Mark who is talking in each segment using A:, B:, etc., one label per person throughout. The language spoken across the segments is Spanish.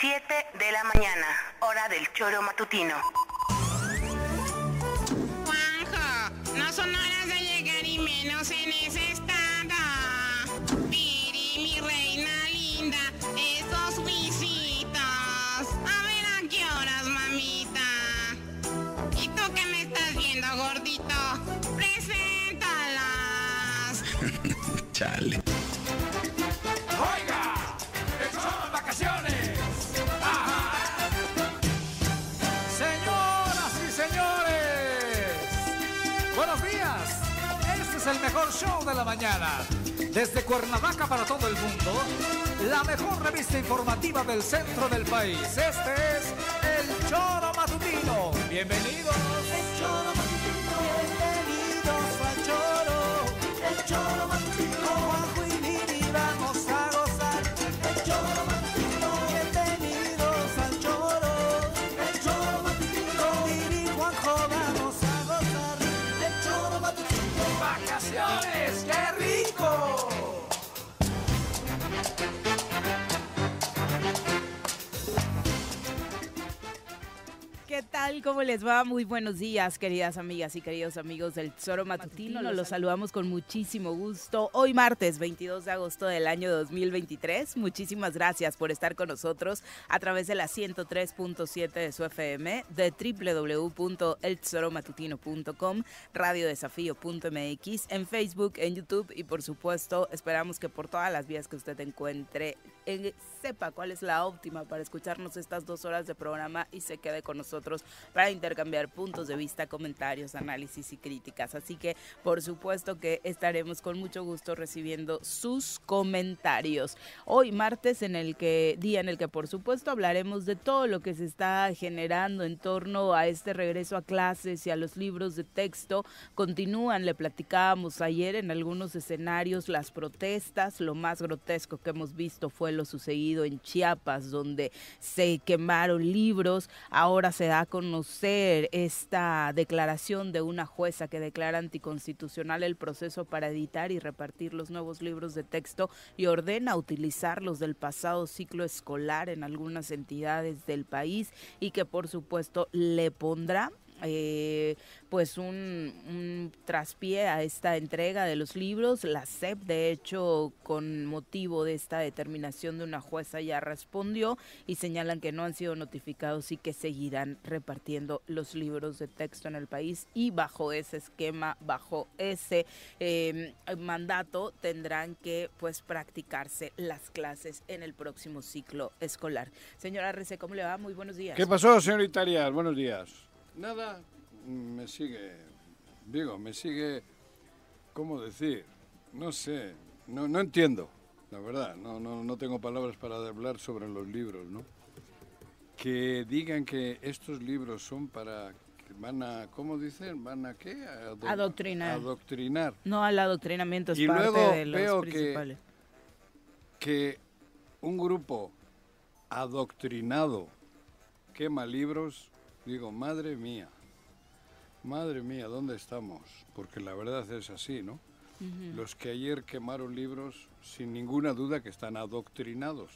A: 7 de la mañana, hora del choro matutino.
B: Juanjo, no son horas de llegar y menos en ese estado. Piri, mi reina linda, esos visitos. A ver a qué horas, mamita. ¿Y tú qué me estás viendo, gordito? Preséntalas.
C: Chale.
D: El mejor show de la mañana. Desde Cuernavaca para todo el mundo, la mejor revista informativa del centro del país. Este es El Choro Matutino. Bienvenidos. El Choro
E: tal? ¿Cómo les va? Muy buenos días, queridas amigas y queridos amigos del Tesoro Matutino. Nos los saludamos con muchísimo gusto. Hoy martes 22 de agosto del año 2023. Muchísimas gracias por estar con nosotros a través de la 103.7 de su FM, de www.eltesoromatutino.com, radiodesafío.mx, en Facebook, en YouTube y por supuesto esperamos que por todas las vías que usted encuentre eh, sepa cuál es la óptima para escucharnos estas dos horas de programa y se quede con nosotros para intercambiar puntos de vista, comentarios, análisis y críticas. Así que por supuesto que estaremos con mucho gusto recibiendo sus comentarios. Hoy martes en el que día en el que por supuesto hablaremos de todo lo que se está generando en torno a este regreso a clases y a los libros de texto. Continúan, le platicábamos ayer en algunos escenarios las protestas, lo más grotesco que hemos visto fue lo sucedido en Chiapas donde se quemaron libros, ahora se da a conocer esta declaración de una jueza que declara anticonstitucional el proceso para editar y repartir los nuevos libros de texto y ordena utilizarlos del pasado ciclo escolar en algunas entidades del país y que por supuesto le pondrá eh, pues un, traspié a esta entrega de los libros. La SEP, de hecho, con motivo de esta determinación de una jueza, ya respondió y señalan que no han sido notificados y que seguirán repartiendo los libros de texto en el país y bajo ese esquema, bajo ese eh, mandato, tendrán que pues practicarse las clases en el próximo ciclo escolar. Señora Rece, ¿cómo le va? Muy buenos días.
F: ¿Qué pasó, señorita Arias? Buenos días. Nada, me sigue, digo, me sigue, ¿cómo decir? No sé, no, no entiendo, la verdad, no, no, no tengo palabras para hablar sobre los libros, ¿no? Que digan que estos libros son para, que van a, ¿cómo dicen? ¿Van a qué?
E: Ado adoctrinar.
F: Adoctrinar.
E: No, al adoctrinamiento es
F: y
E: parte
F: luego
E: de los
F: veo
E: principales.
F: Que, que un grupo adoctrinado quema libros digo, madre mía, madre mía, ¿dónde estamos? Porque la verdad es así, ¿no? Uh -huh. Los que ayer quemaron libros, sin ninguna duda que están adoctrinados.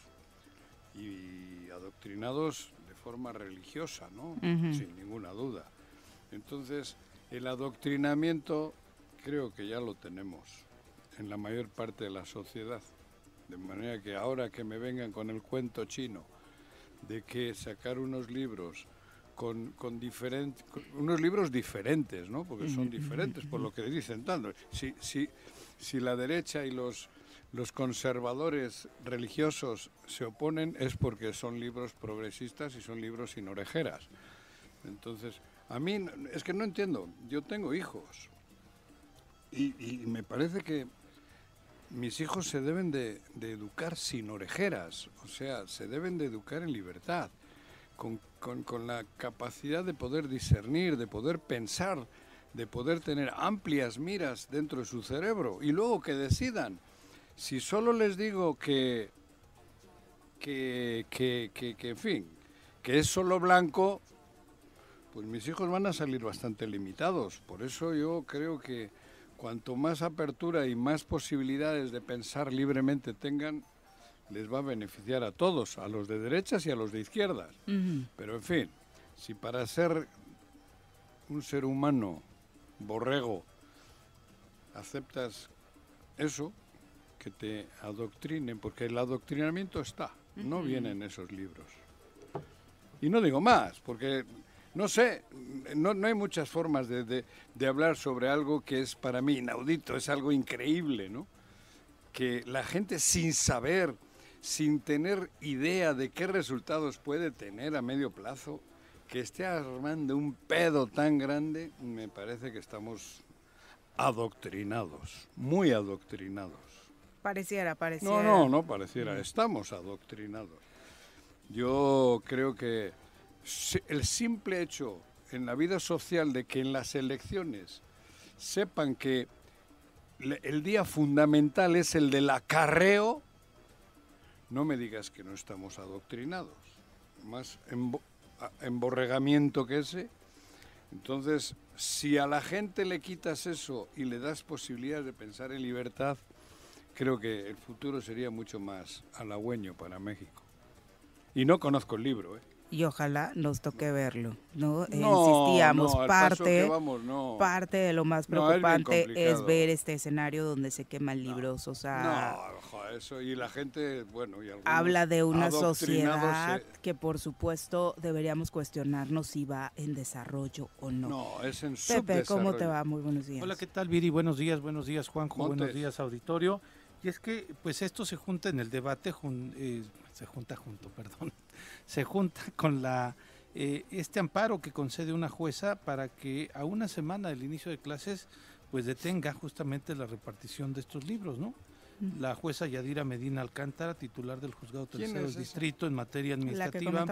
F: Y adoctrinados de forma religiosa, ¿no? Uh -huh. Sin ninguna duda. Entonces, el adoctrinamiento creo que ya lo tenemos en la mayor parte de la sociedad. De manera que ahora que me vengan con el cuento chino de que sacar unos libros con, con, unos libros diferentes, ¿no? Porque son diferentes por lo que dicen tanto. Si, si, si la derecha y los los conservadores religiosos se oponen es porque son libros progresistas y son libros sin orejeras. Entonces, a mí es que no entiendo, yo tengo hijos y, me parece que mis hijos se deben de, educar sin orejeras, o sea, se deben de educar en libertad, con, con la capacidad de poder discernir, de poder pensar, de poder tener amplias miras dentro de su cerebro y luego que decidan si solo les digo que, que, que, que, en fin, que es solo blanco, pues mis hijos van a salir bastante limitados. Por eso yo creo que cuanto más apertura y más posibilidades de pensar libremente tengan, les va a beneficiar a todos, a los de derechas y a los de izquierdas. Pero en fin, si para ser un ser humano borrego aceptas eso, que te adoctrinen, porque el adoctrinamiento está, no viene en esos libros. Y no digo más, porque no sé, no, no hay muchas formas de, de, de, hablar sobre algo que es para mí inaudito, es algo increíble, ¿no? Que la gente sin saber, sin tener idea de qué resultados puede tener a medio plazo, que esté armando un pedo tan grande, me parece que estamos adoctrinados, muy adoctrinados.
E: Pareciera, pareciera.
F: No, no, no pareciera. Estamos adoctrinados. Yo creo que el simple hecho en la vida social de que en las elecciones sepan que el día fundamental es el del acarreo, no me digas que no estamos adoctrinados. Más emborregamiento que ese. Entonces, si a la gente le quitas eso y le das posibilidad de pensar en libertad, creo que el futuro sería mucho más halagüeño para México. Y no conozco el libro, ¿eh?
E: Y ojalá nos toque verlo, ¿no? Insistíamos, parte, parte de lo más preocupante es, ver este escenario donde se queman libros, o sea...
F: No, eso, y la gente, bueno... Y
E: habla de una sociedad que por supuesto deberíamos cuestionarnos si va en desarrollo o no.
F: No, es en
E: Pepe, ¿cómo te va? Muy buenos días.
C: Hola, ¿qué tal, Viri? Buenos días, buenos días, Juanjo, buenos días, auditorio. Y es que, pues esto se junta en el debate, eh, se junta junto, perdón, se junta con la eh, este amparo que concede una jueza para que a una semana del inicio de clases, pues detenga justamente la repartición de estos libros, ¿no? La jueza Yadira Medina Alcántara, titular del juzgado tercero del distrito en materia administrativa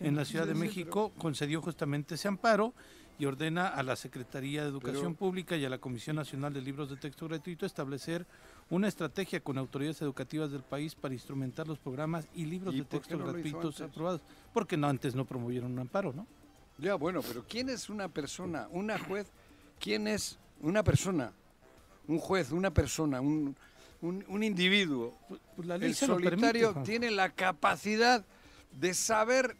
C: en la Ciudad de México, concedió justamente ese amparo y ordena a la Secretaría de Educación Pública y a la Comisión Nacional de Libros de Texto Gratuito establecer una estrategia con autoridades educativas del país para instrumentar los programas y libros de texto gratuitos aprobados. Porque no antes no promovieron un amparo, ¿no?
F: Ya, bueno, pero ¿quién es una persona, una juez? ¿Quién es una persona? Un juez, una persona, un, un, individuo. Pues, pues la El solitario tiene la capacidad de saber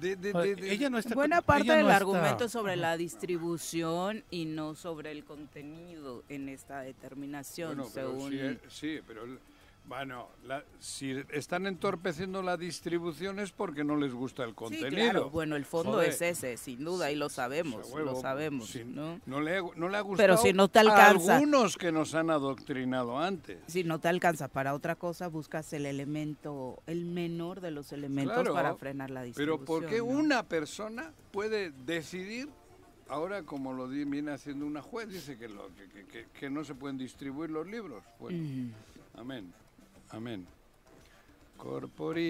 E: ella no está, Buena parte del argumento sobre la distribución y no sobre el contenido en esta determinación, según...
F: sí, pero bueno, si están entorpeciendo la distribución es porque no les gusta el contenido. Sí, claro.
E: Bueno, el fondo es ese, sin duda, y lo sabemos, lo sabemos. ¿no?
F: No, le, no le ha gustado
E: Pero si no te alcanza,
F: a algunos que nos han adoctrinado antes.
E: Si no te alcanza para otra cosa, buscas el elemento, el menor de los elementos para frenar la distribución.
F: Pero ¿por qué una persona puede decidir ahora como lo viene haciendo una juez, dice que, lo, que, que, no se pueden distribuir los libros. Bueno, amén. Amén.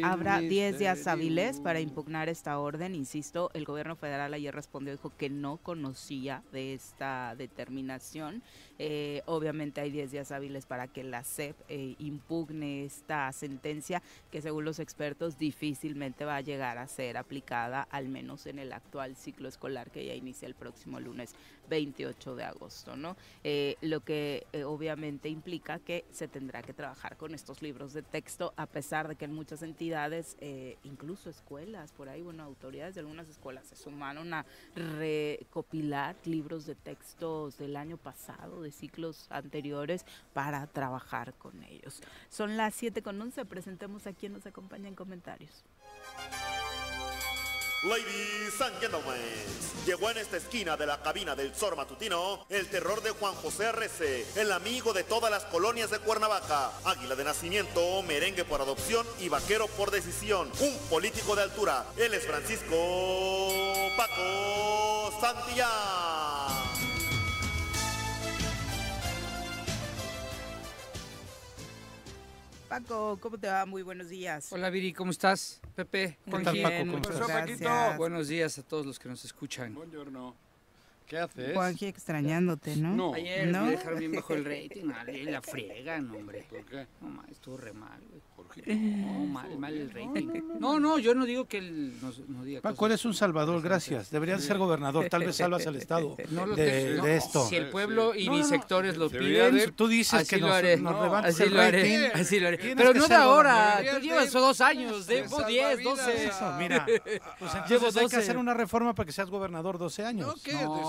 E: Habrá 10 días hábiles para impugnar esta orden. Insisto, el gobierno federal ayer respondió, dijo que no conocía de esta determinación. Eh, obviamente hay 10 días hábiles para que la SEP eh, impugne esta sentencia que según los expertos difícilmente va a llegar a ser aplicada, al menos en el actual ciclo escolar que ya inicia el próximo lunes 28 de agosto. ¿no? Eh, lo que obviamente implica que se tendrá que trabajar con estos libros de texto a pesar de que en muchas entidades, incluso escuelas, por ahí, bueno, autoridades de algunas escuelas se sumaron a recopilar libros de textos del año pasado, de ciclos anteriores, para trabajar con ellos. Son las 7 con 11, presentemos a quien nos acompaña en comentarios.
G: Ladies and gentlemen, llegó en esta esquina de la cabina del Zor Matutino el terror de Juan José Arrece, el amigo de todas las colonias de Cuernavaca, águila de nacimiento, merengue por adopción y vaquero por decisión, un político de altura. Él es Francisco Paco Santillán.
E: Paco, ¿cómo te va? Muy buenos días.
H: Hola Viri, ¿cómo estás? Pepe,
C: ¿Qué tal, Paco? ¿Cómo estás?
E: Gracias.
H: Buenos días a todos los que nos escuchan.
F: Buongiorno. ¿Qué haces?
E: Juanji extrañándote, ¿no?
F: No.
H: Ayer
E: ¿No?
H: me dejaron bien bajo el rating, vale, la friegan, hombre.
F: ¿Por qué?
H: No, ma, estuvo re mal, güey.
F: ¿Por qué?
H: No, mal, mal el rating. No, no, yo no digo que él no, no diga
C: Paco,
H: cosas.
C: eres un salvador, gracias. Deberías ser gobernador, tal vez salvas al Estado
H: No lo
C: de,
H: que- no,
C: de esto.
H: Si el pueblo y
C: No, no,
H: mis
C: no.
H: sectores lo piden,
F: de-
C: Tú dices
H: así
C: que
H: lo
C: nos,
H: haré.
C: nos
H: así
C: el
H: lo haré,
C: rating.
H: así lo haré.
C: Tienes
H: Pero no de ahora, tú llevas dos años,
F: de
H: llevo 10, 12.
F: salvavidas.
C: Eso, mira, pues entonces hay que
H: 12.
C: hacer una reforma para que seas gobernador 12 años.
F: No,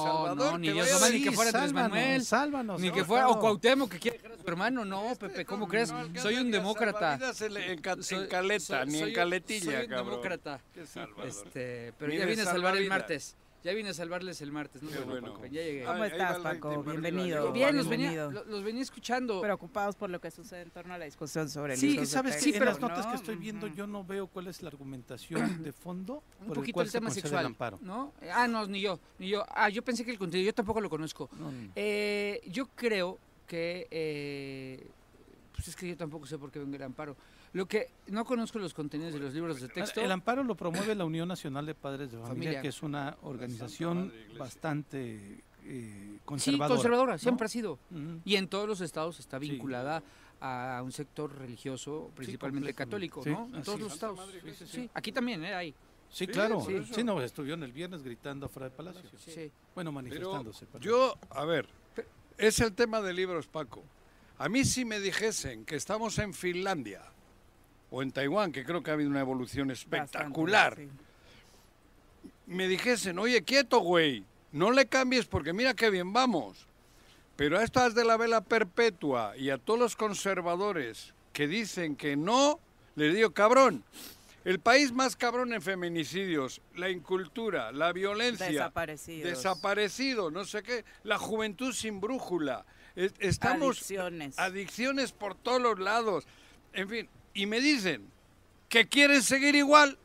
F: Salvador.
H: no, ni
F: que
H: Dios
F: de-
H: ni que fuera Andrés Manuel.
C: Sálvanos.
H: Ni que
C: no,
H: fuera, o. Cuauhtémoc que quiere dejar a su hermano, no, Pepe, ¿cómo crees?
F: No,
H: Soy un demócrata.
F: En, caleta,
H: soy-
F: ni en caletilla,
H: Soy un
F: cabrón.
H: demócrata.
F: Qué Salvador.
H: Este, pero
F: Ni
H: ya vine a salvar el martes. Ya vine a salvarles el martes, no
F: Qué bueno.
H: ya llegué.
E: ¿Cómo estás,
F: el
E: Paco? Bienvenido.
H: Bien, los
E: Bienvenido.
H: venía, lo- los venía escuchando.
E: Preocupados por lo que sucede en torno a la discusión sobre
C: Sí,
E: libros de
C: sabes en
H: pero
C: las notas
E: ¿no?
C: que estoy viendo yo no veo cuál es la argumentación de fondo
H: un
C: por el
H: poquito
C: cual
H: el tema sexual,
C: el amparo.
H: ¿no? Ah, no, ni yo, ni yo. Ah, yo pensé que el contenido, yo tampoco lo conozco.
C: No, no.
H: Eh, yo creo que, eh, pues es que yo tampoco sé por qué venga el amparo. Lo que no conozco los contenidos de los libros de texto.
C: El amparo lo promueve la Unión Nacional de Padres de Familia,
H: Familia.
C: que es una organización bastante eh,
H: sí,
C: conservadora.
H: conservadora,
C: ¿no?
H: siempre ha sido. Y en todos los estados está
C: Sí.
H: vinculada a un sector religioso, principalmente católico,
C: Sí,
H: ¿no? En todos los estados. Sí, aquí también, ¿eh? Hay.
C: Sí,
F: Sí,
C: claro. Sí, no, estuvieron el viernes gritando afuera del palacio.
H: Sí.
C: Bueno, manifestándose.
F: yo, a ver, es el tema de libros, Paco. A mí si me dijesen que estamos en Finlandia o en Taiwán, que creo que ha habido una evolución espectacular,
E: Bastante, sí.
F: me dijesen, oye, quieto, güey, no le cambies porque mira qué bien vamos. Pero a estas de la vela perpetua y a todos los conservadores que dicen que no, les digo, cabrón, el país más cabrón en feminicidios, la incultura, la violencia,
E: Desaparecidos.
F: desaparecido, no sé qué, la juventud sin brújula. Es- Estamos
E: Adicciones.
F: adicciones por todos los lados. En fin, y me dicen que quieren seguir igual.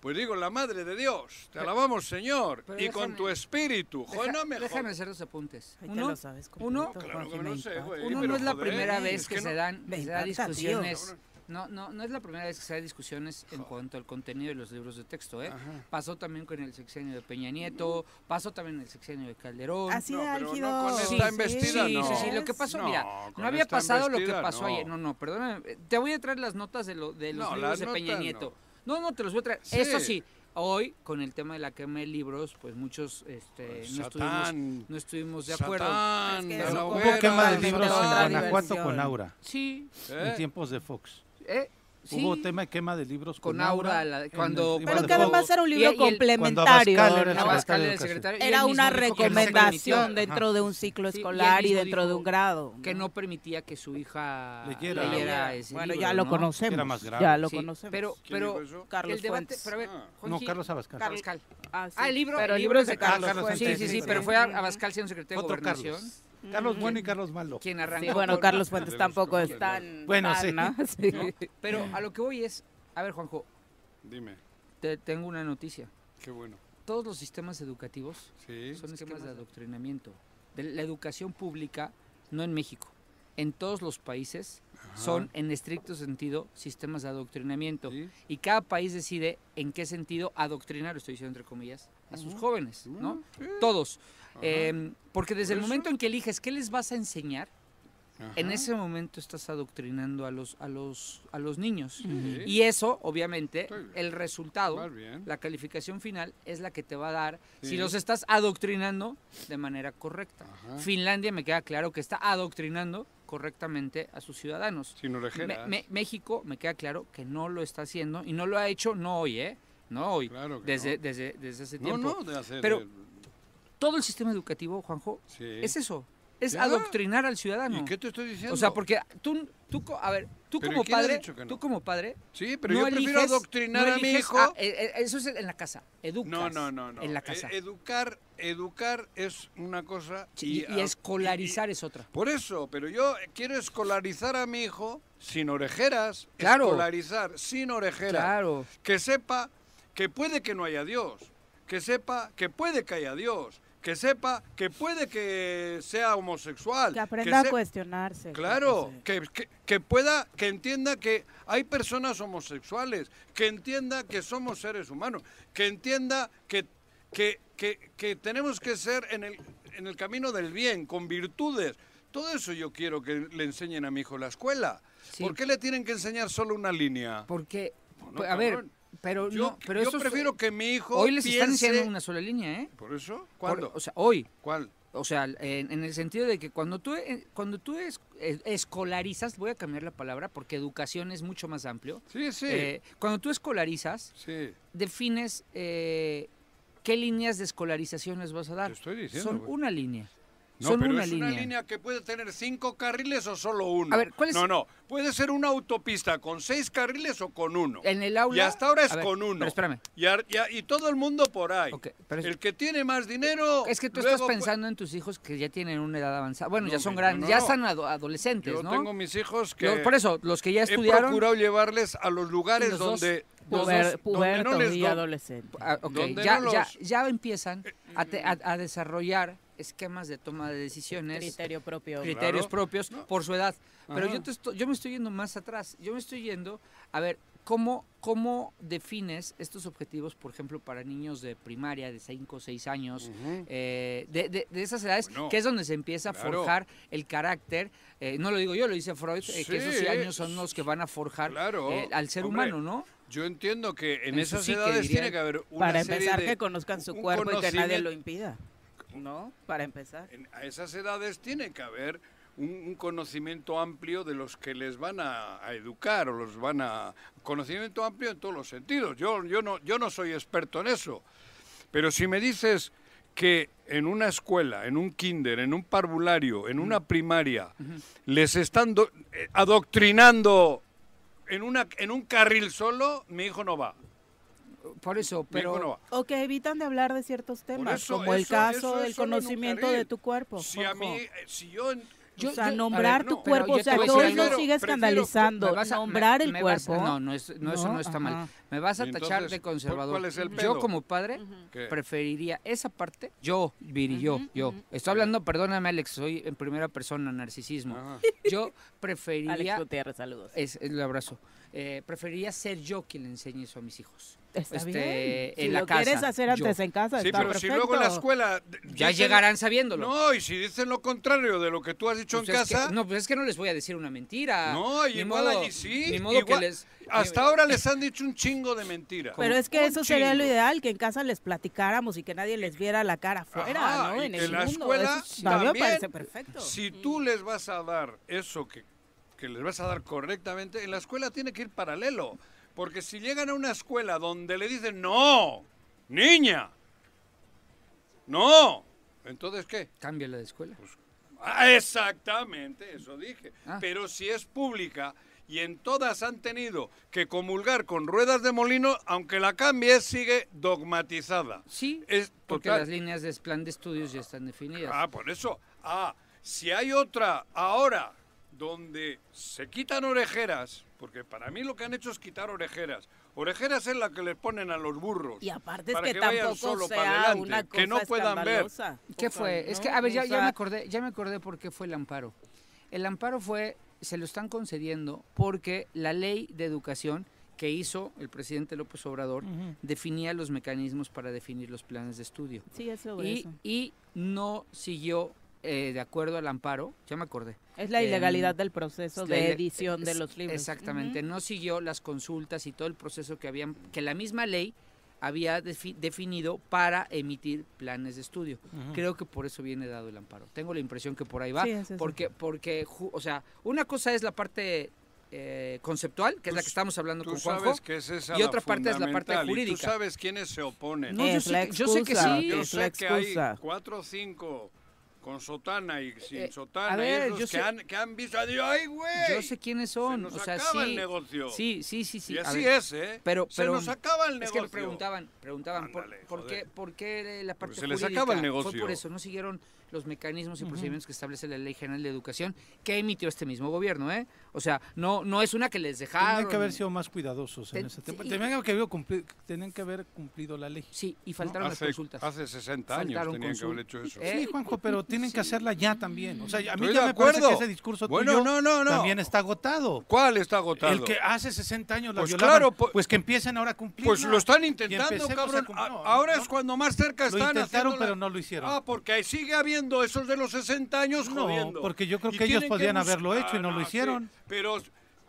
F: Pues digo, la madre de Dios, te alabamos, Señor,
H: pero
F: y con tu espíritu. Joder, no me
H: déjame hacer dos apuntes. Uno,
E: lo sabes
H: uno,
F: Claro que no sé,
E: encanta.
F: güey.
H: Uno
F: pero
H: no es la
F: joder,
H: primera vez
F: es
H: que,
F: que
H: se dan, se da discusiones. No, no, no es la primera vez que se da discusiones en cuanto al contenido de los libros de texto, ¿eh? Pasó también con el sexenio de Peña Nieto, pasó también en el sexenio de Calderón.
E: Así
F: No,
E: de
F: pero no con
H: Sí,
F: esta
H: sí,
F: embestida,
H: sí,
F: no.
H: sí, sí, lo que pasó,
F: No,
H: mira, no había pasado lo que pasó
F: no.
H: ayer. No, no, perdóname, eh, te voy a traer las notas de, lo, de los
F: No,
H: libros de Peña Nieto.
F: no.
H: No, no, te los voy a traer.
F: Sí.
H: Eso sí, hoy con el tema de la quema de libros, pues muchos este,
F: Pues,
H: no,
F: Satán.
H: estuvimos, no estuvimos de acuerdo.
F: Satán,
E: Es que
F: de la
C: Hubo quema de libros en Guanajuato con Aura,
H: Sí,
F: ¿Eh?
C: en tiempos de Fox.
H: Eh, sí.
C: Hubo tema de quema de libros con,
H: Con Aura, la- cuando-
C: el-
E: Pero que
C: de
E: además era un
H: Y-
E: libro
H: y
E: complementario.
C: era el secretario
H: era el secretario. y él
E: Era una recomendación dentro de un ciclo
H: Sí, y
E: escolar y,
H: mismo
E: dentro de un grado.
H: que no permitía que su hija
C: Leyera.
H: leyera ese
E: bueno,
H: libro,
E: ya lo
H: ¿no?
E: conocemos.
C: Era más grave.
E: Ya lo
H: Sí,
E: conocemos.
H: Pero,
F: ¿Quién
H: pero
E: Carlos
H: el debate, pero a ver,
F: Ah.
C: No, Carlos Abascal.
H: Abascal.
E: Ah, sí.
H: Ah, el libro,
E: Pero
H: el
E: libros
H: libro
E: de
H: de
E: Carlos
C: Carlos.
H: Sí, sí, sí, pero fue Abascal siendo secretario de Gobernación.
C: Carlos. Bueno y Carlos malo.
H: Quien arrancó.
E: Sí, bueno, Carlos Fuentes tampoco es tan.
C: Bueno, sí.
E: ¿no? Sí.
H: ¿no? Pero a lo que voy es, a ver, Juanjo,
F: Dime,
H: te tengo una noticia.
F: qué bueno.
H: Todos los sistemas educativos
F: Sí.
H: son esquemas de adoctrinamiento. De la educación pública, no en México, en todos los países son en estricto sentido sistemas de adoctrinamiento.
F: Sí.
H: Y cada país decide en qué sentido adoctrinar, estoy diciendo entre comillas, a sus jóvenes, ¿no? Todos. Eh, porque desde el
F: Por
H: momento en que eliges qué les vas a enseñar, en ese momento estás adoctrinando a los, a los, a los niños.
F: Sí.
H: Y eso, obviamente, el resultado, la calificación final, es la que te va a dar si los estás adoctrinando de manera correcta.
F: Ajá.
H: Finlandia me queda claro que está adoctrinando correctamente a sus ciudadanos. Me- me- México me queda claro que no lo está haciendo y no lo ha hecho no hoy, ¿eh? No hoy,
F: Claro que
H: desde,
F: no.
H: desde, desde hace
F: No,
H: tiempo.
F: no, de hacer.
H: Pero- Todo el sistema educativo, Juanjo,
F: Sí.
H: es eso, es
F: Ya.
H: adoctrinar al ciudadano.
F: ¿Y qué te estoy diciendo?
H: O sea, porque tú, tú, a ver, tú
F: ¿Pero
H: como padre,
F: no?
H: tú como padre,
F: Sí, pero
H: no
F: yo prefiero adoctrinar
H: no
F: a mi hijo.
H: eh, eh, eso es en la casa, educas.
F: No, no, no, no.
H: En la
F: E-
H: casa.
F: educar, educar es una cosa
H: Sí, y,
F: a-
H: escolarizar es otra.
F: Por eso, pero yo quiero escolarizar a mi hijo sin orejeras.
H: Claro.
F: Escolarizar sin orejeras.
H: Claro.
F: Que sepa que puede que no haya Dios. Que sepa que puede que haya Dios. Que sepa que puede que sea homosexual.
E: Que aprenda a
F: se-
E: cuestionarse.
F: Claro, que, que- que pueda, que entienda que hay personas homosexuales, que entienda que somos seres humanos, que entienda que, que, que- que tenemos que ser en el, en el camino del bien, con virtudes. Todo eso yo quiero que le enseñen a mi hijo en la escuela.
H: Sí.
F: ¿Por qué le tienen que enseñar solo una línea?
H: Porque,
F: No,
H: pues, a ver. Pero
F: Yo,
H: no, pero
F: yo
H: eso es-
F: prefiero que mi hijo
H: hoy les están enseñando una sola línea, ¿eh?
F: ¿Por eso?
H: Por-
F: ¿Cuándo?
H: o sea, hoy.
F: ¿Cuál?
H: O sea, en, en el sentido de que cuando tú, eh, cuando tú es- eh, escolarizas, voy a cambiar la palabra porque educación es mucho más amplio.
F: Sí, sí.
H: Eh, cuando tú escolarizas,
F: sí.
H: defines eh, qué líneas de escolarización les vas a dar.
F: Te estoy diciendo,
H: Son una línea.
F: No,
H: Son
F: pero
H: una
F: es
H: línea.
F: una línea que puede tener cinco carriles o solo uno.
H: A ver, ¿cuál es-
F: No, no. Puede ser una autopista con seis carriles o con uno.
H: En el aula.
F: Y hasta ahora es
H: ver,
F: con uno.
H: Pero espérame.
F: Y, y a- y todo el mundo por ahí.
H: pero es-
F: el que tiene más dinero.
H: Es que tú
F: luego
H: estás pensando en tus hijos que ya tienen una edad avanzada. Bueno,
F: No,
H: ya son grandes,
F: no,
H: ya están ado- adolescentes,
F: Yo
H: ¿no?
F: tengo mis hijos que.
H: Yo- por eso, los que ya
F: He
H: estudiaron.
F: procurado llevarles a los lugares
H: los
F: donde.
H: los dos-
F: donde
E: Puberto
F: no
E: y adolescente.
H: Ah, ok,
F: donde
H: ya,
F: no
H: ya,
F: los-
H: ya empiezan a, te- a- a desarrollar esquemas de toma de decisiones.
E: Criterio propio.
H: Criterios
F: Claro.
H: propios por su edad. Pero yo, te estoy- yo me estoy yendo más atrás. Yo me estoy yendo a ver cómo, cómo defines estos objetivos, por ejemplo, para niños de primaria de 5 o 6 años, eh, de, de- de esas edades,
F: Bueno,
H: que es donde se empieza a forjar el carácter. eh, no lo digo yo, lo dice Freud, eh, que esos años son los que van a forjar
F: Claro,
H: eh, al ser
F: hombre,
H: humano, ¿no?
F: Yo entiendo que en,
H: su
F: esas edades
H: diría.
F: tiene que haber una
E: Para
F: serie
E: empezar,
F: de-
E: que conozcan su
F: un
E: cuerpo y que nadie lo impida. ¿No? Para empezar.
F: En- a esas edades tiene que haber un, un conocimiento amplio de los que les van a, a educar o los van a conocimiento amplio en todos los sentidos. Yo yo no yo no soy experto en eso, pero si me dices que en una escuela, en un kinder, en un parvulario, en una primaria, les están do- eh, adoctrinando en una en un carril solo, mi hijo no va.
H: Por eso, pero...
F: no va.
E: O que evitan de hablar de ciertos temas,
F: eso-
E: como el
F: eso-
E: caso
F: eso
E: del conocimiento de tu cuerpo.
F: Si a mí, eh, si yo en-
E: o sea,
H: yo-
E: nombrar
H: ver,
E: tu
H: no,
E: cuerpo,
H: yo
E: o sea, todo eso sigue
H: Prefiero-
E: escandalizando.
H: me vas a-
E: nombrar
H: me-
E: el
H: me vas a-
E: cuerpo.
H: no, no, es- no, eso no está mal. Me vas a tachar de
F: ¿cuál-
H: conservador.
F: cuál es el
H: Yo como padre
F: ¿Qué?
H: preferiría esa parte, yo, Viri, yo, yo. Estoy hablando, perdóname Alex, soy en primera persona, narcisismo. Yo preferiría...
E: Alex Gutiérrez, saludos.
H: Es, el abrazo. Eh, preferiría ser yo quien le enseñe eso a mis hijos.
E: Está
H: Este,
E: bien. Si
H: en la
E: lo
H: casa,
E: quieres hacer antes
H: yo.
E: en casa,
F: Sí,
E: está
F: pero
E: perfecto.
F: si luego en la escuela...
H: Ya
F: dicen-
H: llegarán sabiéndolo.
F: No, y si dicen lo contrario de lo que tú has dicho
H: Pues
F: en
H: que-
F: casa...
H: no, pues es que no les voy a decir una mentira.
F: No, y
H: Ni
F: igual
H: modo-
F: allí sí.
H: Ni modo
F: igual-
H: que les...
F: Hasta ahora les han dicho un chingo de mentiras.
E: Pero es que eso sería lo ideal, que en casa les platicáramos y que nadie les viera la cara afuera, ¿no? En el
F: en la
E: mundo.
F: escuela
E: Eso mí me
F: también,
E: parece perfecto.
F: Si tú les vas a dar eso que, que les vas a dar correctamente, en la escuela tiene que ir paralelo. Porque si llegan a una escuela donde le dicen, no, niña, no, entonces ¿qué?
H: Cámbiala de escuela.
F: Ah, exactamente, eso dije.
H: Ah.
F: Pero si es pública y en todas han tenido que comulgar con ruedas de molino, aunque la cambies, sigue dogmatizada.
H: Sí,
F: Es
H: porque
F: total.
H: las líneas de plan de estudios ya están definidas.
F: Ah, por eso. Ah, si hay otra ahora donde se quitan orejeras, porque para mí lo que han hecho es quitar orejeras. Orejeras es la que les ponen a los burros.
E: Y aparte es
F: para
E: que,
F: vayan
E: tampoco
F: solo
E: sea
F: para adelante,
E: una cosa
F: que no puedan ver.
H: ¿Qué
E: O sea,
H: fue? Es que, a ver, ya, ya me acordé, ya me acordé por qué fue el amparo. El amparo fue, se lo están concediendo porque la ley de educación que hizo el presidente López Obrador definía los mecanismos para definir los planes de estudio.
E: Sí, es sobre
H: Y,
E: eso.
H: y no siguió eh, de acuerdo al amparo, ya me acordé.
E: Es la
H: Em,
E: ilegalidad del proceso de edición de los libros.
H: Exactamente, no siguió las consultas y todo el proceso que habían, que la misma ley había defi- definido para emitir planes de estudio. Creo que por eso viene dado el amparo. Tengo la impresión que por ahí va,
E: Sí, es eso.
H: porque, porque, o sea, una cosa es la parte eh, conceptual, que es la que estamos hablando
F: Tú
H: con Juanjo,
F: sabes que es esa
H: y otra parte es la parte
F: fundamental, y
H: jurídica.
F: tú sabes quiénes se oponen.
H: No, yo sé
E: la
H: que- yo sé que
E: excusa,
H: sí.
F: Yo
E: es
F: sé
E: la
F: que hay cuatro o cinco con sotana y sin
H: Eh,
F: sotana.
H: a ver,
F: esos
H: yo
F: que,
H: sé-
F: han, que han visto, digo, ¡ay, güey!
H: Yo sé quiénes son.
F: Se nos
H: o sea,
F: acaba
H: sí,
F: el negocio.
H: Sí, sí, sí, sí.
F: Y así
H: ver,
F: es, ¿eh?
H: Pero,
F: Se
H: pero
F: nos acaba el
H: Es
F: negocio.
H: que preguntaban, preguntaban por, por qué, por qué la parte
F: se les
H: jurídica
F: acaba el
H: Fue
F: negocio.
H: por eso, no siguieron los mecanismos y procedimientos que establece la Ley General de Educación que emitió este mismo gobierno, ¿eh? O sea, no, no es una que les dejaron.
C: Tenían que haber sido más cuidadosos en
H: Ten-
C: ese tiempo.
H: sí.
C: Tenían que, haber cumpli- tenían que haber cumplido la ley.
H: Sí, y faltaron las
F: hace,
H: consultas.
F: Hace 60 años
H: Faltaron
F: tenían que haber hecho eso.
H: Eh,
C: Sí, Juanjo, pero tienen que hacerla ya también. O sea, a mí
F: Estoy
C: ya me parece que
F: acuerdo.
C: ese discurso
F: Bueno,
C: tuyo
F: no, no, no.
C: también está agotado.
F: ¿Cuál está agotado?
C: El que hace 60 años la
F: Pues
C: violaban,
F: claro, po-
C: pues que empiecen ahora a cumplir.
F: Pues lo están intentando, cabrón. A- ahora
C: no,
F: es cuando más cerca
C: Lo
F: están
C: intentaron,
F: haciéndola.
C: pero no lo hicieron.
F: Ah, porque sigue habiendo esos de los 60 años
C: No, porque yo creo que ellos podían haberlo hecho y
F: Ah,
C: no lo
F: sí,
C: hicieron.
F: pero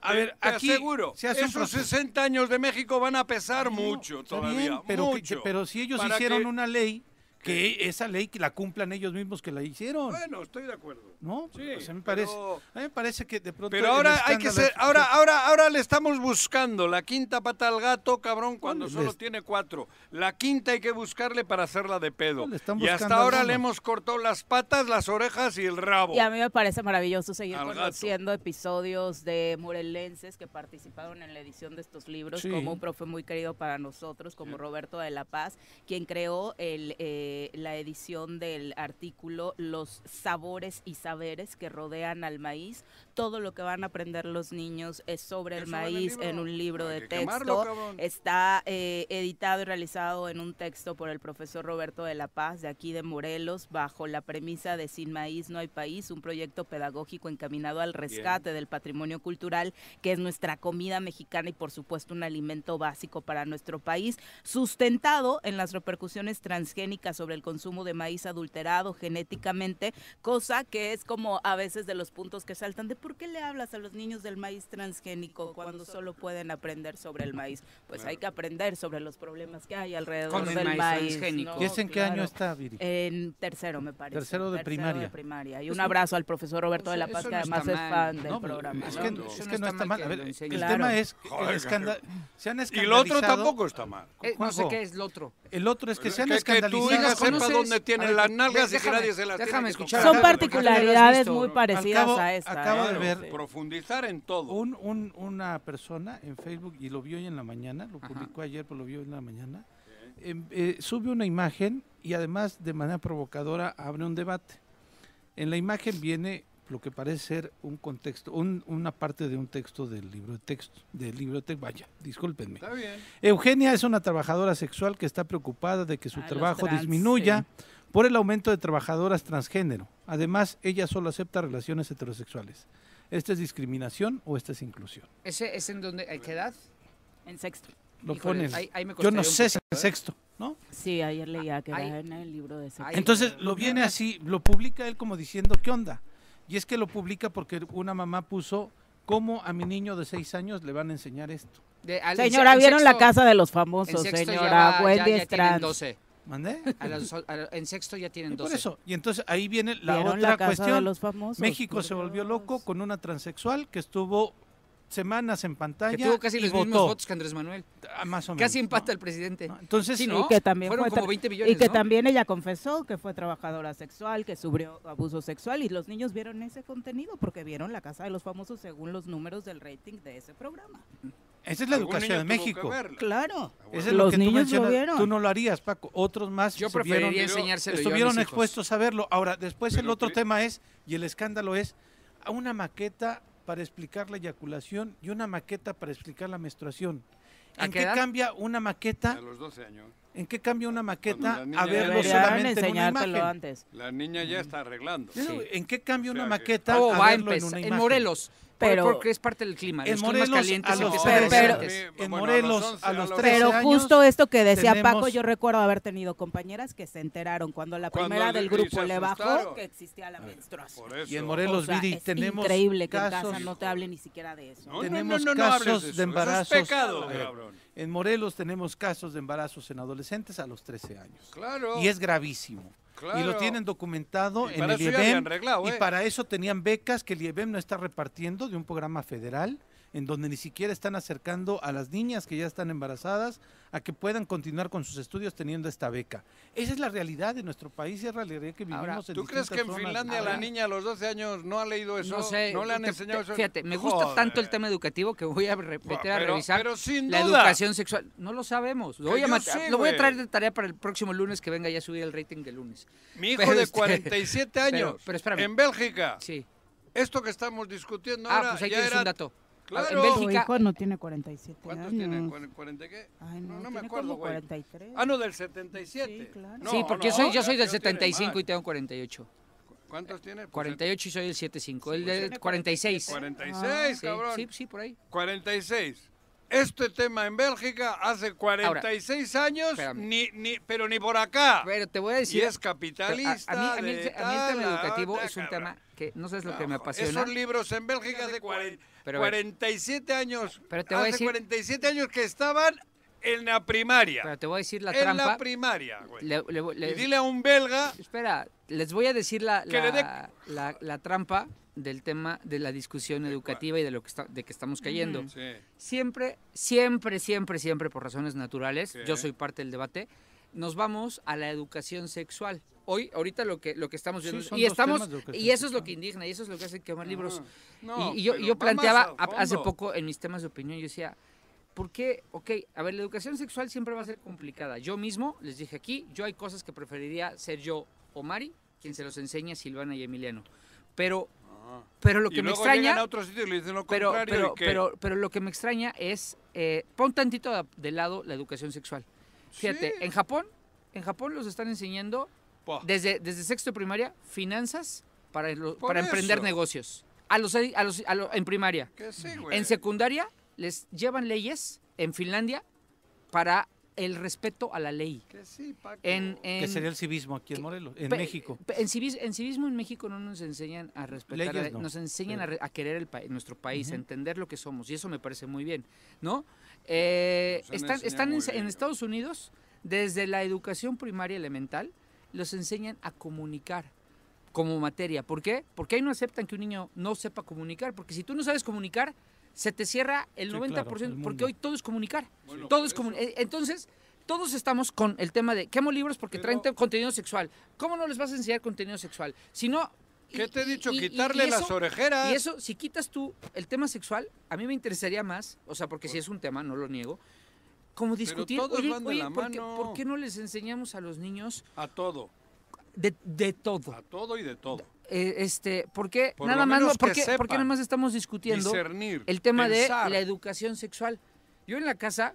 C: A
F: te-
C: ver,
F: te
C: aquí
F: aseguro,
C: se hace
F: esos
C: proceso.
F: 60 años de México van a pesar
C: No,
F: mucho todavía,
C: bien, pero, que- pero si ellos hicieron
F: que-
C: una ley, que esa ley que la cumplan ellos mismos que la hicieron.
F: Bueno, estoy de acuerdo.
C: ¿No?
F: Sí,
C: O sea, me parece,
F: pero-
C: a mí me parece que de pronto
F: Pero ahora hay que ser, ahora, ahora, ahora le estamos buscando la quinta pata al gato, cabrón, cuando
C: les-
F: solo tiene cuatro. La quinta hay que buscarle para hacerla de pedo. Y hasta ahora le hemos cortado las patas, las orejas y el rabo.
E: Y a mí me parece maravilloso seguir
F: Al gato.
E: conociendo episodios de morelenses que participaron en la edición de estos libros,
C: Sí.
E: como un profe muy querido para nosotros, como Roberto de la Paz, quien creó el, eh, la edición del artículo Los sabores y saberes que rodean al maíz. Todo lo que van a aprender los niños es sobre el
F: en
E: maíz en un libro
F: Hay
E: de
F: quemarlo,
E: texto. Está eh, editado y realizado en un texto por el profesor Roberto de la Paz de aquí de Morelos, bajo la premisa de Sin maíz no hay país, un proyecto pedagógico encaminado al rescate del patrimonio cultural, que es nuestra comida mexicana y por supuesto un alimento básico para nuestro país, sustentado en las repercusiones transgénicas sobre el consumo de maíz adulterado genéticamente, cosa que es como a veces de los puntos que saltan de por qué le hablas a los niños del maíz transgénico cuando solo pueden aprender sobre el maíz. Pues hay que aprender sobre los problemas que hay alrededor
H: Con el
E: del
H: maíz
E: maíz.
H: transgénico.
E: ¿no?
C: ¿Y ese en qué
E: Claro.
C: año está, Viri?
E: En tercero, me parece.
C: Tercero de primaria.
E: primaria. Y un abrazo al profesor Roberto de la Paz,
H: no
E: que además
H: está
E: es fan del
C: No,
E: programa.
C: es
E: ¿no?
C: que, es
H: no
C: que no
H: está
C: está
H: mal que
C: A ver, el.
E: Claro.
C: tema es que
F: Joder,
C: el escanda- se han
F: Y lo otro tampoco está mal.
H: Eh, no sé qué es lo otro.
C: El otro es que se han
F: que, que tu
C: escandalizado.
F: hija
H: las
F: sepa dónde tiene las
H: de-
F: nalgas y que
H: déjame-
F: nadie se las
H: déjame
F: tiene que
H: escuchar.
E: Son particularidades muy parecidas a esta.
C: Ver-
E: Sí.
F: Profundizar en todo.
C: Un, un- una persona en Facebook, y lo vio hoy en la mañana, lo
H: Ajá.
C: publicó ayer, pero lo vio hoy en la mañana, em, eh, sube una imagen y además de manera provocadora abre un debate. En la imagen viene lo que parece ser un contexto, un- una parte de un texto del libro de texto, del libro de texto, vaya, discúlpenme.
F: Está bien.
C: Eugenia es una trabajadora sexual que está preocupada de que su
E: Ah,
C: trabajo
E: trans,
C: disminuya por el aumento de trabajadoras transgénero. Además, ella solo acepta relaciones heterosexuales. ¿Esta es discriminación o esta es inclusión?
H: ¿Ese es en donde, ¿a qué edad?
E: En sexto.
C: Lo
H: Híjole,
C: ponen.
H: ahí- ahí me
C: Yo no sé si en
H: ¿eh?
C: sexto, ¿no?
E: Sí, ayer leía que era en el libro de sexto.
C: Entonces lo viene así, lo publica él como diciendo, ¿qué onda? Y es que lo publica porque una mamá puso, ¿cómo a mi niño de seis años le van a enseñar esto?
H: De- al-
E: Señora, ¿vieron la casa de los famosos,
H: ya
E: señora?
H: va- ya-
E: Wendy
H: ya
E: Strand.
H: 12.
C: ¿Mandé?
H: A los- a en sexto ya tienen 12.
C: por eso, y entonces ahí viene la
E: ¿Vieron
C: otra
E: la casa de
C: cuestión.
E: los famosos?
C: México se volvió loco con una transexual que estuvo semanas en pantalla
H: Que tuvo casi
C: y
H: los
C: votó.
H: mismos votos que Andrés Manuel.
C: Ah, más o menos.
H: Casi empata
C: ¿no?
H: el presidente.
C: ¿No? Entonces,
H: Sí.
E: Y que también
H: Fueron
E: fue
H: como
E: tra-
H: 20 millones,
E: Y que
H: ¿no?
E: también ella confesó que fue trabajadora sexual, que sufrió abuso sexual y los niños vieron ese contenido porque vieron la casa de los famosos según los números del rating de ese programa.
C: Esa es la educación de México.
E: Claro.
C: Eso es
E: Los
C: lo que tú
E: niños lo
C: mencionas.
E: vieron.
C: Tú no lo harías, Paco. Otros más
H: Yo preferiría
C: vieron-
H: enseñárselo yo a
C: estuvieron expuestos a verlo. Ahora, después el otro
F: que-
C: tema es, y el escándalo es, a una maqueta para explicar la eyaculación y una maqueta para explicar la menstruación.
H: ¿A
C: ¿En
H: qué edad?
C: cambia una maqueta?
F: A los 12 años.
C: ¿En qué cambia una maqueta
F: Cuando la niña
C: a
F: ya
C: verlo solamente en una imagen?
E: antes.
F: La niña ya está arreglando.
C: ¿En qué cambia
F: O
C: una
F: sea que-
C: maqueta
H: Oh,
C: a
H: va a
C: verlo en?
H: Morelos.
E: Pero-
H: porque es parte del clima.
C: En
H: los
C: Morelos,
H: calientes
C: a los
H: desde
E: pero-
H: antes.
C: En
F: Bueno, a los
C: Morelos,
F: 11,
C: a los
F: a los
C: 13
E: Pero
C: años,
E: justo esto que decía
C: tenemos-
E: Paco, yo recuerdo haber tenido compañeras que se enteraron cuando la
F: Cuando
E: primera del grupo le bajó que existía la menstruación.
F: Por eso.
C: Y en Morelos,
E: O sea,
C: Viri,
E: es
C: tenemos
E: increíble que en
C: casos,
E: casa no te hable ni siquiera de eso.
F: No,
C: tenemos
F: no, no,
C: casos
F: de
C: de.
F: Eso es
C: embarazos.
F: pecado, cabrón.
C: En Morelos tenemos casos de embarazos en adolescentes a los 13 años.
F: Claro.
C: Y es gravísimo. Y lo tienen documentado
F: Y
C: en el
F: habían arreglado,
C: Y
F: ¿eh?
C: para eso tenían becas que el IEBEM no está repartiendo de un programa federal. En donde ni siquiera están acercando a las niñas que ya están embarazadas a que puedan continuar con sus estudios teniendo esta beca. Esa es la realidad de nuestro país y es la realidad que vivimos
F: Ahora,
C: en
F: ¿Tú crees que en Finlandia
C: zonas.
F: la niña a los 12 años no ha leído eso?
H: No sé,
F: ¿No le han
H: te-
F: enseñado
H: te-
F: eso?
H: Fíjate, me gusta tanto el tema educativo que voy a repetir a
F: Pero-
H: revisar
F: pero sin
H: la
F: duda.
H: educación sexual. No lo sabemos. Lo voy, a
F: yo
H: mat-
F: sé,
H: lo voy a traer de tarea para el próximo lunes que venga ya a subir el rating del lunes.
F: Mi hijo
H: Pero
F: de
H: este-
F: 47 años,
H: Pero,
F: en Bélgica.
H: Sí.
F: Esto que estamos discutiendo
H: Ah,
F: ahora
H: pues ahí
F: ya era...
H: un dato.
F: Claro.
H: En Bélgica-
I: Tu hijo no tiene 47
F: ¿Cuántos
I: años.
F: tiene? ¿Cuaren- ¿40 qué?
I: Ay, no,
F: no, no me
I: tiene
F: acuerdo, güey.
I: 43.
F: Ah, no, del 77.
I: Sí, claro.
F: No,
H: sí, porque
F: no,
H: yo soy, yo soy del
F: ya tiene
H: 75 y tengo 48.
F: ¿Cuántos tiene? Pues
H: 48 y soy del 75. el
F: pues
H: de 46.
F: 46,
H: Sí,
F: cabrón.
H: Sí, sí, por ahí.
F: 46. Este tema en Bélgica hace 46 años,
H: espérame.
F: ni, ni, pero ni por acá.
H: Pero te voy a decir.
F: Y es capitalista.
H: A, a mí, a mí el,
F: de
H: a mí el tema
F: tal,
H: educativo es un
F: cabrón.
H: tema que no sabes lo que me apasiona.
F: Esos libros en Bélgica hace cuaren-
H: Pero a ver.
F: 47 años.
H: Pero te voy a
F: hace
H: decir-
F: 47 años que estaban en la primaria.
H: Pero te voy a decir la
F: en
H: trampa.
F: la primaria, güey.
H: Le- le- le-
F: y dile a un belga
H: Espera, les voy a decir la, la, trampa del tema de la discusión educativa y de lo que está, de que estamos cayendo.
F: Sí.
H: Siempre, siempre, siempre, siempre por razones naturales,
F: ¿Qué?
H: yo soy parte del debate, nos vamos a la educación sexual. Hoy, ahorita lo que, lo que estamos
C: Sí,
H: viendo,
C: son
H: y estamos,
C: temas de educación
H: y eso es lo que indigna, y eso es lo que hace quemar libros.
F: No,
H: y, y yo, y yo
F: va
H: planteaba hace poco en mis temas de opinión, yo decía, ¿por qué? Ok, a ver, la educación sexual siempre va a ser complicada. Yo mismo, les dije aquí, yo hay cosas que preferiría ser yo o Mari, quien se los enseña, Silvana y Emiliano. Pero, pero lo
F: Y
H: que me extraña...
F: llegan a otro sitio y le dicen lo
H: Pero,
F: contrario.
H: pero, pero, pero lo que me extraña es, eh, pon tantito de, de lado la educación sexual. Fíjate,
F: Sí.
H: en Japón, en Japón los están enseñando desde, desde sexto de primaria finanzas para, lo- para emprender negocios. A los, a los, a lo- en primaria.
F: Que sí, güey.
H: En secundaria les llevan leyes en Finlandia para el respeto a la ley.
F: Que sí, Paco.
H: En,
C: Que sería el civismo aquí en Morelos, en
H: Pe-
C: México.
H: pe- En, civis- en civismo en México no nos enseñan a respetar, a
C: Leyes
H: la-
C: no,
H: nos enseñan a, a querer el pa- nuestro país, a entender lo que somos, y eso me parece muy bien, ¿no? Eh, están en,
F: bien.
H: Estados Unidos, desde la educación primaria elemental, los enseñan a comunicar como materia. ¿Por qué? Porque ahí no aceptan que un niño no sepa comunicar, porque si tú no sabes comunicar, se te cierra el
C: Sí,
H: 90%,
C: claro, el
H: porque hoy todo es comunicar.
F: Bueno,
H: todo es eh, Entonces, todos estamos con el tema de quemo libros porque
F: Pero-
H: traen te- contenido sexual. ¿Cómo no les vas a enseñar contenido sexual? Si no...
F: ¿Qué te he dicho?
H: y-
F: Quitarle
H: y
F: las
H: eso-
F: orejeras.
H: Y eso, si quitas tú el tema sexual, a mí me interesaría más, o sea, porque si es un tema, no lo niego, como discutir,
F: todos
H: oye,
F: van de
H: oye,
F: la
H: ¿por, qué,
F: mano.
H: por qué no les enseñamos a los niños
F: A todo.
H: De, de todo?
F: A todo y de todo.
H: Eh, este, ¿por qué
F: Por
H: nada más, por
F: que
H: qué, por qué
F: sepan
H: nada más estamos discutiendo
F: Discernir.
H: el tema
F: pensar.
H: de la educación sexual? Yo en la casa,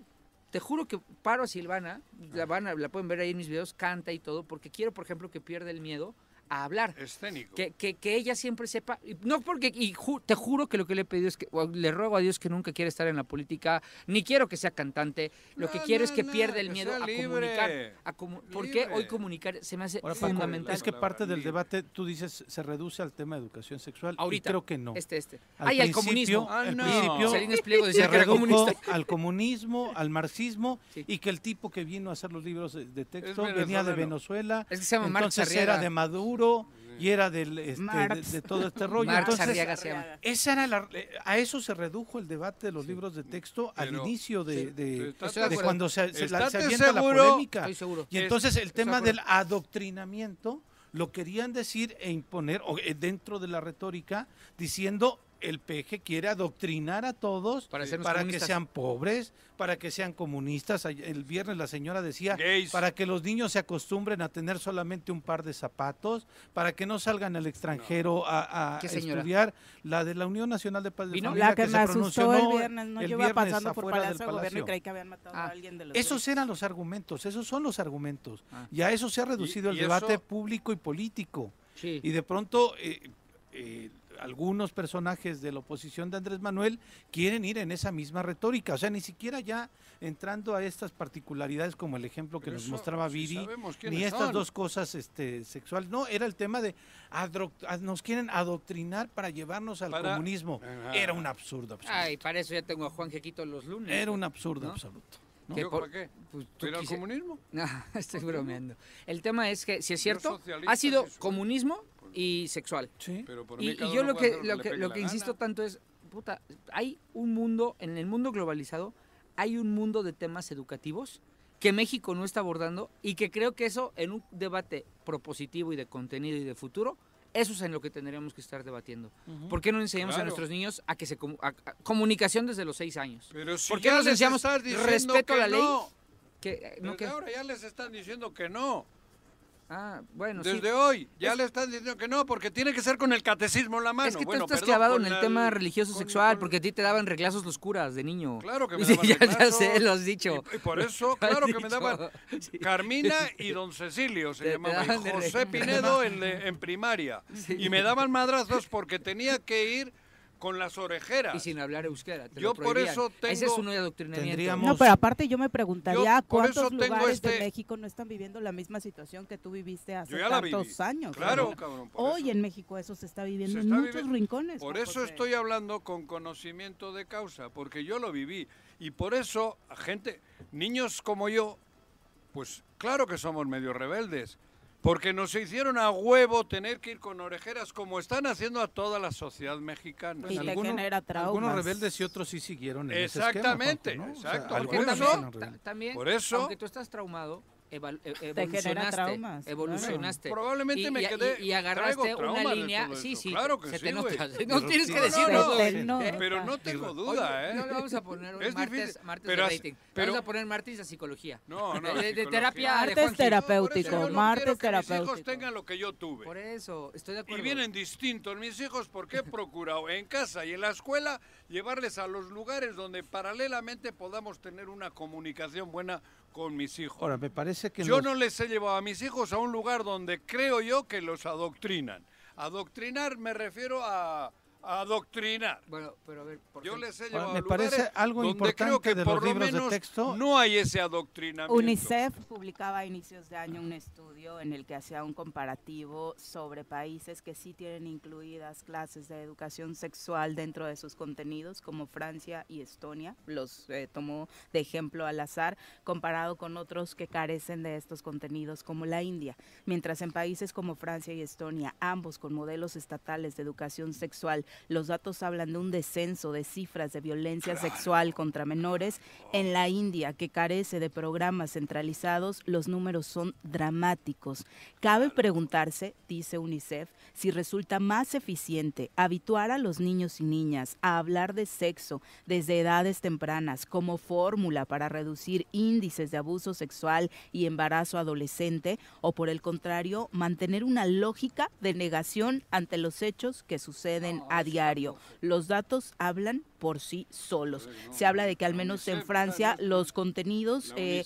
H: te juro que paro a Silvana, la, van a- la pueden ver ahí en mis videos, canta y todo, porque quiero, por ejemplo, que pierda el miedo a hablar.
F: Escénico.
H: Que, que, que ella siempre sepa, y no porque, y ju- te juro que lo que le he pedido es que, le ruego a Dios que nunca quiera estar en la política, ni quiero que sea cantante, lo que quiero
F: no,
H: es que
F: no,
H: pierda el
F: que
H: miedo a
F: libre,
H: comunicar. A comu- porque hoy comunicar se me hace
C: Ahora, Paco,
H: fundamental.
C: es que parte del debate, tú dices, se reduce al tema de educación sexual. y
H: Ahorita.
C: creo que no.
H: Este, este.
C: Al
H: Ay, al comunismo.
F: Ah,
C: al
F: no.
C: principio
H: Salinas Pliego
C: se
H: decía que era comunista.
C: al comunismo, al marxismo
H: Sí.
C: y que el tipo que vino a hacer los libros de, de texto venía de Venezuela.
H: Es que se llama Marx
C: entonces era de Maduro y era del, este, de, todo este rollo.
H: Marx
C: entonces, esa era la- eh, a eso se redujo el debate de los libros de texto al
F: Pero-
C: inicio de,
F: sí,
C: de-
F: estate-
H: Estoy de
C: de
H: acuerdo.
C: cuando se, se la- se avienta la polémica.
H: Estoy seguro.
C: Y
F: Es-
C: entonces el
H: estoy
C: tema
H: de
C: del adoctrinamiento lo querían decir e imponer o, eh, dentro de la retórica diciendo el peje quiere adoctrinar a todos
H: Para
C: que sean pobres, para que sean comunistas. El viernes la señora decía
F: Gays.
C: para que los niños se acostumbren a tener solamente un par de zapatos, para que no salgan al extranjero a, estudiar la de la Unión Nacional de Padres de
H: ¿Vino?
C: Familia
I: La que,
C: se
I: me asustó
C: pronunció,
I: el viernes, no,
C: el
I: yo iba
C: viernes
I: pasando por
C: del
I: Palacio Gobierno y creí que habían matado
H: Ah.
I: a alguien de los
C: Esos eran los argumentos, esos son los argumentos.
H: Ah.
C: Y a eso se ha reducido el
F: y
C: debate
F: eso-
C: público y político.
H: Sí.
C: Y de pronto eh, eh, algunos personajes de la oposición de Andrés Manuel quieren ir en esa misma retórica. O sea, ni siquiera ya entrando a estas particularidades como el ejemplo que
F: Pero
C: nos
F: eso,
C: mostraba Viri, ni estas
F: son.
C: dos cosas este, sexuales. No, era el tema de nos quieren adoctrinar para llevarnos al
F: Para-
C: comunismo.
F: Ajá.
C: Era un absurdo absoluto.
H: Ay, para eso ya tengo a Juan Jequito los lunes.
C: Era un absurdo
H: ¿no?
C: absoluto. ¿no?
H: Que
F: ¿Yo
H: por-
F: para qué?
H: pues,
F: ¿Pero al
H: quise-
F: comunismo?
H: No, estoy bromeando. El tema es que, si es cierto, ha sido comunismo y sexual.
C: Sí.
F: Pero por
H: Y,
F: mí
H: y yo lo que, lo que, lo que insisto
F: gana.
H: tanto es, puta, hay un mundo, en el mundo globalizado, hay un mundo de temas educativos que México no está abordando y que creo que eso en un debate propositivo y de contenido y de futuro, eso es en lo que tendríamos que estar debatiendo. ¿Por qué no enseñamos a
F: Claro.
H: nuestros niños a que se a- a- comunicación desde los seis años?
F: Pero si
H: ¿Por qué no les enseñamos respeto a
F: que
H: la ley?
F: no.
H: Que, eh, no, que-
F: ahora ya les están diciendo que no.
H: Ah, bueno, sí.
F: Desde hoy ya le están diciendo que no, porque tiene que ser con el catecismo en la mano.
H: Es que
F: Bueno,
H: tú estás
F: perdón,
H: clavado en el tema religioso
F: con-
H: sexual,
F: con-
H: porque a ti te daban reglazos los curas de niño.
F: Claro que me daban
H: ya, ya sé, lo has dicho.
F: Y, y por eso, claro que me daban Carmina y Don Cecilio, se
H: Te- te
F: llamaba, y
H: daban de
F: José Pinedo en, en primaria.
H: Sí.
F: Y me daban madrazos porque tenía que ir con las orejeras.
H: Y sin hablar euskera. te
F: Yo
H: lo
F: por eso
H: Ese es
F: tengo-
H: un adoctrinamiento.
C: Tendríamos-
E: No, pero aparte yo me preguntaría
F: Yo
E: cuántos
F: tengo
E: lugares de
F: este-
E: México no están viviendo la misma situación que tú viviste hace
F: Yo ya la
E: tantos
F: viví.
E: años.
F: Claro,
E: ¿no?
F: cabrón, por
E: Hoy en México eso se está viviendo
F: Se
E: en muchos rincones.
F: Por eso
E: José.
F: estoy hablando con conocimiento de causa, porque yo lo viví. Y por eso, gente, niños como yo, pues claro que somos medio rebeldes. Porque nos hicieron a huevo tener que ir con orejeras como están haciendo a toda la sociedad mexicana.
E: Y
C: algunos-
E: genera traumas.
C: Algunos rebeldes y otros sí siguieron en ese
F: Exactamente,
C: esquema, Juanjo, ¿no? O sea, algunos.
H: También,
F: Por eso-
H: aunque tú estás traumado, eval- e- evolucionaste.
E: traumas, claro.
H: evolucionaste.
F: Probablemente
H: y,
F: me quedé-
H: Y, y agarraste una
F: de
H: línea. Sí, sí.
F: Claro que
H: se
F: sí,
H: te nota. No tienes que
F: No, no,
H: decirlo.
F: no.
E: Se nota.
F: Pero no tengo
H: Oye,
F: duda, ¿eh?
H: No vamos a poner
F: Es
H: martes, martes
F: pero
H: de rating.
F: pero-
H: vamos a poner martes de psicología.
F: No, no,
H: De, de terapia de
E: Martes
H: Gil.
E: terapéutico,
F: eso no
E: martes
F: que mis
E: terapéutico.
F: hijos tengan lo que yo tuve.
H: Por eso, estoy de acuerdo.
F: Y vienen distintos mis hijos porque he procurado en casa y en la escuela llevarles a los lugares donde paralelamente podamos tener una comunicación buena con mis hijos.
C: Ahora, me parece que
F: Yo
C: los-
F: no les he llevado a mis hijos a un lugar donde creo yo que los adoctrinan. Adoctrinar me refiero a, a adoctrinar.
H: Bueno, pero a ver, por
F: Yo les he llevado
C: me
F: a lugares
C: parece algo
F: donde creo
C: importante
F: que
C: de los
F: por lo
C: libros de
F: menos
C: texto.
F: no hay ese adoctrinamiento.
E: UNICEF publicaba a inicios de año un estudio en el que hacía un comparativo sobre países que sí tienen incluidas clases de educación sexual dentro de sus contenidos, como Francia y Estonia. Los eh, tomó de ejemplo al azar, comparado con otros que carecen de estos contenidos, como la India. Mientras en países como Francia y Estonia, ambos con modelos estatales de educación sexual, los datos hablan de un descenso de cifras de violencia sexual contra menores, en la India, que carece de programas centralizados, los números son dramáticos. Cabe preguntarse, dice UNICEF, si resulta más eficiente habituar a los niños y niñas a hablar de sexo desde edades tempranas como fórmula para reducir índices de abuso sexual y embarazo adolescente, o por el contrario, mantener una lógica de negación ante los hechos que suceden a diario. Los datos hablan por sí solos. Se habla de que al menos en Francia los contenidos eh,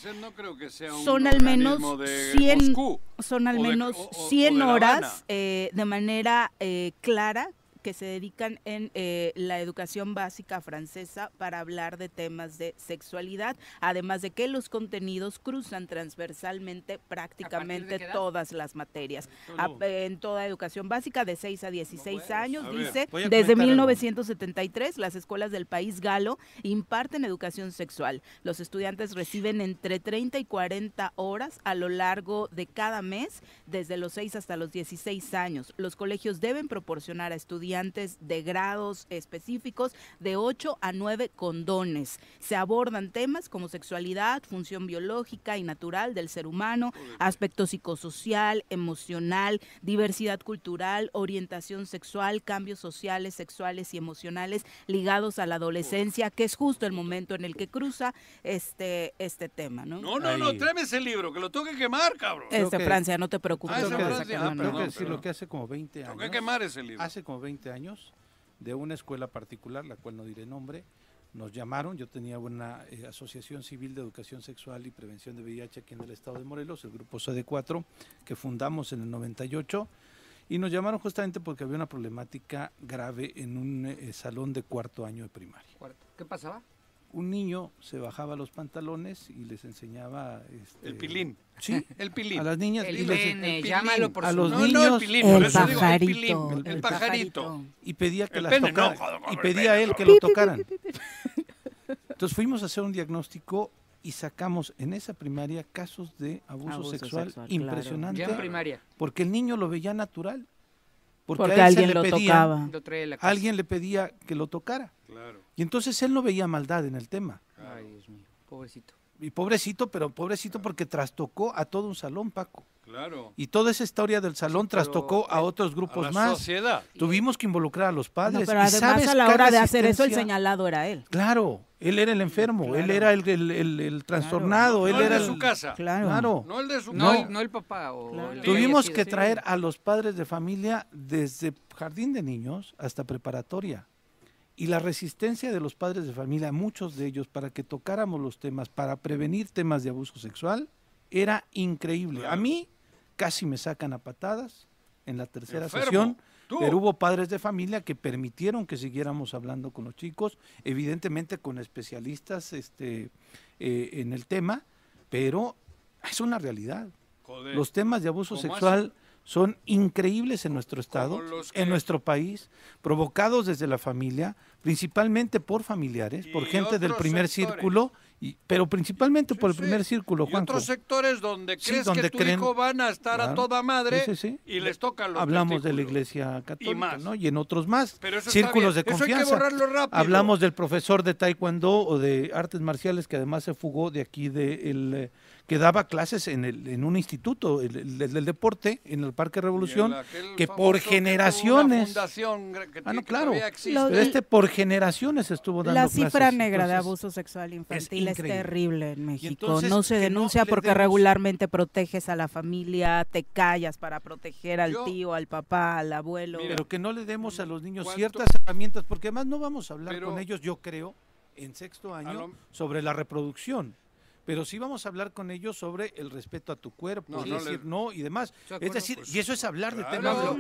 E: son al menos
F: organismo de
E: 100
F: Moscú.
E: son al menos
F: o- o- o
E: 100
F: de La Habana.
E: horas eh, de manera eh, clara que se dedican en eh, la educación básica francesa para hablar de temas de sexualidad, además de que los contenidos cruzan transversalmente prácticamente todas las materias. A- en toda educación básica de 6 a 16 años,
F: A ver,
E: dice,
C: a
E: desde
C: comentar algo.
E: 1973 las escuelas del país galo imparten educación sexual. Los estudiantes reciben entre 30 y 40 horas a lo largo de cada mes, desde los 6 hasta los 16 años. Los colegios deben proporcionar a estudiantes de grados específicos de 8 a 9 condones. Se abordan temas como sexualidad, función biológica y natural del ser humano, aspecto psicosocial, emocional, diversidad cultural, orientación sexual, cambios sociales, sexuales y emocionales ligados a la adolescencia, que es justo el momento en el que cruza este, este tema, ¿no?
F: No, no, no, tráeme ese libro, que lo tengo que quemar, cabrón.
E: Es de
C: Creo que-
E: Francia, no te preocupes.
F: Ah,
C: Tengo
E: a
F: Francia, ah,
C: tengo que
E: nota.
F: perdón,
C: decir lo que hace como 20
F: Tengo
C: años.
F: que quemar ese libro.
C: Hace como 20 años, de una escuela particular, la cual no diré nombre, nos llamaron, yo tenía una eh, asociación civil de educación sexual y prevención de VIH aquí en el estado de Morelos, el grupo CD4, que fundamos en el 98, y nos llamaron justamente porque había una problemática grave en un eh, salón de cuarto año de primaria.
H: ¿Qué pasaba?
C: Un niño se bajaba los pantalones y les enseñaba... este,
F: El pilín.
C: Sí,
F: El pilín.
C: a las niñas
H: El
C: y les-
H: pene,
F: el
H: llámalo
F: pilín.
H: por
C: A
H: su
C: los
F: no,
H: nombre.
F: no, el
C: niños-
F: pilín,
E: El
F: digo
E: pajarito,
F: pilín, el, pajarito.
C: y pedía que
F: El
C: las
F: pene, no,
C: tocara-
F: joder,
C: y pedía a él que lo tocaran. Entonces fuimos a hacer un diagnóstico y sacamos en esa primaria casos de abuso,
E: Abuso
C: sexual,
E: sexual, claro.
C: impresionante,
H: Ya en primaria.
C: porque el niño lo veía natural. Porque,
E: Porque
C: a él se
E: alguien
C: le
E: lo
C: pedía-
E: tocaba.
H: Lo trae de la casa.
C: Alguien le pedía que lo tocara.
F: Claro.
C: Y entonces él no veía maldad en el tema.
H: Ay, Dios mío, pobrecito.
C: Y pobrecito, pero pobrecito porque trastocó a todo un salón, Paco.
F: Claro.
C: Y toda esa historia del salón
H: pero
C: trastocó a otros grupos
F: a la
C: más.
F: sociedad.
C: Tuvimos que involucrar a los padres.
E: No, pero
C: ¿Y
E: además
C: sabes
E: a la hora de hacer eso el señalado era él.
C: Claro, él era el enfermo, él era el, el- el- el trastornado,
F: No
C: él
F: el
C: era
F: de
C: el-
F: su casa.
E: Claro.
C: Claro.
F: No el de su
H: No,
F: casa.
H: no el papá o
E: Claro.
H: el
C: Tuvimos que traer a los padres de familia desde jardín de niños hasta preparatoria. Y la resistencia de los padres de familia, muchos de ellos, para que tocáramos los temas, para prevenir temas de abuso sexual, era increíble. A mí casi me sacan a patadas en la tercera
F: Enfermo.
C: sesión,
F: Tú.
C: pero hubo padres de familia que permitieron que siguiéramos hablando con los chicos, evidentemente con especialistas este, eh, en el tema, pero es una realidad.
F: Joder.
C: Los temas de abuso
F: ¿Cómo
C: sexual son increíbles en nuestro estado,
F: que-
C: en nuestro país, provocados desde la familia, principalmente por familiares, por gente del primer
F: sectores.
C: círculo, y, pero principalmente por el
F: Sí,
C: primer círculo,
F: Y
C: Juanjo.
F: otros sectores donde
C: Sí,
F: crees
C: donde
F: que tu
C: creen-
F: hijo van a estar a toda madre
C: Sí, sí, sí.
F: y les tocan los
C: Hablamos de la iglesia católica,
F: más.
C: ¿no? Y en otros más.
F: Pero eso
C: Círculos de
F: Eso hay que
C: confianza.
F: borrarlo rápido.
C: Hablamos del profesor de taekwondo o de artes marciales que además se fugó de aquí de el, eh, que daba clases en el en un instituto el, el- el del deporte en el Parque Revolución
F: el
C: que por generaciones
F: que
C: Ah, no, claro. pero este por generaciones estuvo dando
E: La cifra
C: clases.
E: negra de abuso sexual infantil es, terrible en México.
C: entonces,
E: no se
C: no
E: denuncia porque
C: demos-
E: regularmente proteges a la familia, te callas para proteger al
F: Yo-
E: tío, al papá, al abuelo.
F: Mira,
C: pero que no le demos a los niños
F: ¿Cuánto-
C: ciertas herramientas porque además no vamos a hablar
F: Pero-
C: con ellos yo creo en sexto año
F: lo-
C: sobre la reproducción pero sí vamos a hablar con ellos sobre el respeto a tu cuerpo,
F: No, no
C: decir, no y demás. Es decir,
F: pues,
C: y eso es hablar de
F: claro,
C: temas de
H: Hablo- con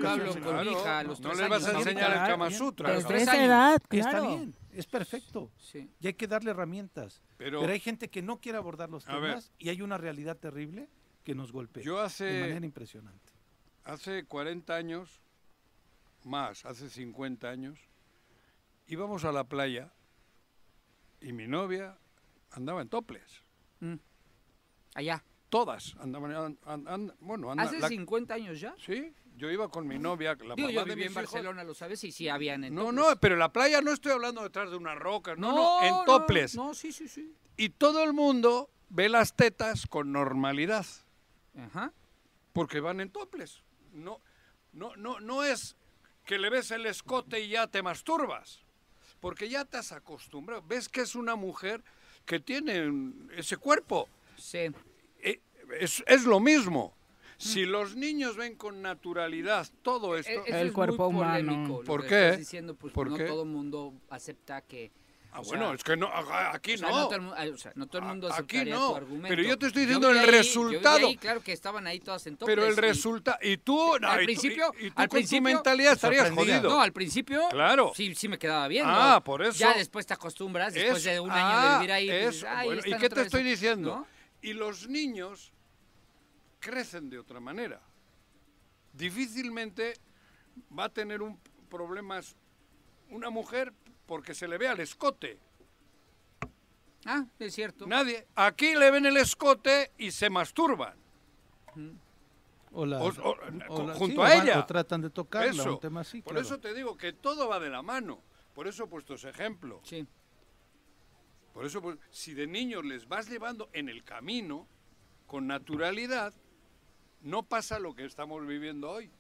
H: mi hija los
F: no
H: tres
F: le vas a
H: años.
F: enseñar el Kama. Sutra.
H: Desde
F: ¿no?
E: Esa
H: años.
E: edad,
C: Está
E: claro.
C: bien, es perfecto.
H: Sí.
C: Y hay que darle herramientas.
F: Pero-
C: Pero, hay gente que no quiere abordar los temas y hay una realidad terrible que nos golpea
F: Yo hace-
C: de manera impresionante.
F: Hace 40 años, más, hace 50 años, íbamos a la playa y mi novia andaba en toples.
H: Allá.
F: Todas andaban, an- an- an- bueno, anda-
H: ¿Hace
F: la-
H: 50 años ya?
F: Sí, yo iba con mi novia, la
H: Digo,
F: mamá
H: yo viví en. Barcelona, ¿lo sabes? Y sí habían en
F: No,
H: toples.
F: no, pero en la playa no estoy hablando detrás de una roca, no, no, en toples.
H: No, sí, sí, sí.
F: Y todo el mundo ve las tetas con normalidad,
H: Ajá.
F: porque van en toples. No, no, no, no es que le ves el escote y ya te masturbas, porque ya te has acostumbrado. Ves que es una mujer que tiene ese cuerpo.
H: Sí.
F: Eh, Es, es lo mismo. Si los niños ven con naturalidad todo esto,
H: E- eso
E: El
H: es
E: cuerpo
H: muy
E: humano.
H: polémico,
F: ¿Por qué?
H: estás diciendo, pues
F: ¿Por
H: no
F: qué?
H: todo el mundo acepta que...
F: Ah, bueno,
H: sea,
F: es que no, a- aquí
H: o sea,
F: no.
H: todo el o sea, no todo el mundo
F: A- aquí
H: aceptaría
F: no,
H: tu argumento.
F: pero yo te estoy diciendo el
H: ahí- yo
F: resultado.
H: ahí, claro que estaban ahí todas en
F: Pero el resultado, y tú, no,
H: al
F: y
H: principio,
F: y, y tú
H: al
F: con
H: principio,
F: tu mentalidad estarías jodido.
H: No, al principio
F: Claro.
H: sí, sí me quedaba bien.
F: Ah,
H: ¿no?
F: por eso.
H: Ya después te acostumbras, después
F: Es-
H: de un año
F: ah,
H: de vivir ahí. pues,
F: eso,
H: ay,
F: bueno, ¿Y qué te estoy diciendo? Y los niños crecen de otra manera. Difícilmente va a tener un problemas una mujer porque se le ve al escote.
H: Ah, es cierto.
F: Nadie. Aquí le ven el escote y se masturban.
C: O la-
F: O- o-
C: o la-
F: junto
C: sí,
F: a ella.
C: o tratan de tocarla,
F: Eso.
C: un tema así,
F: Por
C: claro.
F: eso te digo que todo va de la mano. Por eso he puesto ese ejemplo.
H: Sí.
F: Por eso, pues, si de niños les vas llevando en el camino, con naturalidad, no pasa lo que estamos viviendo hoy,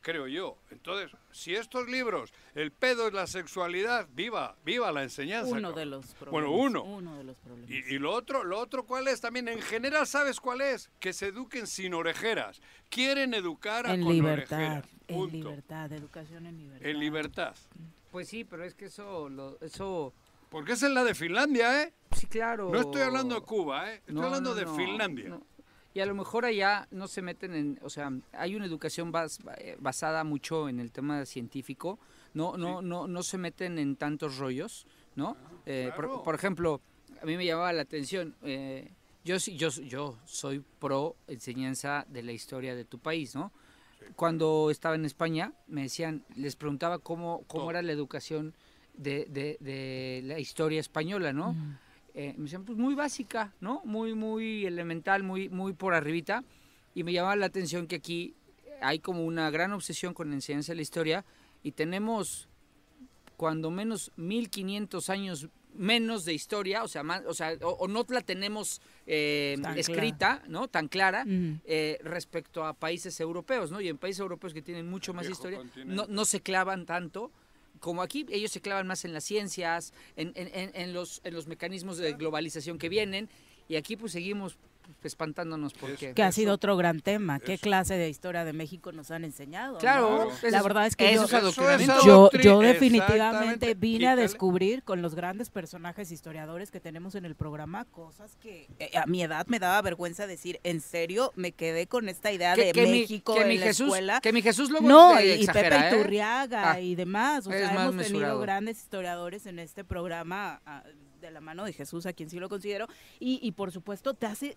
F: creo yo. Entonces, si estos libros, el pedo es la sexualidad, viva, viva la enseñanza.
E: Uno
F: cabrón.
E: de los problemas.
F: Bueno, uno.
E: Uno de los problemas.
F: Y, y lo otro, lo otro, ¿cuál es? También, en general, ¿sabes cuál es? Que se eduquen sin orejeras. Quieren educar a
E: en
F: con
E: libertad,
F: orejeras.
E: en
F: Punto.
E: libertad, educación en libertad.
F: En libertad.
H: Pues sí, pero es que eso, lo- eso,
F: Porque esa es la de Finlandia, ¿eh?
H: sí, claro.
F: No estoy hablando de Cuba, ¿eh? Estoy
H: No,
F: hablando
H: no,
F: de
H: no,
F: Finlandia.
H: Y a lo mejor allá no se meten en, o sea, hay una educación bas- eh, basada mucho en el tema científico, no, no, no, no se meten en tantos rollos, ¿no? Eh, por-
F: claro.
H: por, ejemplo, a mí me llamaba la atención, eh, yo, sí- yo, yo soy pro enseñanza de la historia de tu país, ¿no? Cuando estaba en España, me decían, les preguntaba cómo, cómo
F: Todo.
H: era la educación de, de- de la historia española, ¿no? Eh, me decían, pues muy básica, ¿no? Muy, muy elemental, muy, muy por arribita. Y me llamaba la atención que aquí hay como una gran obsesión con la enseñanza de la historia y tenemos cuando menos 1500 años menos de historia, o sea, o, sea o, no la tenemos eh, escrita, ¿no? Tan clara eh, respecto a países europeos, ¿no? Y en países europeos que tienen mucho más historia, no, no, se clavan tanto como aquí, ellos se clavan más en las ciencias, en, en, en, los, en los mecanismos de globalización que vienen, y aquí pues seguimos espantándonos porque...
E: Que ha sido otro gran tema. ¿Qué clase de historia de México nos han enseñado?
H: Claro.
E: La verdad es que yo, yo, definitivamente vine a descubrir con los grandes personajes historiadores que tenemos en el programa cosas que eh, a mi edad me daba vergüenza decir, en serio, me quedé con esta idea de México
H: que
E: en
H: mi
E: la
H: Jesús,
E: escuela.
H: Que mi Jesús luego
E: No, y, Pepe ¿eh? Iturriaga
H: ah,
E: y demás. O sea, hemos tenido grandes historiadores en este programa. Ah, de la mano de Jesús, a quien sí lo considero, y, por supuesto te hace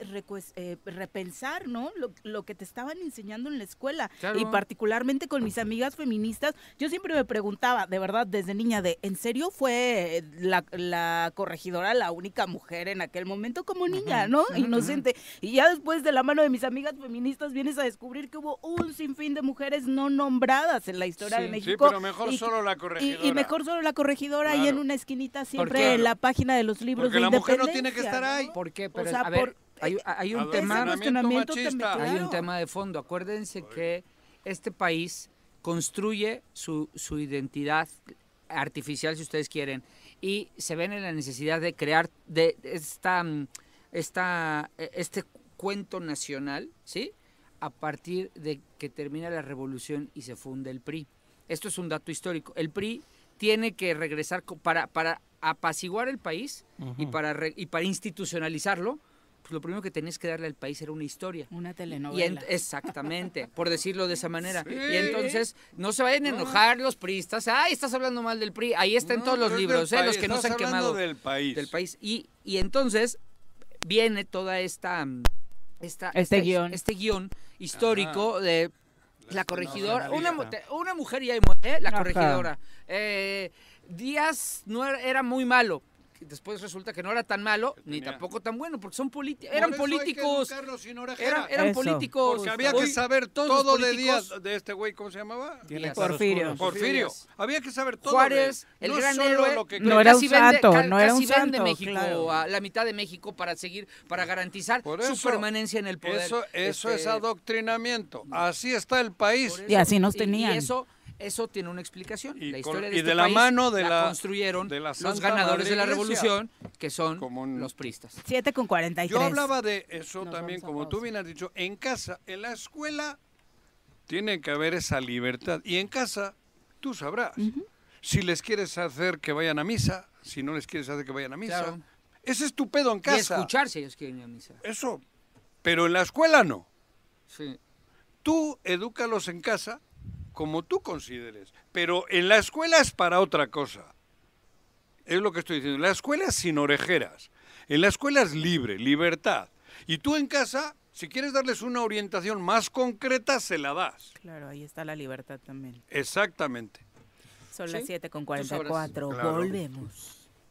E: eh, repensar, ¿no? Lo, que te estaban enseñando en la escuela, y particularmente con mis amigas feministas, yo siempre me preguntaba, de verdad, desde niña, de, ¿en serio fue la, corregidora la única mujer en aquel momento como niña, ¿no? Inocente. Y ya después de la mano de mis amigas feministas vienes a descubrir que hubo un sinfín de mujeres no nombradas en la historia de México.
F: Sí, pero mejor solo la corregidora.
E: Y, mejor solo la corregidora y en una esquinita siempre en la página de los libros
F: Porque
E: la
F: mujer no tiene que estar ahí.
H: ¿Por qué? Pero, a ver, hay, hay, un tema, hay un tema de fondo. Acuérdense que este país construye su, su identidad artificial, si ustedes quieren, y se ven en la necesidad de crear de esta, esta, este cuento nacional, ¿sí? A partir de que termina la revolución y se funde el PRI. Esto es un dato histórico. El PRI tiene que regresar para, para apaciguar el país y, para y para institucionalizarlo, pues lo primero que tenías que darle al país era una historia.
E: Una telenovela.
H: exactamente, por decirlo de esa manera. Y entonces, no se vayan a enojar los priistas. Ay, estás hablando mal del PRI. Ahí está en todos los libros, ¿eh? los que no se han quemado.
F: del país.
H: Del país. Y, y entonces viene toda esta... esta
E: este guion.
H: Este guion histórico de la corregidora, una, una mujer ya muere, la corregidora. Eh, Díaz no era, muy malo, después resulta que no era tan malo ni tampoco tan bueno porque son políticos eran políticos. eran, eran políticos.
F: Porque había que saber todo de Díaz de este güey cómo se llamaba
E: Porfirio.
F: Porfirio. Había que saber todo
H: Juárez el gran héroe
E: no era un santo no era un
H: santo México a la mitad de México para seguir para garantizar su permanencia en el poder.
F: eso eso es este, adoctrinamiento. Así está el país.
E: y así nos tenían
H: y eso eso tiene una explicación.
F: Y,
H: la historia
F: de,
H: este
F: la mano de
H: la, construyeron los ganadores de la revolución, que son los pristas.
E: 7 con 43.
F: Yo hablaba de eso también, como tú bien has dicho, en casa, en la escuela tiene que haber esa libertad. Y en casa, tú sabrás. Si les quieres hacer que vayan a misa, si no les quieres hacer que vayan a misa. Ese es tu pedo en casa.
H: Y escuchar si ellos quieren ir a misa.
F: Eso. Pero en la escuela no.
H: Sí.
F: Tú edúcalos en casa como tú consideres. Pero en la escuela es para otra cosa. Es lo que estoy diciendo. La escuela es sin orejeras. En la escuela es libre, libertad. Y tú en casa, si quieres darles una orientación más concreta, se la das.
E: Claro, ahí está la libertad también.
F: Exactamente.
E: Son las 7 con 44. Volvemos.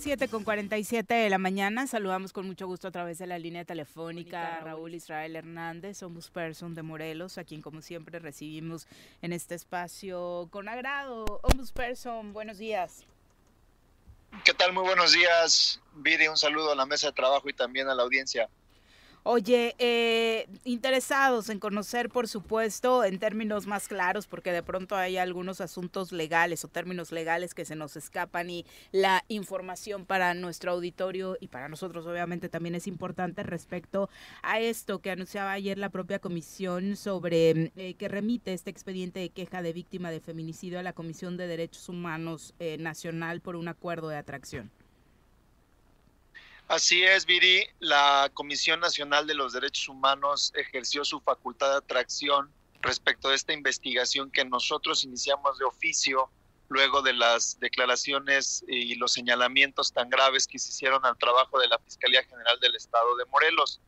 E: Las 7 con 47 de la mañana. Saludamos con mucho gusto a través de la línea telefónica a Raúl Israel Hernández, Ombudsperson de Morelos, a quien como siempre recibimos en este espacio con agrado. Ombudsperson, buenos días.
J: ¿Qué tal? Muy buenos días, Viri. Un saludo a la mesa de trabajo y también a la audiencia.
E: Oye, eh, interesados en conocer, por supuesto, en términos más claros, porque de pronto hay algunos asuntos legales o términos legales que se nos escapan y la información para nuestro auditorio y para nosotros obviamente también es importante respecto a esto que anunciaba ayer la propia comisión sobre eh, que remite este expediente de queja de víctima de feminicidio a la Comisión de Derechos Humanos eh, Nacional por un acuerdo de atracción.
J: Así es, Viri. La Comisión Nacional de los Derechos Humanos ejerció su facultad de atracción respecto de esta investigación que nosotros iniciamos de oficio luego de las declaraciones y los señalamientos tan graves que se hicieron al trabajo de la Fiscalía General del Estado de Morelos.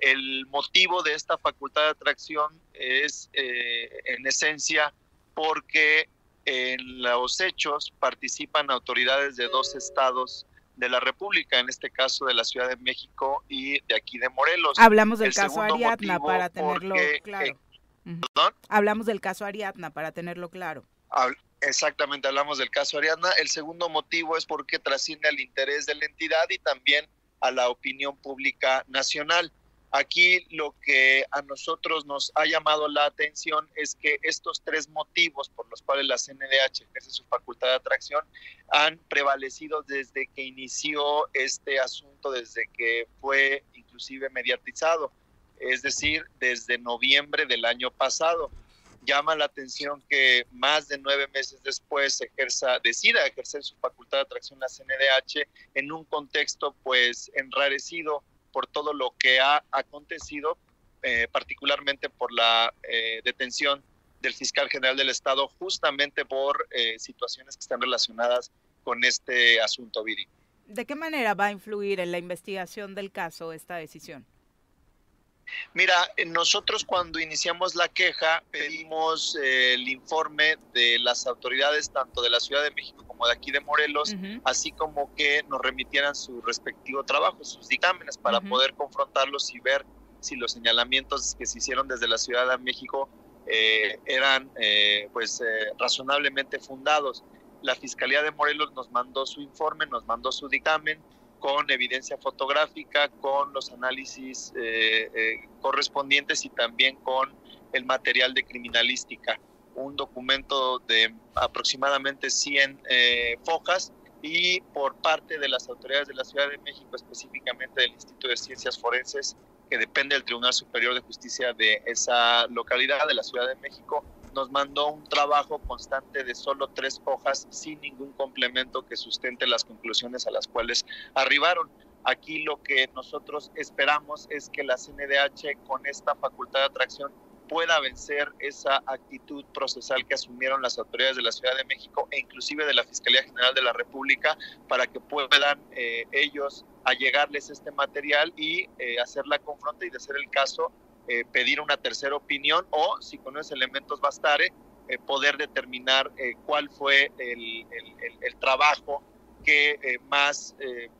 J: El motivo de esta facultad de atracción es, eh, en esencia, porque en los hechos participan autoridades de dos estados de la República, en este caso de la Ciudad de México y de aquí de Morelos.
E: Hablamos del caso Ariadna para tenerlo claro. Hablamos del caso Ariadna para tenerlo claro.
J: Exactamente, hablamos del caso Ariadna. El segundo motivo es porque trasciende al interés de la entidad y también a la opinión pública nacional. Aquí lo que a nosotros nos ha llamado la atención es que estos tres motivos por los cuales la CNDH ejerce su facultad de atracción han prevalecido desde que inició este asunto, desde que fue inclusive mediatizado, es decir, desde noviembre del año pasado. Llama la atención que más de nueve meses después ejerza, decida ejercer su facultad de atracción la CNDH en un contexto pues enrarecido por todo lo que ha acontecido, eh, particularmente por la eh, detención del fiscal general del Estado, justamente por eh, situaciones que están relacionadas con este asunto, Viri.
E: ¿De qué manera va a influir en la investigación del caso esta decisión?
J: Mira, nosotros cuando iniciamos la queja pedimos el informe de las autoridades tanto de la Ciudad de México como de aquí de Morelos, así como que nos remitieran su respectivo trabajo, sus dictámenes, para poder confrontarlos y ver si los señalamientos que se hicieron desde la Ciudad de México eh, eran eh, pues eh, razonablemente fundados. La Fiscalía de Morelos nos mandó su informe, nos mandó su dictamen, con evidencia fotográfica, con los análisis eh, eh, correspondientes y también con el material de criminalística. Un documento de aproximadamente 100 eh, fojas y por parte de las autoridades de la Ciudad de México, específicamente del Instituto de Ciencias Forenses, que depende del Tribunal Superior de Justicia de esa localidad de la Ciudad de México, nos mandó un trabajo constante de solo tres hojas sin ningún complemento que sustente las conclusiones a las cuales arribaron. Aquí lo que nosotros esperamos es que la CNDH con esta facultad de atracción pueda vencer esa actitud procesal que asumieron las autoridades de la Ciudad de México e inclusive de la Fiscalía General de la República para que puedan eh, ellos allegarles este material y eh, hacer la confronta y de ser el caso eh, pedir una tercera opinión o, si con esos elementos bastare, poder determinar cuál fue el, el, trabajo que más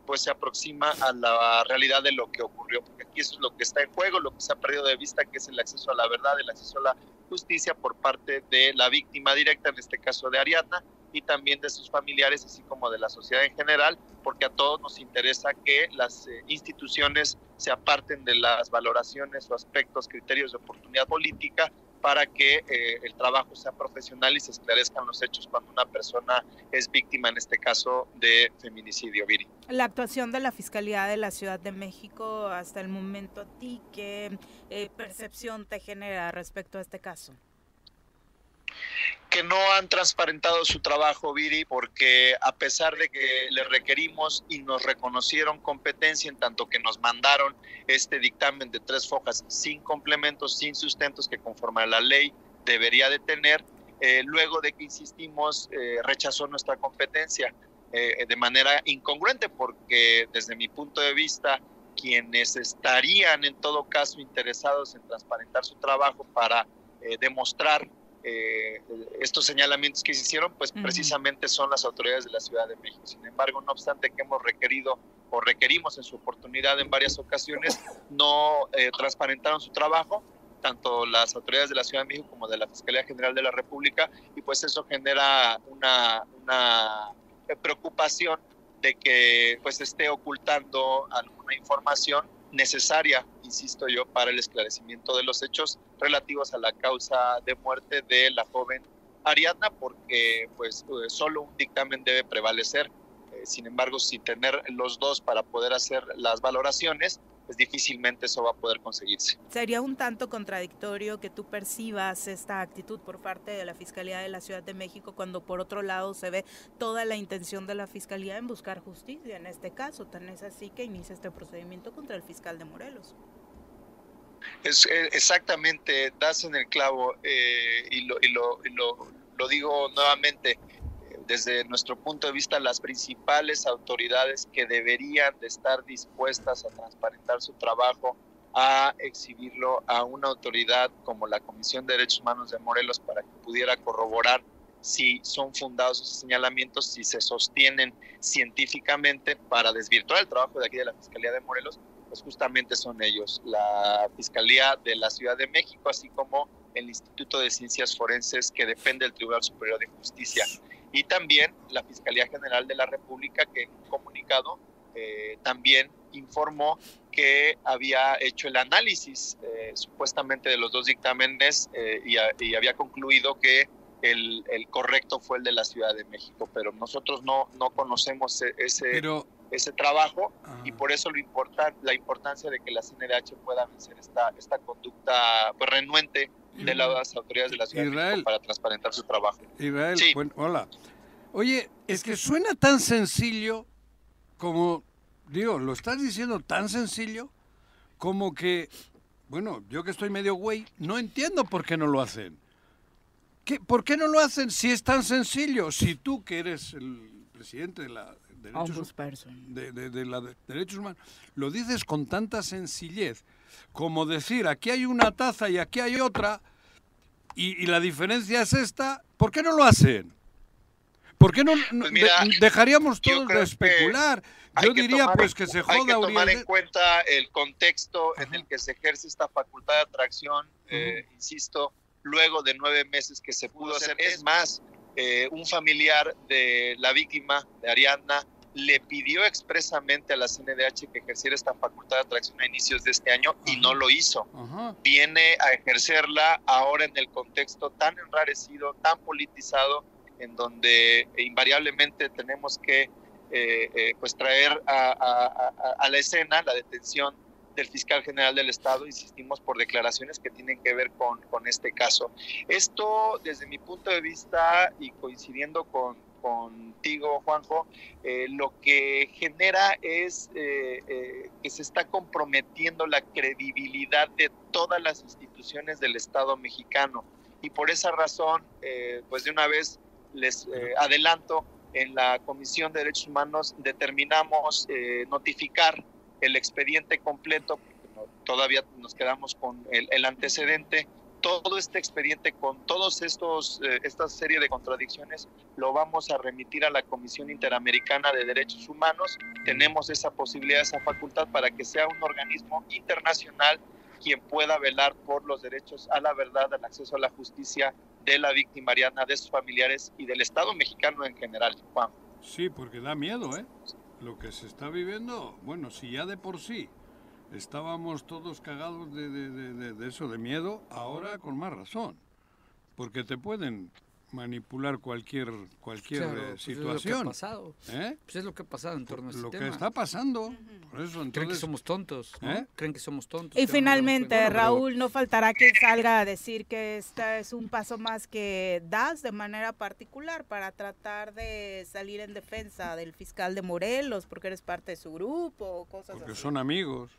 J: pues se aproxima a la realidad de lo que ocurrió, porque aquí eso es lo que está en juego, lo que se ha perdido de vista, que es el acceso a la verdad, el acceso a la justicia por parte de la víctima directa, en este caso de Ariadna, y también de sus familiares, así como de la sociedad en general, porque a todos nos interesa que las eh, instituciones se aparten de las valoraciones o aspectos, criterios de oportunidad política para que eh, el trabajo sea profesional y se esclarezcan los hechos cuando una persona es víctima, en este caso, de feminicidio, Viri.
E: La actuación de la Fiscalía de la Ciudad de México hasta el momento, ¿a ti qué eh, percepción te genera respecto a este caso?
J: Que no han transparentado su trabajo, Viri, porque a pesar de que le requerimos y nos reconocieron competencia en tanto que nos mandaron este dictamen de tres fojas sin complementos, sin sustentos que conforme a la ley debería de tener, eh, luego de que insistimos, eh, rechazó nuestra competencia eh, de manera incongruente, porque desde mi punto de vista, quienes estarían en todo caso interesados en transparentar su trabajo para demostrar eh, estos señalamientos que se hicieron, pues precisamente son las autoridades de la Ciudad de México. Sin embargo, no obstante que hemos requerido o requerimos en su oportunidad en varias ocasiones, no eh, transparentaron su trabajo, tanto las autoridades de la Ciudad de México como de la Fiscalía General de la República, y pues eso genera una, una preocupación de que pues esté ocultando alguna información necesaria, insisto yo, para el esclarecimiento de los hechos relativos a la causa de muerte de la joven Ariadna, porque pues eh, solo un dictamen debe prevalecer. Eh, sin embargo, sin tener los dos para poder hacer las valoraciones, pues difícilmente eso va a poder conseguirse.
E: Sería un tanto contradictorio que tú percibas esta actitud por parte de la Fiscalía de la Ciudad de México cuando por otro lado se ve toda la intención de la Fiscalía en buscar justicia en este caso. Tan es así que inicia este procedimiento contra el fiscal de Morelos.
J: Es, eh, exactamente, das en el clavo eh, y, lo, y, lo, y lo, lo digo nuevamente desde nuestro punto de vista, las principales autoridades que deberían de estar dispuestas a transparentar su trabajo, a exhibirlo a una autoridad como la Comisión de Derechos Humanos de Morelos para que pudiera corroborar si son fundados esos señalamientos, si se sostienen científicamente para desvirtuar el trabajo de aquí de la Fiscalía de Morelos, pues justamente son ellos, la Fiscalía de la Ciudad de México, así como el Instituto de Ciencias Forenses que depende del Tribunal Superior de Justicia y también la Fiscalía General de la República que en un comunicado eh, también informó que había hecho el análisis eh, supuestamente de los dos dictámenes eh, y, había concluido que el, correcto fue el de la Ciudad de México, pero nosotros no, no conocemos e, ese, ese trabajo y por eso lo importa, la importancia de que la CNDH pueda vencer esta, esta conducta pues, renuente de las autoridades de la Ciudad de México para transparentar su trabajo.
F: Israel, hola. Oye, es que suena tan sencillo como, digo, lo estás diciendo tan sencillo como que, bueno, yo que estoy medio güey, no entiendo por qué no lo hacen. ¿Qué, ¿Por qué no lo hacen si es tan sencillo? Si tú que eres el presidente de la derechos, de, de, de, la de derechos humanos, lo dices con tanta sencillez como decir, aquí hay una taza y aquí hay otra, y, y la diferencia es esta, ¿por qué no lo hacen? ¿Por qué no pues dejaríamos todos de especular? Yo diría pues que se joda
J: Hay que tomar en cuenta el contexto en el que se ejerce esta facultad de atracción, eh, insisto, luego de nueve meses que se pudo hacer. Es más, eh, un familiar de la víctima, de Ariadna, le pidió expresamente a la CNDH que ejerciera esta facultad de atracción a inicios de este año y no lo hizo. Viene a ejercerla ahora en el contexto tan enrarecido, tan politizado, en donde invariablemente tenemos que eh, eh, pues traer a, la escena la detención del fiscal general del Estado, insistimos por declaraciones que tienen que ver con, con este caso. Esto, desde mi punto de vista y coincidiendo con, contigo, Juanjo, eh, lo que genera es eh, eh, que se está comprometiendo la credibilidad de todas las instituciones del Estado mexicano. Y por esa razón, pues de una vez les adelanto, en la Comisión de Derechos Humanos determinamos notificar el expediente completo, todavía nos quedamos con el antecedente, todo este expediente con todos estos eh, esta serie de contradicciones lo vamos a remitir a la Comisión Interamericana de Derechos Humanos. Tenemos esa posibilidad, esa facultad para que sea un organismo internacional quien pueda velar por los derechos a la verdad, al acceso a la justicia de la víctima Ariana, de sus familiares y del Estado mexicano en general, Juan.
F: Sí, porque da miedo, ¿eh? Lo que se está viviendo, bueno, si ya de por sí estábamos todos cagados de, de, de, eso, de miedo, ahora con más razón, porque te pueden manipular cualquier cualquier eh, situación. Pues es lo que ha
H: pasado. ¿Eh? Pues es lo que ha pasado en torno a
F: Lo
H: que
F: está pasando. Por eso,
H: Creen que somos tontos, ¿Eh? Creen que somos tontos.
E: Y finalmente, Raúl, no faltará que salga a decir que este es un paso más que das de manera particular para tratar de salir en defensa del fiscal de Morelos, porque eres parte de su grupo o cosas
F: porque son amigos.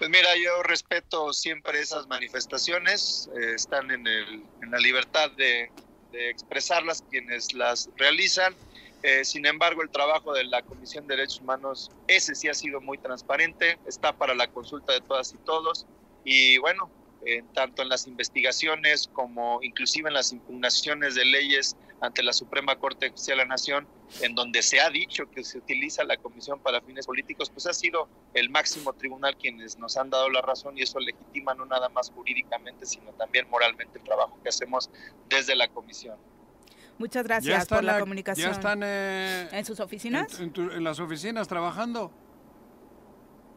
J: Pues mira, yo respeto siempre esas manifestaciones, eh, están en, el, en, la libertad de, expresarlas quienes las realizan. Eh, sin embargo, el trabajo de la Comisión de Derechos Humanos, ese sí ha sido muy transparente, está para la consulta de todas y todos. Y bueno, tanto en las investigaciones como inclusive en las impugnaciones de leyes ante la Suprema Corte de Justicia de la Nación, en donde se ha dicho que se utiliza la Comisión para fines políticos, pues ha sido el máximo tribunal quienes nos han dado la razón y eso legitima no nada más jurídicamente, sino también moralmente el trabajo que hacemos desde la Comisión.
E: Muchas gracias por la, comunicación.
F: ¿Ya están eh,
E: en sus oficinas?
F: en las oficinas trabajando?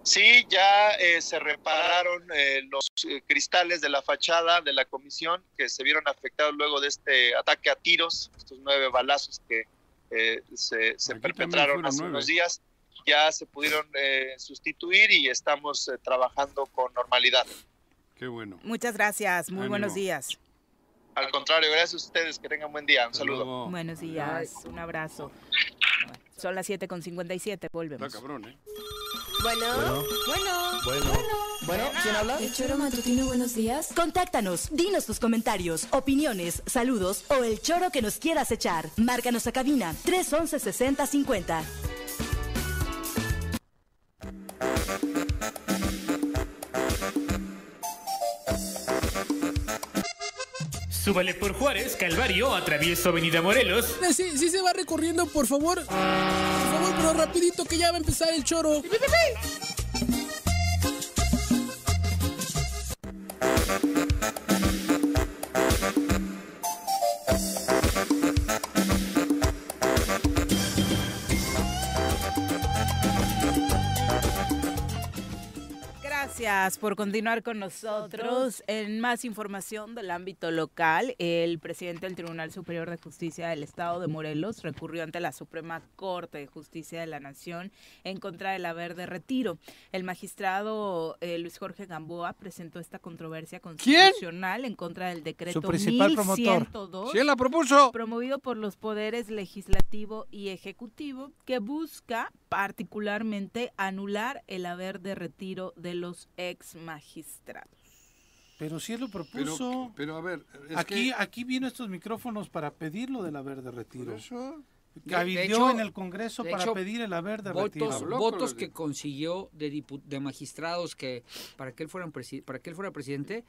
J: Sí, ya eh, se repararon eh, los eh, cristales de la fachada de la comisión que se vieron afectados luego de este ataque a tiros, estos nueve balazos que se, se perpetraron hace unos días. ya se pudieron eh, sustituir y estamos eh, trabajando con normalidad.
F: Qué bueno.
E: Muchas gracias, muy
F: Ánimo.
E: buenos días.
J: Al contrario, gracias a ustedes, que tengan buen día. Un saludo.
E: Buenos días, un abrazo. Son las 7 con 57, volvemos.
F: Está cabrón, ¿eh?
I: Bueno, bueno,
K: Bueno. Bueno, ¿quién habla?
I: El choro matutino, buenos días.
L: Contáctanos, dinos tus comentarios, opiniones, saludos o el choro que nos quieras echar. Márcanos a cabina 311 6050.
M: Súbale por Juárez, Calvario, atravieso Avenida Morelos.
N: Eh, Sí, sí se va recorriendo, por favor. Pero rapidito que ya va a empezar el choro.
E: Gracias por continuar con nosotros. En más información del ámbito local, el presidente del Tribunal Superior de Justicia del Estado de Morelos recurrió ante la Suprema Corte de Justicia de la Nación en contra del haber de retiro. El magistrado eh, Luis Jorge Gamboa presentó esta controversia constitucional en contra del decreto
C: Su principal promotor.
E: 1102
F: ¿Quién la propuso?
E: promovido por los poderes legislativo y ejecutivo que busca particularmente anular el haber de retiro de los ex magistrados.
C: Pero si él lo propuso.
F: pero a ver, es
C: aquí,
F: que...
C: aquí vino estos micrófonos para pedirlo del haber de retiro.
F: Por eso...
C: Cabildeó
H: hecho-
C: en el Congreso
H: de
C: para
H: hecho,
C: pedir el haber de
H: votos,
C: retiro.
H: votos que consiguió de, de magistrados que para que él presi- para que él fuera presidente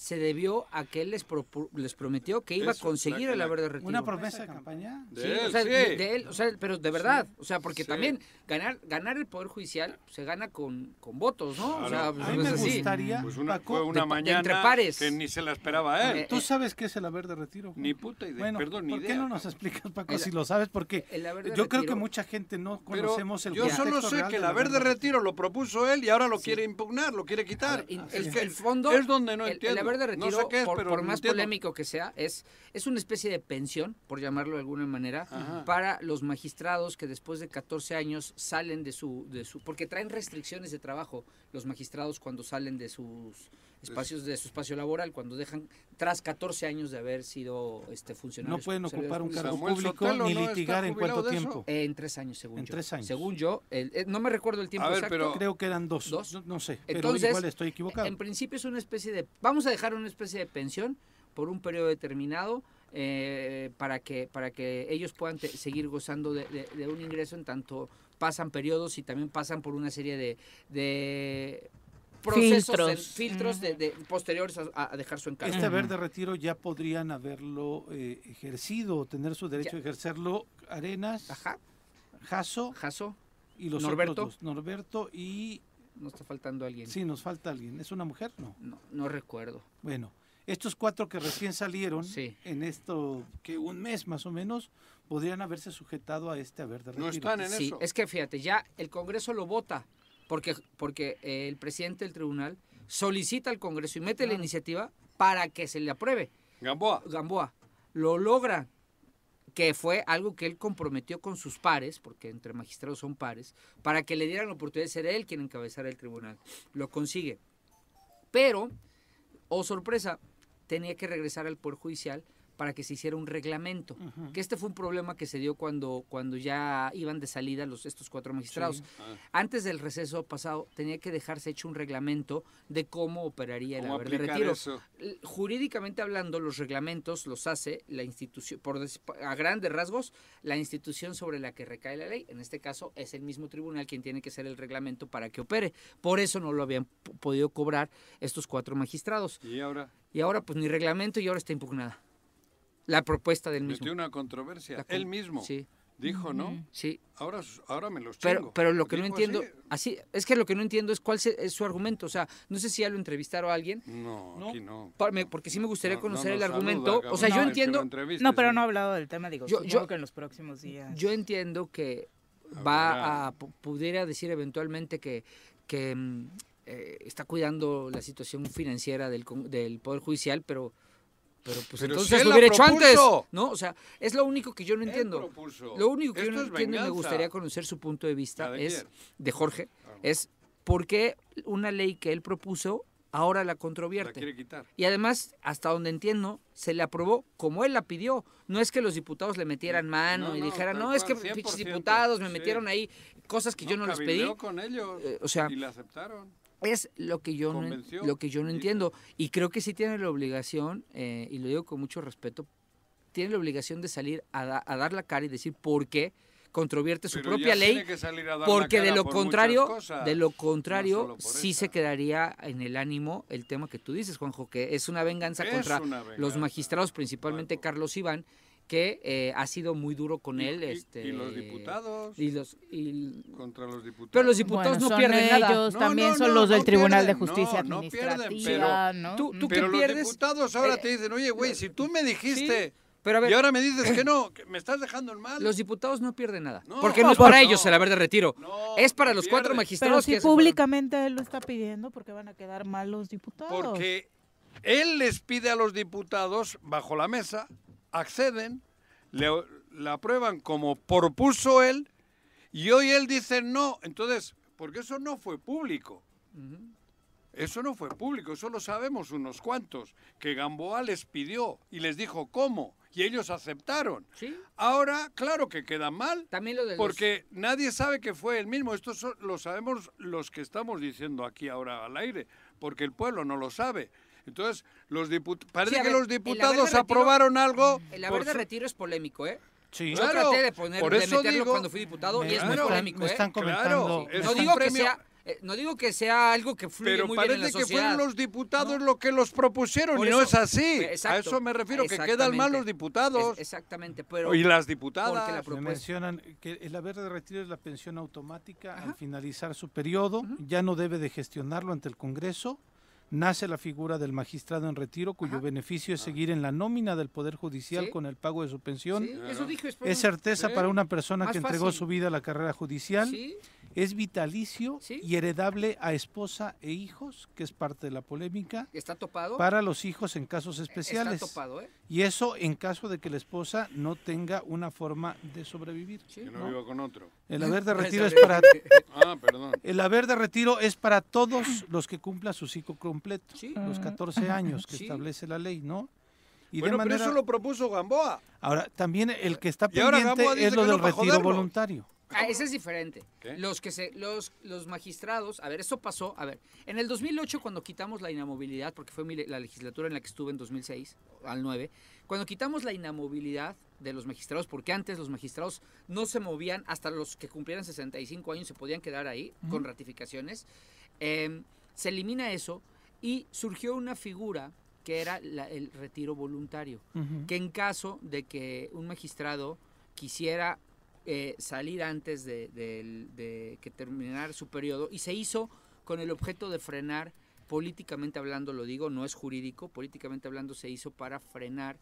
H: se debió a que él les, propu- les prometió que iba
F: Eso,
H: a conseguir
F: la-
H: el haber de retiro.
C: ¿Una promesa de campaña?
F: De
H: Sí,
F: él,
H: o sea,
F: sí.
H: de, de él, o sea, pero de verdad, o sea, porque
F: Sí.
H: también ganar ganar el poder judicial se gana con, con votos, ¿no? O sea,
F: Claro.
H: pues,
C: A mí
H: no es
C: me
H: así.
C: gustaría,
F: Pues una,
C: Paco,
F: fue una
H: de- de
F: mañana
H: entre pares.
F: que ni se la esperaba él.
H: Eh,
C: ¿Tú sabes qué es el haber de retiro? Juan?
F: ni puta idea,
C: Bueno,
F: perdón, ni
C: ¿por qué no nos explicas, Paco,
H: El-
C: si lo sabes? Porque
H: el haber de
C: yo creo que mucha gente no conocemos el
F: yo solo sé que el haber de retiro lo propuso él y ahora lo quiere impugnar, lo quiere quitar.
H: El,
F: Es
H: el-
F: que
H: el fondo
F: es donde no entiendo.
H: Haber de
F: No
H: retiro,
F: sé qué es,
H: por,
F: pero
H: por
F: no
H: más polémico que sea, es, es una especie de pensión, por llamarlo de alguna manera,
F: Ajá.
H: para los magistrados que después de 14 años salen de su, de su... Porque traen restricciones de trabajo los magistrados cuando salen de sus espacios de su espacio laboral, cuando dejan tras 14 años de haber sido este funcionarios.
C: No pueden ocupar un cargo
F: Samuel
C: público
F: Sotelo
C: ni
F: no
C: litigar en
F: jubilado
C: cuánto tiempo.
H: Eh, en tres años, según
C: En
H: yo.
C: tres años.
H: Según yo, el- eh, no me recuerdo el tiempo
F: A ver,
H: exacto.
F: pero-
C: Creo que eran dos.
H: Dos.
C: No, no sé, pero
H: Entonces,
C: igual estoy equivocado.
H: En principio es una especie de, vamos a dejar una especie de pensión por un periodo determinado eh, para que para que ellos puedan te- seguir gozando de, de- de un ingreso en tanto pasan periodos y también pasan por una serie de, de procesos,
E: Filtros.
H: de, de- posteriores a, a dejar su encargo.
C: Este haber de retiro ya podrían haberlo eh, ejercido, tener su derecho a ejercerlo Arenas,
H: Ajá,
C: Jaso
H: Jaso,
C: y los
H: Norberto.
C: otros dos. Norberto y...
H: no está faltando alguien.
C: Sí, nos falta alguien. ¿Es una mujer? No.
H: No, no recuerdo.
C: Bueno, estos cuatro que recién salieron
H: Sí.
C: en esto, que un mes más o menos, podrían haberse sujetado a este haber de retiro.
F: No están en
H: Sí,
F: eso.
H: es que fíjate, ya el Congreso lo vota, porque, porque eh, el presidente del tribunal solicita al Congreso y mete la iniciativa para que se le apruebe.
F: Gamboa.
H: Gamboa lo logra, que fue algo que él comprometió con sus pares, porque entre magistrados son pares, para que le dieran la oportunidad de ser él quien encabezara el tribunal. Lo consigue. Pero, oh sorpresa, tenía que regresar al Poder Judicial para que se hiciera un reglamento. Que este fue un problema que se dio cuando, cuando ya iban de salida los, estos cuatro magistrados.
F: Sí. Ah.
H: Antes del receso pasado tenía que dejarse hecho un reglamento de cómo operaría el
F: ¿Cómo
H: haber de retiro.
F: eso?
H: Jurídicamente hablando, los reglamentos los hace la institución, por a grandes rasgos, la institución sobre la que recae la ley. En este caso es el mismo tribunal quien tiene que hacer el reglamento para que opere. Por eso no lo habían podido cobrar estos cuatro magistrados.
F: Y ahora
H: Y ahora pues ni reglamento y ahora está impugnada. La propuesta del mismo.
F: metió una controversia.
H: Con-
F: Él mismo
H: Sí.
F: dijo, ¿no?
H: Sí.
F: Ahora, ahora me los
H: Pero,
F: chingo.
H: pero lo que no entiendo,
F: así.
H: así, es que lo que no entiendo es cuál se- es su argumento. O sea, no sé si ya lo entrevistaron a alguien.
F: No, aquí no.
H: Porque sí me gustaría
F: No,
H: conocer
F: no
H: el argumento.
F: saluda,
H: o sea, yo entiendo.
E: No, pero no ha hablado del tema, digo,
H: Yo- yo-
E: que en los próximos días.
H: Yo entiendo que va a, pu- pudiera decir eventualmente que, que mm, eh, está cuidando la situación financiera del, con- del Poder Judicial, pero Pero pues
F: Pero
H: entonces
F: si
H: lo
F: la
H: hubiera hecho antes. ¿no? O sea, es lo único que yo no entiendo. Lo único que
F: Esto
H: yo no entiendo y me gustaría conocer su punto de vista
F: ¿La de
H: es?
F: Ah.
H: de Jorge, es por qué una ley que él propuso ahora la
F: La
H: controvierte.
F: quiere quitar.
H: Y además, hasta donde entiendo, se le aprobó como él la pidió. No es que los diputados le metieran mano
F: No,
H: y dijeran, no, es que pinches
F: 100%,
H: diputados me
F: sí.
H: metieron ahí cosas que yo no les pedí.
F: con ellos
H: Eh, o sea,
F: y le aceptaron.
H: Es lo que yo no, lo que yo no entiendo. y creo que sí tiene la obligación eh, y lo digo con mucho respeto tiene la obligación de salir a, da- a dar la cara y decir por qué controvierte su
F: Pero
H: propia ley porque de lo
F: por
H: contrario de lo contrario sí se quedaría en el ánimo el tema que tú dices Juanjo que es una venganza
F: Es
H: contra
F: una
H: los magistrados principalmente Carlos Iván que eh, ha sido muy duro con
F: Y-
H: él
F: y-
H: este
F: y los diputados.
H: y los y-
F: Contra los diputados.
H: pero los diputados
E: Bueno,
H: no
E: son
H: pierden nada
E: ellos, también son los del Tribunal de Justicia
F: no, no pierden,
E: Administrativa,
F: pero,
E: ¿no?
H: tú, tú
F: pero
H: que
F: los
H: pierdes
F: diputados ahora
H: eh,
F: te dicen, oye, güey, si tú me dijiste
H: pero a ver-
F: y ahora me dices que no, que me estás dejando en mal.
H: Los diputados no pierden nada.
F: No,
H: porque no es
F: no,
H: para
F: no.
H: ellos el haber de retiro. es para los cuatro
E: Pero
H: magistrados
E: si
H: que fueron.
E: públicamente él lo está pidiendo, porque van a quedar mal los diputados?
F: Porque él les pide a los diputados, bajo la mesa, acceden, le, la aprueban como propuso él, y hoy él dice no. Entonces, porque eso no fue público. Eso no fue público, eso lo sabemos unos cuantos, que Gamboa les pidió y les dijo cómo, y ellos aceptaron. Ahora, claro que queda mal,
H: También lo de los-
F: porque nadie sabe que fue el mismo. Esto so- lo sabemos los que estamos diciendo aquí ahora al aire, porque el pueblo no lo sabe. Entonces, los diputados, parece
H: Sí, a
F: que
H: ver,
F: los
H: de
F: diputados
H: retiro-
F: aprobaron algo.
H: El haber de
F: su-
H: retiro es polémico, ¿eh?
C: Sí.
H: Yo
F: Claro,
H: traté de, poner,
F: por
H: de
F: eso
H: meterlo
F: digo-
H: cuando fui diputado y es muy polémico,
C: me
H: ¿eh?
C: están comentando-
F: Claro, es
H: no digo que
F: premio-
H: sea eh, no digo que sea algo que fluye
F: Pero
H: muy bien en la
F: parece que
H: sociedad.
F: fueron los diputados los que los propusieron
H: Por
F: y no
H: eso-
F: es así.
H: eh,
F: a
H: exacto,
F: eso me refiero, que quedan mal los diputados.
H: Es- exactamente, pero
F: y las
H: porque
F: diputadas.
H: la
C: Me mencionan que el haber de retiro es la pensión automática al finalizar su periodo, ya no debe de gestionarlo ante el Congreso. Nace la figura del magistrado en retiro, cuyo beneficio es seguir en la nómina del Poder Judicial
H: Sí.
C: con el pago de su pensión.
H: Sí, eso dije, es
C: Es certeza
H: Sí.
C: para una persona
H: Más
C: que entregó
H: fácil.
C: su vida a la carrera judicial.
H: Sí.
C: Es vitalicio y heredable a esposa e hijos, que es parte de la polémica.
H: está topado.
C: Para los hijos en casos especiales.
H: Está topado, ¿eh?
C: Y eso en caso de que la esposa no tenga una forma de sobrevivir.
F: Que no,
C: ¿no?
F: viva con otro.
C: El haber de retiro es para
F: Ah, perdón.
C: el haber de retiro es para todos los que cumplan su ciclo completo, los 14 años que
F: Sí.
C: establece la ley, ¿no? Y
F: bueno,
C: de manera
F: pero eso lo propuso Gamboa.
C: ahora también el que está pendiente es lo del retiro voluntario.
H: Ah, ese es diferente.
F: ¿Qué?
H: Los que se, los, los magistrados, a ver, eso pasó, a ver, en el 2008 cuando quitamos la inamovilidad, porque fue mi la legislatura en la que estuve en 2006 al 9, cuando quitamos la inamovilidad de los magistrados, porque antes los magistrados no se movían, hasta los que cumplieran 65 años se podían quedar ahí con ratificaciones, eh, se elimina eso y surgió una figura que era la- el retiro voluntario que en caso de que un magistrado quisiera eh, salir antes de, que terminara su periodo y se hizo con el objeto de frenar políticamente hablando, lo digo, no es jurídico, políticamente hablando se hizo para frenar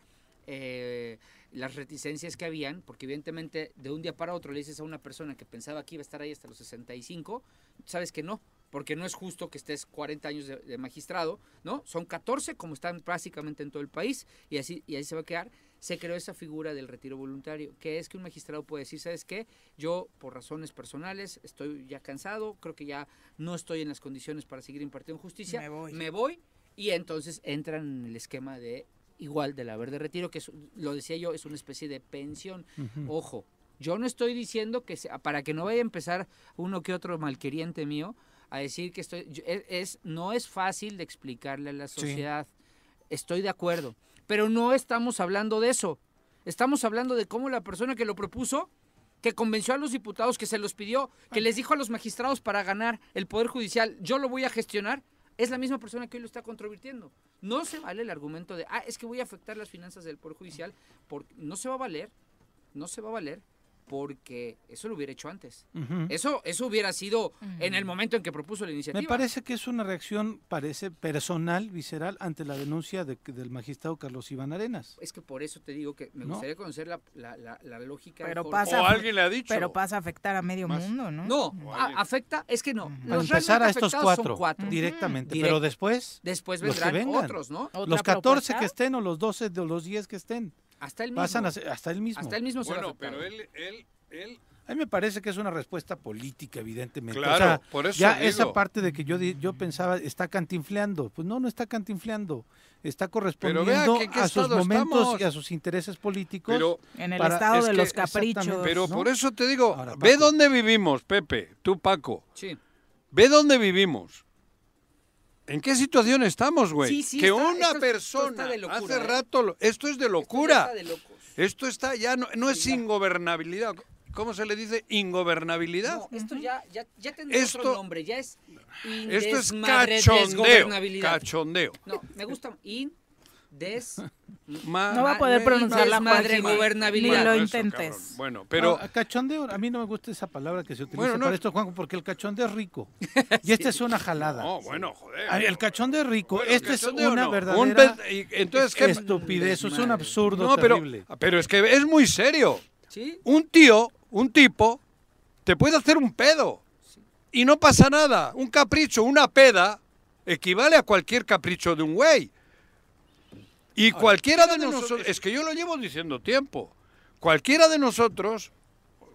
H: eh, las reticencias que habían, porque evidentemente de un día para otro le dices a una persona que pensaba que iba a estar ahí hasta los 65, sabes que no, porque no es justo que estés 40 años de, de magistrado, ¿no? Son 14 como están básicamente en todo el país y así, y así se va a quedar. Se creó esa figura del retiro voluntario, que es que un magistrado puede decir, ¿sabes qué? Yo por razones personales estoy ya cansado, creo que ya no estoy en las condiciones para seguir impartiendo justicia,
E: Me voy.
H: y entonces entran en el esquema de igual del haber de retiro, que es, lo decía yo, es una especie de pensión. Ojo, yo no estoy diciendo que sea, para que no vaya a empezar uno que otro malqueriente mío a decir que estoy, yo- es, es- no es fácil de explicarle a la
C: Sí.
H: sociedad. Estoy de acuerdo, pero no estamos hablando de eso. Estamos hablando de cómo la persona que lo propuso, que convenció a los diputados, que se los pidió, que les dijo a los magistrados para ganar el Poder Judicial, yo lo voy a gestionar, es la misma persona que hoy lo está controvirtiendo. No se vale el argumento de, ah, es que voy a afectar las finanzas del Poder Judicial, porque no se va a valer, no se va a valer, porque eso lo hubiera hecho antes. Eso eso hubiera sido en el momento en que propuso la iniciativa.
C: Me parece que es una reacción, parece personal, visceral, ante la denuncia de- del magistrado Carlos Iván Arenas.
H: Es que por eso te digo que me
C: ¿No?
H: gustaría conocer la, la, la, la lógica. de
E: Pero pasa, Pero pasa a afectar a medio mundo, ¿no?
H: No, a- afecta, es que no.
C: Para
H: Los
C: empezar a estos cuatro, directamente, pero después,
H: Después
C: los que
H: vendrán
C: vengan.
H: otros, ¿no?
C: Los 14 que estén o los 12 de los 10 que estén.
H: Hasta el
C: Pasan
H: mismo.
C: a ser- hasta el mismo.
H: Hasta el mismo se
F: Bueno, pero él, él, él
C: A mí me parece que es una respuesta política, evidentemente.
F: Claro,
C: o sea,
F: por eso
C: ya
F: digo.
C: esa parte de que yo yo pensaba está cantinfleando, pues no, no está cantinfleando, está correspondiendo
F: que
C: a sus momentos
F: estamos.
C: y a sus intereses políticos.
F: Pero-
E: En el
C: para-
E: estado
C: es
E: de
C: que
E: los caprichos.
F: Pero
C: ¿no?
F: por eso te digo,
C: Ahora,
F: ve dónde vivimos, Pepe, tú Paco.
H: Sí.
F: Ve dónde vivimos. ¿En qué situación estamos, güey?
H: Sí, sí,
F: que
H: está-
F: una
H: esto- esto
F: persona
H: locura,
F: hace
H: ¿eh?
F: rato, esto es de locura.
H: está de locos.
F: Esto está ya no, no es ingobernabilidad. ¿Cómo se le dice? Ingobernabilidad.
H: No, esto ya, ya, ya tendrá
F: Esto-
H: otro nombre, ya es
F: Esto es cachondeo. Cachondeo.
H: No, me gusta in des
F: Ma-
E: No va a poder
H: ma-
E: pronunciarla,
H: desmadre
E: Juanji.
H: gobernabilidad.
E: Ni lo intentes.
F: Bueno, pero
C: No, cachondeo, a mí no me gusta esa palabra que se utiliza
F: Bueno, no.
C: para esto, Juanjo, porque el cachondeo es rico. Y esta es una jalada.
F: no, bueno, joder.
C: Ah, El cachondeo es rico,
F: Bueno,
C: esta es una
F: no.
C: verdadera
F: Un entonces, ¿qué-
C: estupidez, eso es un absurdo
F: No, pero,
C: terrible.
F: pero es que es muy serio.
H: ¿Sí?
F: Un tío, un tipo, te puede hacer un pedo. Y no pasa nada. Un capricho, una peda, equivale a cualquier capricho de un güey. Y cualquiera de nosotros, es que yo lo llevo diciendo tiempo, cualquiera de nosotros,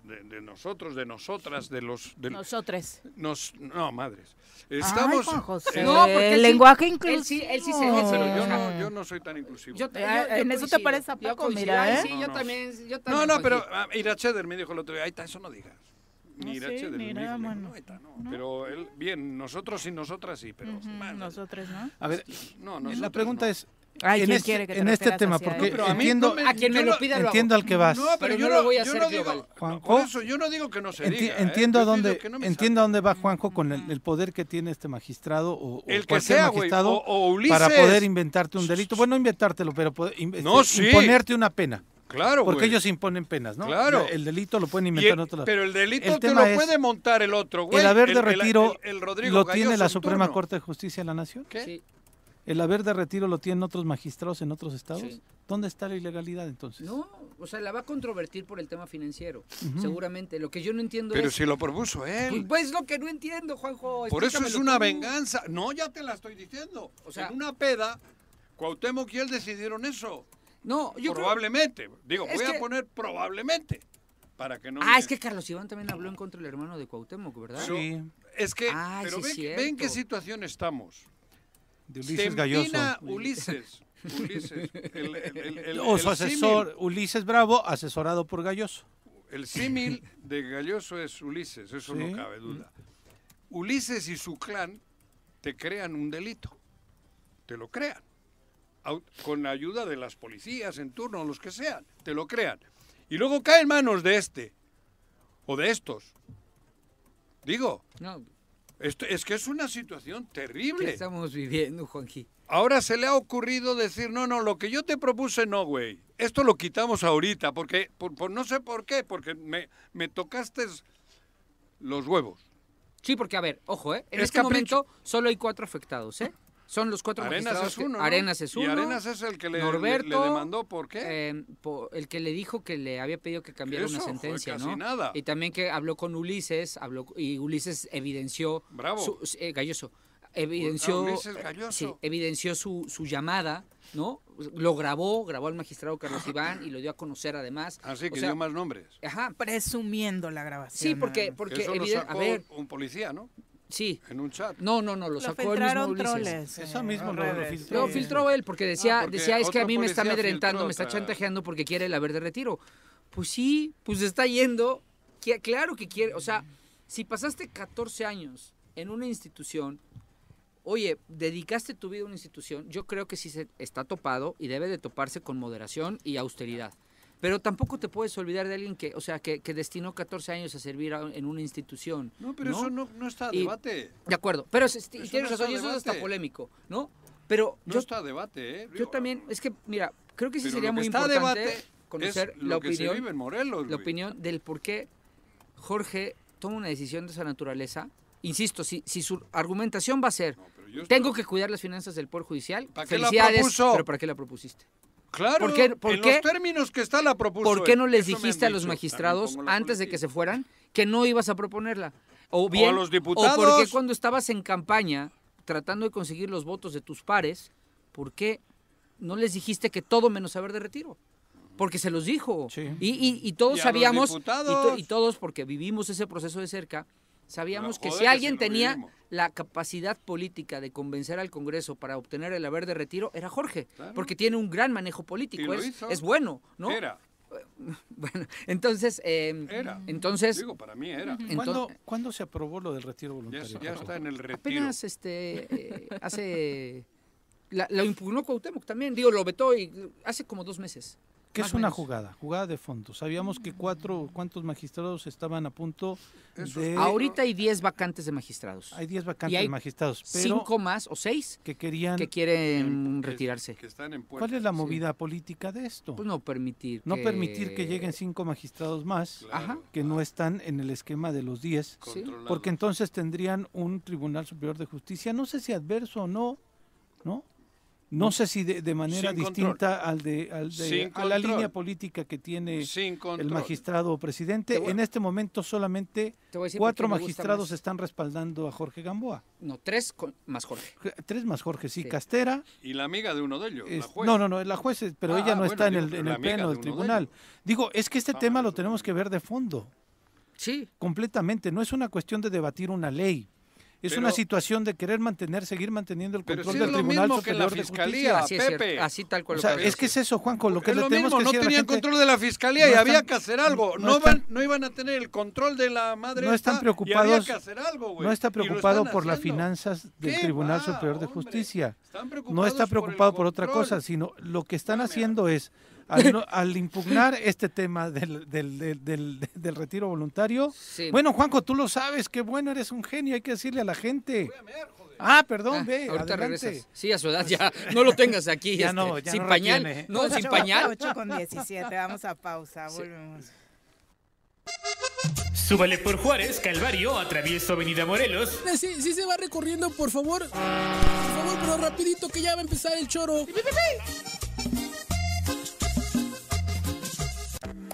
F: de, de nosotros, de nosotras, de los... De,
E: Nosotros.
F: nos, no, madres. Estamos...
E: José.
H: No, porque
E: el
H: él sí-
E: lenguaje
H: él
E: inclusivo.
H: sí- él sí se-
F: no,
H: él
F: pero yo no, yo no soy tan inclusivo.
H: Yo, yo- yo
E: en eso te parece a
H: yo
E: Paco, mira, ¿eh?
H: Sí, yo
F: No, no.
H: también, yo
F: No,
H: también.
F: no, pero
H: Juanji.
F: ah, Iracheder me dijo el otro día, ahí está, eso no digas. Ni
E: No, sí, mira, mano.
F: no, está, no. Pero él, bien, nosotros y nosotras sí, pero...
E: Ujú,
F: man,
E: Nosotros, ¿no?
C: A ver,
F: no,
C: la pregunta
F: no.
C: es,
E: Ay,
C: en
E: ¿quién
C: este,
E: quiere que te
C: en este tema, porque
E: él?
F: pero a mí
C: entiendo,
F: no me-
H: A quien me lo pida lo hago.
C: entiendo al que vas.
F: No, pero,
H: Pero
F: yo
H: no lo voy a
F: yo
H: hacer
F: no digo,
C: Juanjo.
F: por eso yo no digo que no se
C: Enti-
F: diga. ¿eh?
C: entiendo a dónde entiendo a dónde va Juanjo con el, el poder que tiene este magistrado o, o
F: El que
C: cualquier
F: sea,
C: magistrado
F: o- o Ulises.
C: para poder inventarte un delito. Bueno, no inventártelo, pero poder, in-
F: No,
C: este,
F: sí.
C: imponerte una pena.
F: Claro,
C: Porque ellos imponen penas, ¿no?
F: Claro.
C: El delito lo pueden inventar
F: el-
C: en otro lado.
F: pero el delito
C: El
F: te
C: tema
F: lo
C: es,
F: puede montar el otro, güey.
C: el haber de retiro
F: el- el Rodrigo
C: lo tiene la Suprema. Corte de Justicia de la Nación.
F: ¿Qué?
C: El haber de retiro lo tienen otros magistrados en otros estados.
H: Sí.
C: ¿Dónde está la ilegalidad entonces?
H: No, o sea, la va a controvertir por el tema financiero, seguramente. Lo que yo no entiendo
F: Pero
H: es...
F: si lo propuso
H: Pues,
F: él.
H: pues lo que no entiendo, Juanjo.
F: Por eso es una
H: tú.
F: venganza. No, ya te la estoy diciendo.
H: O sea-
F: en una peda, Cuauhtémoc y él decidieron eso.
H: No, yo creo...
F: probablemente. Digo,
H: Es
F: voy
H: que-
F: a poner probablemente. Para que no
H: Ah,
F: me-
H: es que Carlos Iván también habló en contra del hermano de Cuauhtémoc, ¿verdad?
C: Sí,
F: Es que,
H: Ay,
F: pero
H: sí
F: ven, ven qué situación estamos.
C: De Ulises Galloso.
F: Ulises. Ulises. El, el- el- el-
C: O
F: el
C: su asesor,
F: símil-
C: Ulises Bravo, asesorado por Galloso.
F: El símil de Galloso es Ulises, eso
C: Sí.
F: no cabe duda. Ulises y su clan te crean un delito. Te lo crean. Con la ayuda de las policías en turno, los que sean. Te lo crean. Y luego cae en manos de este. O de estos. Digo,
H: No,
F: esto, es que es una situación
H: ¿qué
F: terrible.
H: estamos viviendo, Juanji?
F: Ahora se le ha ocurrido decir, no, no, lo que yo te propuse no, güey. Esto lo quitamos ahorita, porque, por, por- no sé por qué, porque me, me tocaste los huevos.
H: Sí, porque a ver, ojo, ¿eh? En
F: Es
H: este
F: capricho.
H: momento solo hay cuatro afectados, ¿eh? Son los cuatro
F: Arenas
H: magistrados
F: es
H: que-
F: uno, ¿no?
H: Arenas es
F: Y
H: uno.
F: Arenas es el que le- le-
H: Norberto,
F: le demandó, ¿por qué?
H: eh, po- el que le dijo que le había pedido que cambiara
F: Eso,
H: una sentencia,
F: casi
H: ¿no?
F: nada.
H: Y también que habló con Ulises, habló y Ulises evidenció
F: Bravo.
H: su- eh, Galloso evidenció
F: Ah, Ulises Galloso.
H: sí, evidenció su, su llamada, ¿no? Lo grabó, grabó al magistrado Carlos Iván y lo dio a conocer además.
F: Así
H: O
F: que
H: sea,
F: dio más nombres.
H: Ajá.
E: Presumiendo la grabación.
H: Sí, porque porque
F: Eso lo sacó
H: a ver,
F: un policía, ¿no?
H: Sí.
F: En un chat.
H: No, no, no, lo
E: Lo
H: sacó el mismo
E: filtraron
H: Ulises.
E: troles.
C: Eso mismo lo- lo filtró.
H: Lo
E: sí.
H: filtró él porque decía,
F: Ah, porque
H: decía es que a mí me está amedrentando, me está chantajeando porque quiere el haber de retiro. Pues sí, pues está yendo. que- Claro que quiere, o sea, si pasaste 14 años en una institución, oye, dedicaste tu vida a una institución, yo creo que sí se está topado y debe de toparse con moderación y austeridad. Pero tampoco te puedes olvidar de alguien que, o sea, que, que destinó 14 años a servir a- en una institución.
F: No, pero eso no, no está a
H: Y-
F: debate.
H: De acuerdo, pero es- y
F: Eso
H: tienes
F: no
H: razón, y eso es hasta polémico, ¿no? Pero
F: No
H: yo,
F: está a debate, ¿eh?
H: yo también, es que, mira, creo que sí
F: Pero
H: sería
F: lo que
H: muy
F: está
H: importante.
F: debate
H: conocer
F: Es lo
H: la
F: que se
H: opinión,
F: vive en Morelos,
H: la opinión del por qué Jorge toma una decisión de esa naturaleza. Insisto, si, si su argumentación va a ser, tengo que cuidar las finanzas del Poder Judicial,
F: ¿Para qué la
H: felicidades,
F: propuso?
H: pero ¿para qué la propusiste?
F: Claro,
H: ¿Por qué, por
F: en
H: qué-
F: los términos que está la propuso.
H: ¿Por qué no les dijiste a los magistrados antes de que se fueran que no ibas a proponerla? O bien,
F: a los
H: o
F: diputados.
H: por qué cuando estabas en campaña tratando de conseguir los votos de tus pares, ¿por qué no les dijiste que todo menos saber de retiro? Porque se los dijo. Y, y- y todos
F: Y
H: sabíamos, y, to-
F: diputados.
H: y todos porque vivimos ese proceso de cerca, sabíamos
F: No,
H: que si alguien tenía
F: vivimos.
H: la capacidad política de convencer al Congreso para obtener el haber de retiro, era Jorge.
F: Claro.
H: Porque tiene un gran manejo
F: Y
H: político.
F: lo
H: Es,
F: hizo.
H: es bueno, ¿no?
F: Era.
H: Bueno, entonces, eh,
F: Era.
H: entonces,
F: Digo, para mí era.
C: ¿Cuándo, cuándo se aprobó lo del retiro
F: Ya,
C: voluntario?
F: ya está en el retiro.
H: apenas este eh, hace la- lo impugnó Cuauhtémoc también, digo, lo vetó y hace como dos meses.
C: ¿Qué
H: más
C: es una
H: menos.
C: jugada? Jugada de fondo. Sabíamos que cuatro, ¿cuántos magistrados estaban a punto de...
H: Ahorita hay 10 vacantes de magistrados.
C: Hay 10 vacantes
H: Y hay
C: de magistrados, pero
H: cinco más o seis
C: que querían...
H: que quieren retirarse.
F: Que están en
C: ¿Cuál es la movida política de esto?
H: Pues no permitir
C: No
H: que-
C: permitir que lleguen cinco magistrados más
H: Ajá.
C: que no están en el esquema de los 10,
H: Controlado.
C: porque entonces tendrían un Tribunal Superior de Justicia, no sé si adverso o no, ¿no? No sé si de, de manera
F: Sin control.
C: distinta al de, al de-
F: Sin
C: a la línea política que tiene
F: Sin
C: el magistrado presidente.
H: Te voy-
C: En este momento solamente cuatro magistrados están respaldando a Jorge Gamboa.
H: No, tres con- más Jorge.
C: Tres más Jorge, sí,
H: Sí.
C: Castera,
F: Y la amiga de uno de ellos, la
C: es-
F: juez.
C: no, no, no, la juez, pero
F: Ah,
C: ella no
F: bueno,
C: está en el, en
F: la
C: el pleno
F: de
C: del
F: de
C: tribunal. Digo, es que este tema lo tenemos que ver de fondo.
H: Sí.
C: Completamente, no es una cuestión de debatir una ley. Es
F: Pero-
C: una situación de querer mantener, seguir manteniendo el
F: Pero
C: control
F: si
C: del
F: es lo
C: Tribunal
F: mismo que la
C: Superior de
F: fiscalía,
C: Justicia.
H: Así es cierto,
F: Pepe.
H: así tal cual
C: O
H: lo
C: sea,
H: acabas de
C: es que es eso, Juanjo, lo que
F: Es
C: le
F: lo
C: tenemos
F: mismo,
C: que
F: no tenían
C: gente.
F: control de la fiscalía
C: no
F: y había
C: están-
F: que hacer algo.
C: no
F: No,
C: están-
F: van- no iban a tener el control de la madre
C: no están
F: esta, y había
C: preocupados,
F: que hacer algo,
C: no está
F: lo
C: preocupado por las finanzas del
F: ¿Qué
C: Tribunal
F: va,
C: Superior de
F: hombre?
C: Justicia.
F: Están
C: No
F: preocupados
C: está
F: por
C: preocupado por, otra
F: control.
C: cosa, sino lo que están haciendo es, al, no- al impugnar este tema del, del, del, del- del retiro voluntario,
H: Sí.
C: bueno, Juanjo, tú lo sabes, qué bueno, eres un genio, hay que decirle a la gente. Ah, perdón,
H: Ah,
C: ve,
H: ahorita
C: adelante.
H: regresas. Sí, a su edad ya no lo tengas aquí.
C: Ya
H: este,
C: no, ya
H: sin
C: no
H: pañal.
C: retiene.
H: No, sin pañal.
E: ocho con 17, vamos a pausa, volvemos.
M: Súbale por Juárez, Calvario, atravieso Avenida Morelos.
N: Eh, Sí, sí se va recorriendo, por favor. Por favor, pero rapidito que ya va a empezar el choro.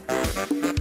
I: El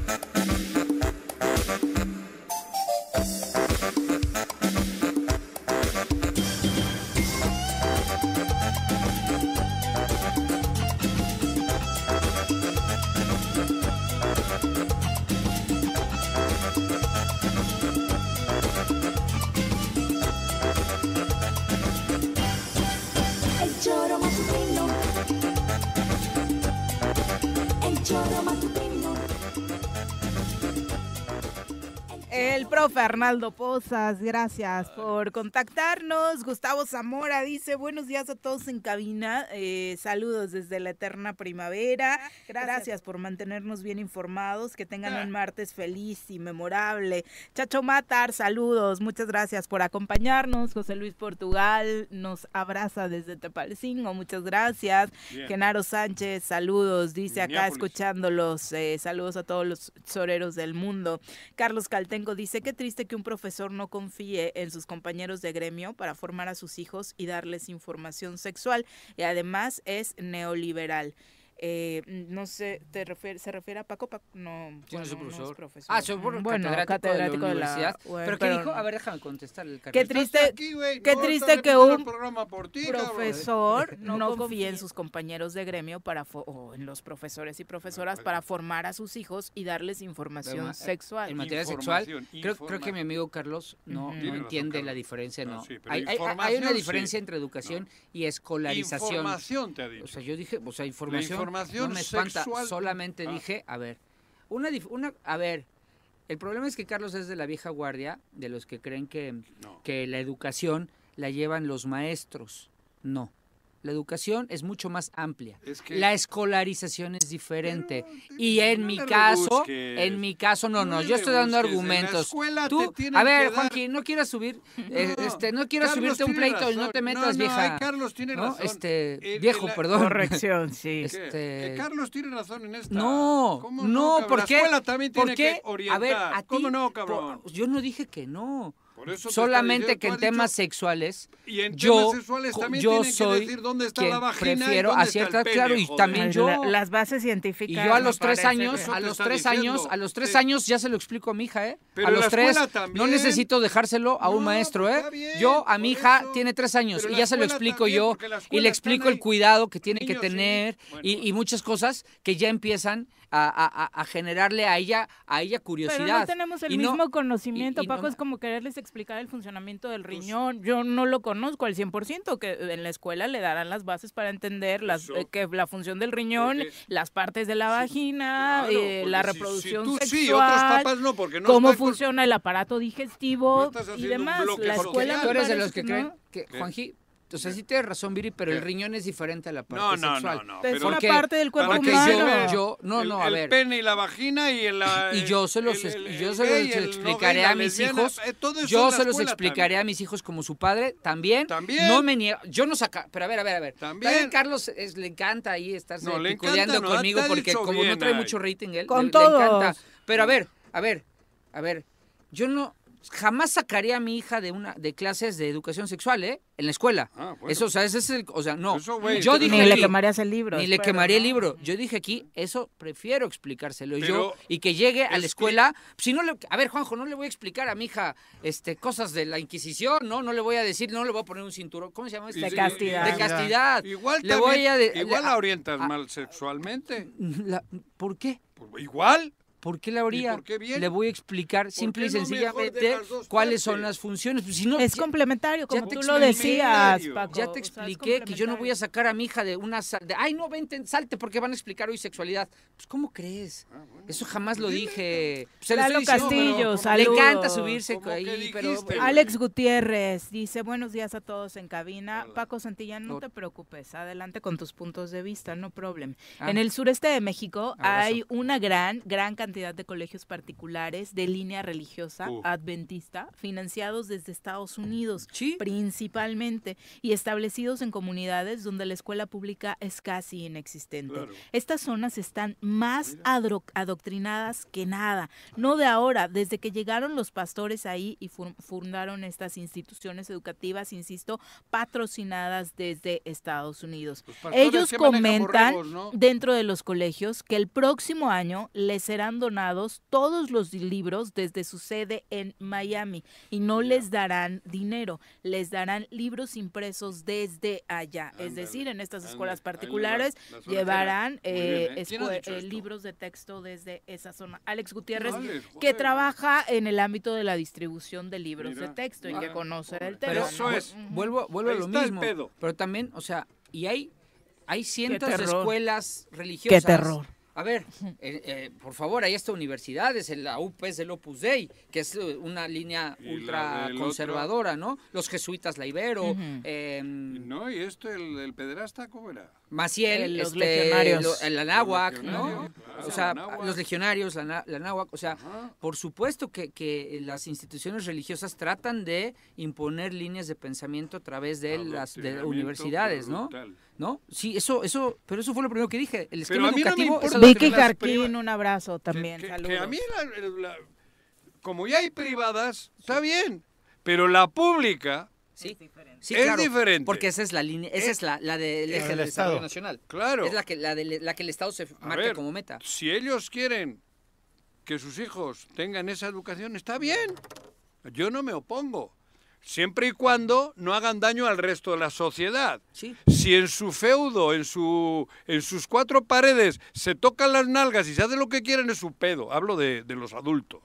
I: El
E: profe Arnaldo Pozas, gracias por contactarnos. Gustavo Zamora dice, buenos días a todos en cabina, eh, saludos desde la eterna primavera, gracias por mantenernos bien informados, que tengan un martes feliz y memorable. Chacho Matar, saludos, muchas gracias por acompañarnos. José Luis Portugal nos abraza desde Tepalcingo, muchas gracias.
O: Bien.
E: Genaro Sánchez, saludos, dice acá escuchándolos, eh, saludos a todos los soreros del mundo. Carlos Caltenco dice que triste que un profesor no confíe en sus compañeros de gremio para formar a sus hijos y darles información sexual y además es neoliberal. Eh, no sé, ¿te refiere, ¿se refiere a Paco? Paco no,
H: Yo no soy
E: bueno, es
H: profesor.
E: profesor.
H: Ah, soy
E: Bueno,
H: catedrático, de la
E: la
H: universidad.
E: bueno,
H: ¿Pero qué dijo? A ver, déjame contestar el
E: Qué triste,
F: aquí,
E: qué
F: No,
E: triste que un
F: el programa por ti, cabrón.
E: profesor no, confíe en sus compañeros de gremio para fo- o en los profesores y profesoras para formar a sus hijos y darles información
H: Pero, eh,
E: sexual.
H: En materia sexual, creo, creo que mi amigo Carlos no, no
E: razón,
H: entiende la diferencia,
F: No,
H: no.
F: sí, pero
H: hay, hay- hay una
F: sí.
H: diferencia entre educación y escolarización.
F: Información te ha dicho.
H: O sea, yo dije, o sea, información,
F: información
H: no me espanta,
F: sexual.
H: solamente
F: Ah.
H: dije, a ver, una, a ver, el problema es que Carlos es de la vieja guardia, de los que creen que, que la educación la llevan los maestros. No. La educación es mucho más amplia.
F: Es que-
H: La escolarización es diferente. y en
F: no
H: mi caso, en mi caso, no, no,
F: No
H: yo estoy dando
F: la
H: argumentos.
F: escuela
H: Tú, a ver,
F: dar-
H: Juanqui, no quieras subir, eh, este, no quieras
F: Carlos
H: subirte un pleito y no te
F: No,
H: metas,
F: no,
H: vieja.
F: ay, Carlos tiene
H: ¿no?
F: razón.
H: Este,
F: El-
H: viejo,
F: el-
H: perdón.
E: Corrección, sí.
H: Este-
F: Que Carlos tiene razón en esta.
H: No,
F: ¿Cómo
H: no,
F: cabrón?
H: ¿por
F: La
H: qué?
F: escuela también tiene
H: ¿Por qué?
F: que orientar.
H: A ver, a ti,
F: ¿Cómo no,
H: por-
F: cabrón?
H: yo no dije que no.
F: Por eso te
H: Solamente que en temas
F: dicho-
H: sexuales,
F: Y en
H: yo,
F: temas sexuales
H: co-
F: también
H: yo
F: tienen que
H: soy
F: decir dónde está
H: quien
F: la vagina y
H: prefiero
F: dónde
H: a
F: está
H: ciertas,
F: el pene,
H: claro, y
F: joder.
H: también yo.
E: La- las bases
H: Y
E: científicas.
H: yo a los tres años,
E: que-
H: a los tres años, a los tres
F: Sí.
H: años ya se lo explico a mi hija, ¿eh?
F: Pero
H: a los tres no necesito dejárselo a un
F: No,
H: maestro,
F: pues
H: ¿eh?
F: bien,
H: yo a mi hija
F: eso.
H: tiene tres años
F: Pero
H: y ya se lo explico
F: también,
H: yo y le explico el cuidado que tiene que
F: sí.
H: tener y, y muchas cosas que ya empiezan a, a- a- a generarle a ella a ella curiosidad.
E: Pero no tenemos el
H: Y no-
E: mismo conocimiento,
H: y- y no
E: Paco, es como quererles explicar el funcionamiento del riñón. Yo no lo conozco al 100%, que en la escuela le darán las bases para entender las,
F: Eso.
E: eh, que la función del riñón,
F: Porque-
E: las partes de la vagina,
F: Claro,
E: eh, la
F: si- si
E: reproducción
F: tú
E: sexual,
F: sí, otros papás no, porque no
E: cómo funciona el aparato digestivo y demás. La
F: social.
E: escuela
H: tú eres de los que, creen que
F: ¿Qué?
H: Juanji, o sea, sí tienes razón, Viri, pero el riñón es diferente a la parte
F: No, no,
H: sexual.
F: no, no.
E: Es
F: pero-
E: una
H: Porque-
E: parte del cuerpo
H: porque
E: humano.
H: yo, yo, no,
F: el,
H: no, a
F: el
H: ver.
F: pene y la vagina y el
H: Y yo se los,
F: el- el-
H: y yo
F: el
H: se los
F: el no
H: explicaré a mis
F: lesbiana,
H: hijos.
F: eh,
H: Yo se los explicaré
F: también.
H: a mis hijos como su padre. También.
F: También.
H: No me niego. Yo no saca. Pero a ver, a ver, a ver.
F: También.
H: Carlos es- le encanta ahí estarse
F: No, no,
H: conmigo porque como no trae
F: ahí.
H: mucho rating él,
E: Con
H: le, encanta. Pero a ver, a ver, a ver. Yo no jamás sacaría a mi hija de una de clases de educación sexual, ¿eh? En la escuela.
F: Ah, bueno.
H: Eso, o sea, ese es el, o sea, no.
F: Eso,
H: yo dije
E: Ni le quemarías el libro.
H: ni le quemaría el libro. Yo dije aquí, eso prefiero explicárselo
F: Pero
H: yo y que llegue a la
F: que-
H: escuela. Si no le, a ver, Juanjo, no le voy a explicar a mi hija este, cosas de la Inquisición, ¿no? No le voy a decir, no le voy a poner un cinturón. ¿Cómo se llama esto?
E: De castidad.
H: De castidad.
F: Igual
H: le
F: también-
H: voy a de-
F: igual la orientas
H: a-
F: mal sexualmente.
H: la- ¿Por qué?
F: Pues, igual.
H: ¿Por qué la habría?
F: por qué bien?
H: Le voy a explicar simple y
F: no
H: sencillamente cuáles son las funciones. Pues, si no,
E: Es
H: ya-
E: complementario, como
H: te
E: tú lo decías. Paco.
H: Ya te
E: o sea, es
H: expliqué que yo no voy a sacar a mi hija de una sal- de ay no vente salte porque van a explicar hoy sexualidad. Pues cómo crees?
F: Ah,
H: Eso jamás lo dije.
E: Lalo
H: diciendo,
E: Castillo,
H: pero- Le
E: saludos.
H: encanta subirse
F: ¿Cómo
H: ahí, pero bueno.
E: Alex Gutiérrez dice buenos días a todos en cabina. Paco Santillán, no
H: No.
E: te preocupes, adelante con tus puntos de vista, no problem.
H: Ah.
E: En el sureste de México
H: Abrazo.
E: hay una gran, gran cantidad de colegios particulares de línea religiosa
F: Uh.
E: adventista, financiados desde Estados Unidos,
H: Sí.
E: principalmente, y establecidos en comunidades donde la escuela pública es casi inexistente.
F: Claro.
E: Estas zonas están más adro- adoctrinadas que nada. No de ahora, desde que llegaron los pastores ahí y fu- fundaron estas instituciones educativas, insisto, patrocinadas desde Estados Unidos. Ellos comentan
F: borregos, ¿no?
E: dentro de los colegios que el próximo año les serán donados todos los libros desde su sede en Miami y no les darán dinero, les darán libros impresos desde allá. es decir, en estas escuelas particulares llevarán eh,
F: bien, ¿eh? ¿Quién ha
E: escue-
F: dicho
E: eh, libros de texto desde esa zona. Alex Gutiérrez,
F: Alex,
E: que trabaja en el ámbito de la distribución de libros
F: Mira.
E: de texto y
F: Ah,
E: que conoce el
H: Pero
E: tema.
F: Eso
E: ¿no?
F: es.
H: Vuelvo, vuelvo a lo mismo. Pero también, o sea, y hay, hay cientos de escuelas religiosas.
E: Qué terror.
H: A ver, eh, eh, por favor, hay hasta universidades, en la UP es del Opus Dei, que es eh, una línea ultra conservadora, ¿no? Los jesuitas, la Ibero, em,
F: No, y esto, el, el pederasta, ¿cómo era?
H: Maciel,
E: Eh, los
H: este,
E: legionarios.
H: lo- el Anáhuac, ¿no?
F: claro,
H: o sea,
F: la
H: los legionarios, la, la Anáhuac, o sea,
F: Ajá.
H: por supuesto que, que las instituciones religiosas tratan de imponer líneas de pensamiento a través de las de universidades, ¿no?
F: brutal.
H: ¿No? Sí, eso, eso, pero eso fue lo primero que dije. El esquema
F: a mí no me
H: educativo
F: importa-
E: Vicky un abrazo
F: Que-
E: también,
F: que,
E: saludos.
F: que a mí, la- la- como ya hay privadas, está bien. Pero la pública,
H: Sí, sí,
F: Es
H: claro,
F: diferente.
H: Porque esa es la línea, esa
F: Eh,
H: es la, la del eje
C: Estado.
H: nacional.
F: claro.
H: Es la que, la, de- la que el Estado se
F: A
H: marca
F: ver,
H: como meta.
F: Si ellos quieren que sus hijos tengan esa educación, está bien. Yo no me opongo. Siempre y cuando no hagan daño al resto de la sociedad.
H: Sí.
F: Si en su feudo, en, su, en sus cuatro paredes, se tocan las nalgas y se hace lo que quieren, es su pedo. Hablo de, de los adultos.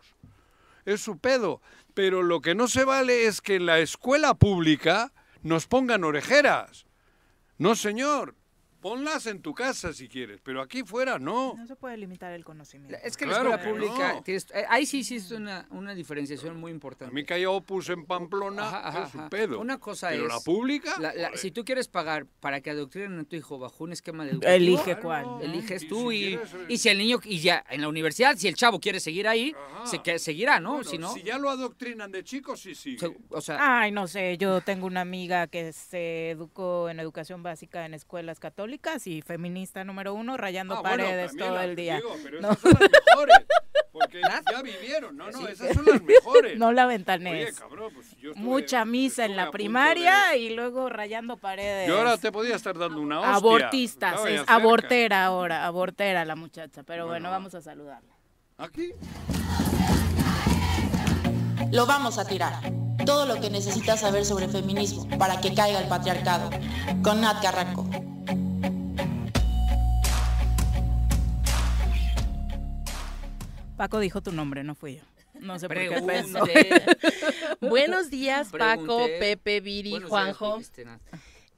F: Es su pedo. Pero lo que no se vale es que en la escuela pública nos pongan orejeras. No, señor. Ponlas en tu casa si quieres, pero aquí fuera no.
E: No se puede limitar el conocimiento.
H: Es que
F: Claro
H: la escuela
F: que
H: pública,
F: no.
H: tienes- eh, ahí sí existe una, una diferenciación muy importante.
F: A mí que Opus en Pamplona
H: Ajá, ajá,
F: es un pedo.
H: Una cosa
F: pero
H: es.
F: la pública,
H: la- si tú quieres pagar para que adoctrinen a tu hijo bajo un esquema de educativo,
E: Elige cuál. ¿no?
H: Eliges
F: Y
H: tú
F: si
H: y,
F: quieres,
H: y si el niño, y ya en la universidad, si el chavo quiere seguir ahí, se, que, seguirá, ¿no?
F: Bueno,
H: si no,
F: si ya lo adoctrinan de chicos, sí, sí.
H: se- o sea,
E: Ay, no sé, yo tengo una amiga que se educó en educación básica en escuelas católicas y feminista número uno, rayando
F: Ah,
E: paredes todo el día.
F: digo, pero
E: No.
F: esas son las mejores. Porque ya vivieron, no, no, esas son las mejores.
E: No la
F: Oye,
E: ventanees.
F: cabrón, pues yo estuve-
E: Mucha misa en la primaria y luego rayando paredes.
F: Yo ahora te podía estar dando una hostia.
E: Abortistas, es
F: cerca.
E: abortera ahora, abortera la muchacha. Pero bueno,
F: Bueno.
E: vamos a saludarla.
F: Aquí.
O: Lo vamos a tirar. Todo lo que necesitas saber sobre feminismo para que caiga el patriarcado. Con Nat Carranco.
E: Paco dijo tu nombre, no fui yo. No sé por qué pensó.
H: Pregunté.
P: Buenos días, Paco,
H: Pregunté.
P: Pepe, Viri,
H: Buenos
P: Juanjo.
H: este.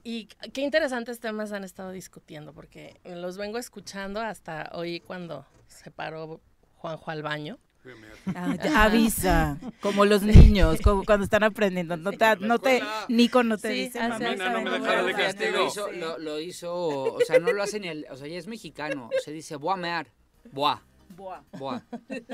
P: Y qué interesantes temas han estado discutiendo, porque los vengo escuchando hasta hoy cuando se paró Juanjo al baño.
E: Ah, avisa, como los niños, como cuando están aprendiendo. No te, no te, Nico no te
P: Sí,
E: dice, ¿sabes?
P: no me
E: No
P: dejara
E: me
P: de
E: dejas.
H: Fíjate, lo hizo, lo, lo hizo, o sea, no lo hace ni el, o sea, ya es mexicano, se dice mear, boa,
E: Buah.
H: Boa,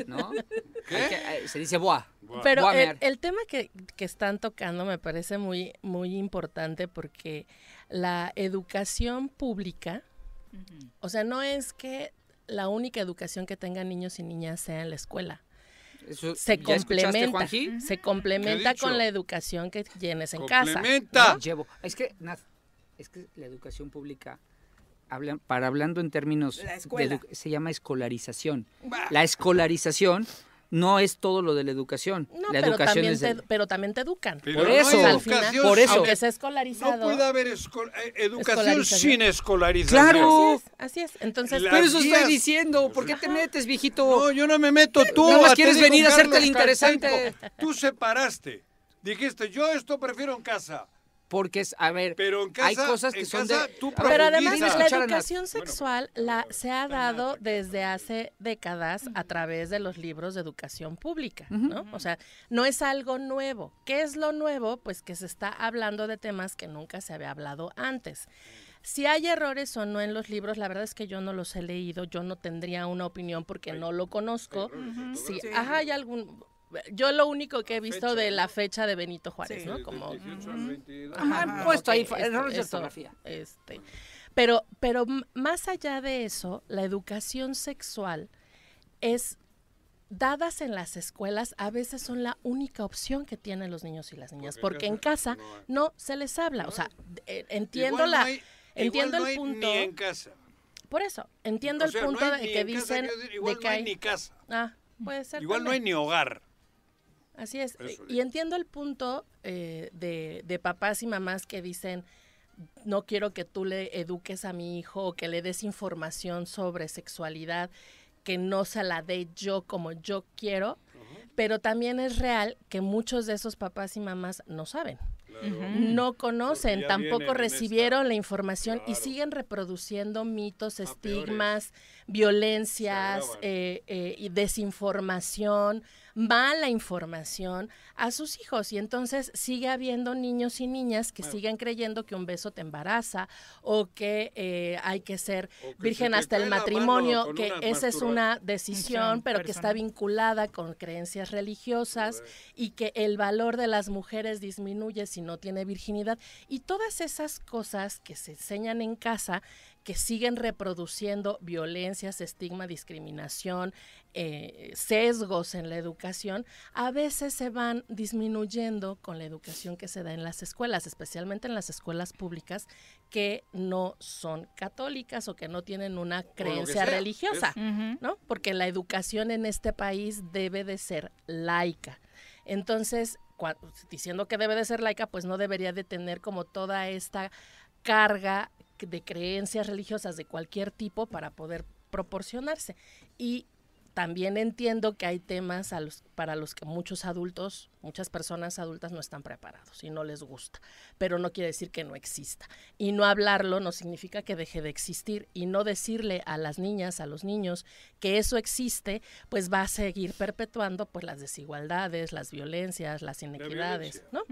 H: ¿no? Hay que- eh, se dice boa,
P: Pero
H: boa
P: el, tema que, que están tocando me parece muy, muy importante porque la educación pública, o sea, no es que la única educación que tengan niños y niñas sea en la escuela.
H: Eso-
P: se
H: ¿ya escuchaste,
P: complementa, se
H: ¿Qué
P: complementa con la educación que tienes en casa.
H: ¡Complementa! Llevo. Es que, Nat, es que la educación pública, hablan, para hablando en términos,
E: La
H: de
E: escuela.
H: se llama escolarización. La escolarización no es todo lo de la educación.
P: No,
H: la
P: pero
H: educación
P: también,
H: es
P: te, pero también te educan.
F: Pero
H: Por
F: no
H: eso.
P: al final,
F: educación
H: por eso.
P: aunque sea
F: No
P: escolarizado.
F: puede haber escol- eh, educación
P: Escolarización.
F: sin escolarización.
H: ¡Claro!
P: Así es, así es. Entonces,
F: Las
H: Pero eso
F: guías-
H: estoy diciendo. ¿Por qué te metes, viejito?
F: No, yo no me meto tú.
H: Nada más quieres venir a hacerte el interesante.
F: Tú separaste. Dijiste, yo esto prefiero en casa.
H: Porque es, a ver,
F: Pero en
H: hay cosas que
F: en
H: son
F: casa
H: de...
F: tú
P: Pero además la educación sexual la, se ha dado desde hace décadas a través de los libros de educación pública, ¿no? O sea, no es algo nuevo. ¿Qué es lo nuevo? Pues que se está hablando de temas que nunca se había hablado antes. Si hay errores o no en los libros, la verdad es que yo no los he leído, yo no tendría una opinión porque no lo conozco. Si
E: Sí.
P: ajá, hay algún yo lo único que he visto de la fecha de Benito Juárez,
E: Sí.
P: ¿no? Como
H: Ajá, han puesto ahí errores de ortografía.
P: Este, pero, pero más allá de eso, la educación sexual es dadas en las escuelas a veces son la única opción que tienen los niños y las niñas, porque, en casa no, se les habla, o sea, eh, entiendo
F: Igual no
P: la
F: hay-
P: entiendo
F: igual no
P: el
F: hay
P: punto
F: Ni en casa.
P: por eso, entiendo
F: O
P: el
F: sea, no
P: punto
F: hay
P: de que dicen de
F: igual
P: que
F: no hay
P: hay-
F: ni casa.
P: Ah, puede ser.
F: Igual no hay ni hogar.
P: Así es.
F: Eso
P: Y entiendo el punto eh, de, de papás y mamás que dicen, no quiero que tú le eduques a mi hijo o que le des información sobre sexualidad, que no se la dé yo como yo quiero, pero también es real que muchos de esos papás y mamás no saben. No conocen, tampoco recibieron la información y siguen reproduciendo mitos, estigmas, violencias eh, eh, y desinformación, mala información a sus hijos. Y entonces sigue habiendo niños y niñas que siguen creyendo que un beso te embaraza o que eh, hay que ser
F: que
P: virgen
F: se
P: hasta el matrimonio, que esa es una decisión,
E: Sí,
P: pero que está vinculada con creencias religiosas y que el valor de las mujeres disminuye si no tiene virginidad. Y todas esas cosas que se enseñan en casa, que siguen reproduciendo violencias, estigma, discriminación, eh, sesgos en la educación, a veces se van disminuyendo con la educación que se da en las escuelas, especialmente en las escuelas públicas que no son católicas o que no tienen una creencia religiosa. ¿no? Porque la educación en este país debe de ser laica. Entonces, diciendo que debe de ser laica, pues no debería de tener como toda esta carga de creencias religiosas de cualquier tipo para poder proporcionarse. Y también entiendo que hay temas a los, para los que muchos adultos, muchas personas adultas no están preparados y no les gusta, pero no quiere decir que no exista. Y no hablarlo no significa que deje de existir y no decirle a las niñas, a los niños que eso existe, pues va a seguir perpetuando pues las desigualdades, las violencias, las inequidades, ¿no?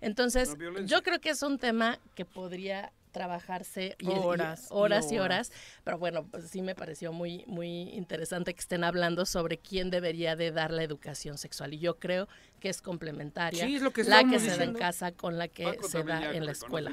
P: Entonces, yo creo que es un tema que podría trabajarse y,
E: Horas y
P: horas y
E: horas.
P: pero bueno, pues sí me pareció muy, muy interesante que estén hablando sobre quién debería de dar la educación sexual. Y yo creo que es complementaria
H: Sí, es lo que
P: la que se da en casa con la que se da en la escuela.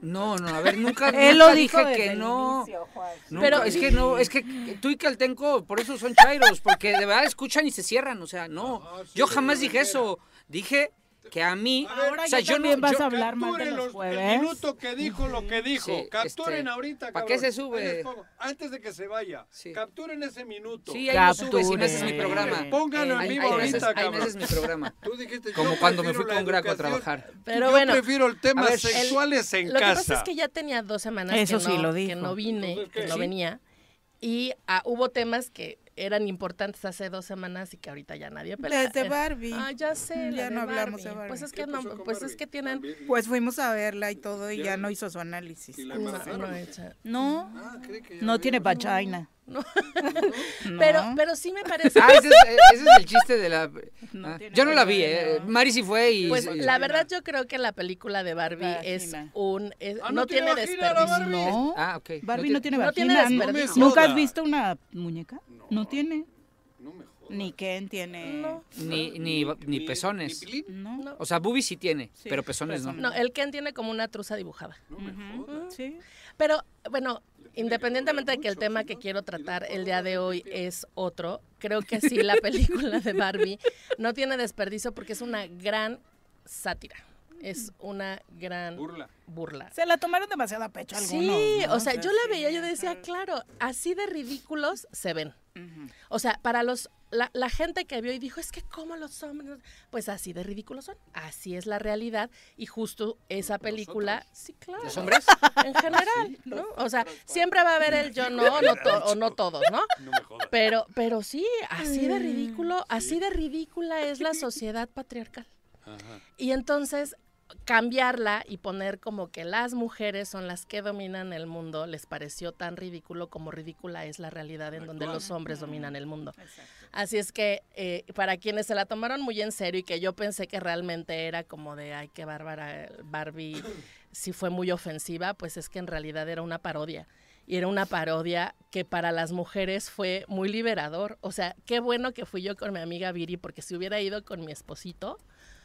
H: No, no, a ver, nunca,
P: Él lo dijo
H: dije
P: desde
H: que
P: el
H: no.
P: inicio, Juan.
H: Nunca,
P: Pero-
H: es que no, es que tú y Caltenco, por eso son chairos, porque de verdad escuchan y se cierran, o sea, no. Yo jamás dije eso. Dije que a mí,
Q: Ahora
H: o sea, yo
Q: también
H: no
Q: vas
H: yo-
Q: a hablar mal de
F: Capturen
Q: los.
F: El minuto que dijo lo que dijo.
H: Sí,
F: Capturen
H: este,
F: ahorita,
H: ¿pa' qué
F: cabrón.
H: se sube?
F: Antes de que se vaya. Capturen ese minuto.
H: Sí, ahí lo subes y me haces mi programa.
F: Pónganlo en vivo ahorita,
H: haces- ahí
F: cabrón.
H: haces mi programa.
F: Tú dijiste,
H: Como cuando me fui con Graco a trabajar.
P: Pero
F: yo
P: bueno,
F: prefiero el tema
P: ver,
F: sexuales
P: el-
F: en
P: lo
F: casa.
P: que pasa es que ya tenía dos semanas
Q: Eso
P: que,
Q: sí
P: no,
Q: lo
P: que no vine,
F: Entonces,
P: que no venía. Y ah, hubo temas que eran importantes hace dos semanas y que ahorita ya nadie pelea.
R: Las de
P: Eh,
R: Barbie.
P: Ah, ya sé,
R: Ya
P: la de
R: no hablamos de
P: Barbie.
R: Barbie.
P: Pues es
R: ¿Qué
P: que no, pues es
R: Barbie?
P: que tienen
R: Pues fuimos a verla y todo y
P: Ya.
R: ya no hizo su análisis.
P: la No, embarazaron? no, hecha.
R: No,
Q: No tiene vagina.
P: Pero, pero sí me parece.
H: Ah, ese es, ese es el chiste de la... Ah, yo no la vi, eh. Mari sí fue y...
P: Pues
H: y-
P: la verdad yo creo que la película de Barbie es un es-
Q: Ah,
P: no,
Q: ¿no
P: tiene,
Q: tiene vagina
P: desperdicio.
Q: Barbie? No.
H: Ah, ok.
Q: Barbie no tiene
P: no tiene
Q: vagina.
P: desperdicio.
Q: ¿Nunca has visto una muñeca? No, tiene.
R: ni Ken tiene.
H: Ni, ni, ni pezones.
R: No.
H: O sea, boobies sí tiene, pero pezones no.
P: No, el Ken tiene como una truza dibujada.
R: Ujú, Sí.
P: Pero bueno, independientemente de que el tema que quiero tratar el día de hoy es otro, creo que sí la película de Barbie no tiene desperdicio porque es una gran sátira. Es una gran
F: burla.
P: burla.
R: Se la tomaron demasiado a pecho algunos.
P: Sí,
R: ¿no?
P: o sea, yo la veía, yo decía, claro, así de ridículos se ven. O sea, para los la, la gente que vio y dijo, es que como los hombres, pues así de ridículos son. Así es la realidad y justo esa película, sí, claro.
H: ¿Los hombres?
P: En general, ¿no? O sea, siempre va a haber el yo no, no to- o no todos, ¿no? Pero, pero sí, así de ridículo, así de ridícula es la sociedad patriarcal. Y entonces cambiarla y poner como que las mujeres son las que dominan el mundo les pareció tan ridículo como ridícula es la realidad en donde los hombres dominan el mundo. Así es que eh, para quienes se la tomaron muy en serio y que yo pensé que realmente era como de, ay, qué bárbara, Barbie, si fue muy ofensiva, pues es que en realidad era una parodia. Y era una parodia que para las mujeres fue muy liberador. O sea, qué bueno que fui yo con mi amiga Viri, porque si hubiera ido con mi esposito,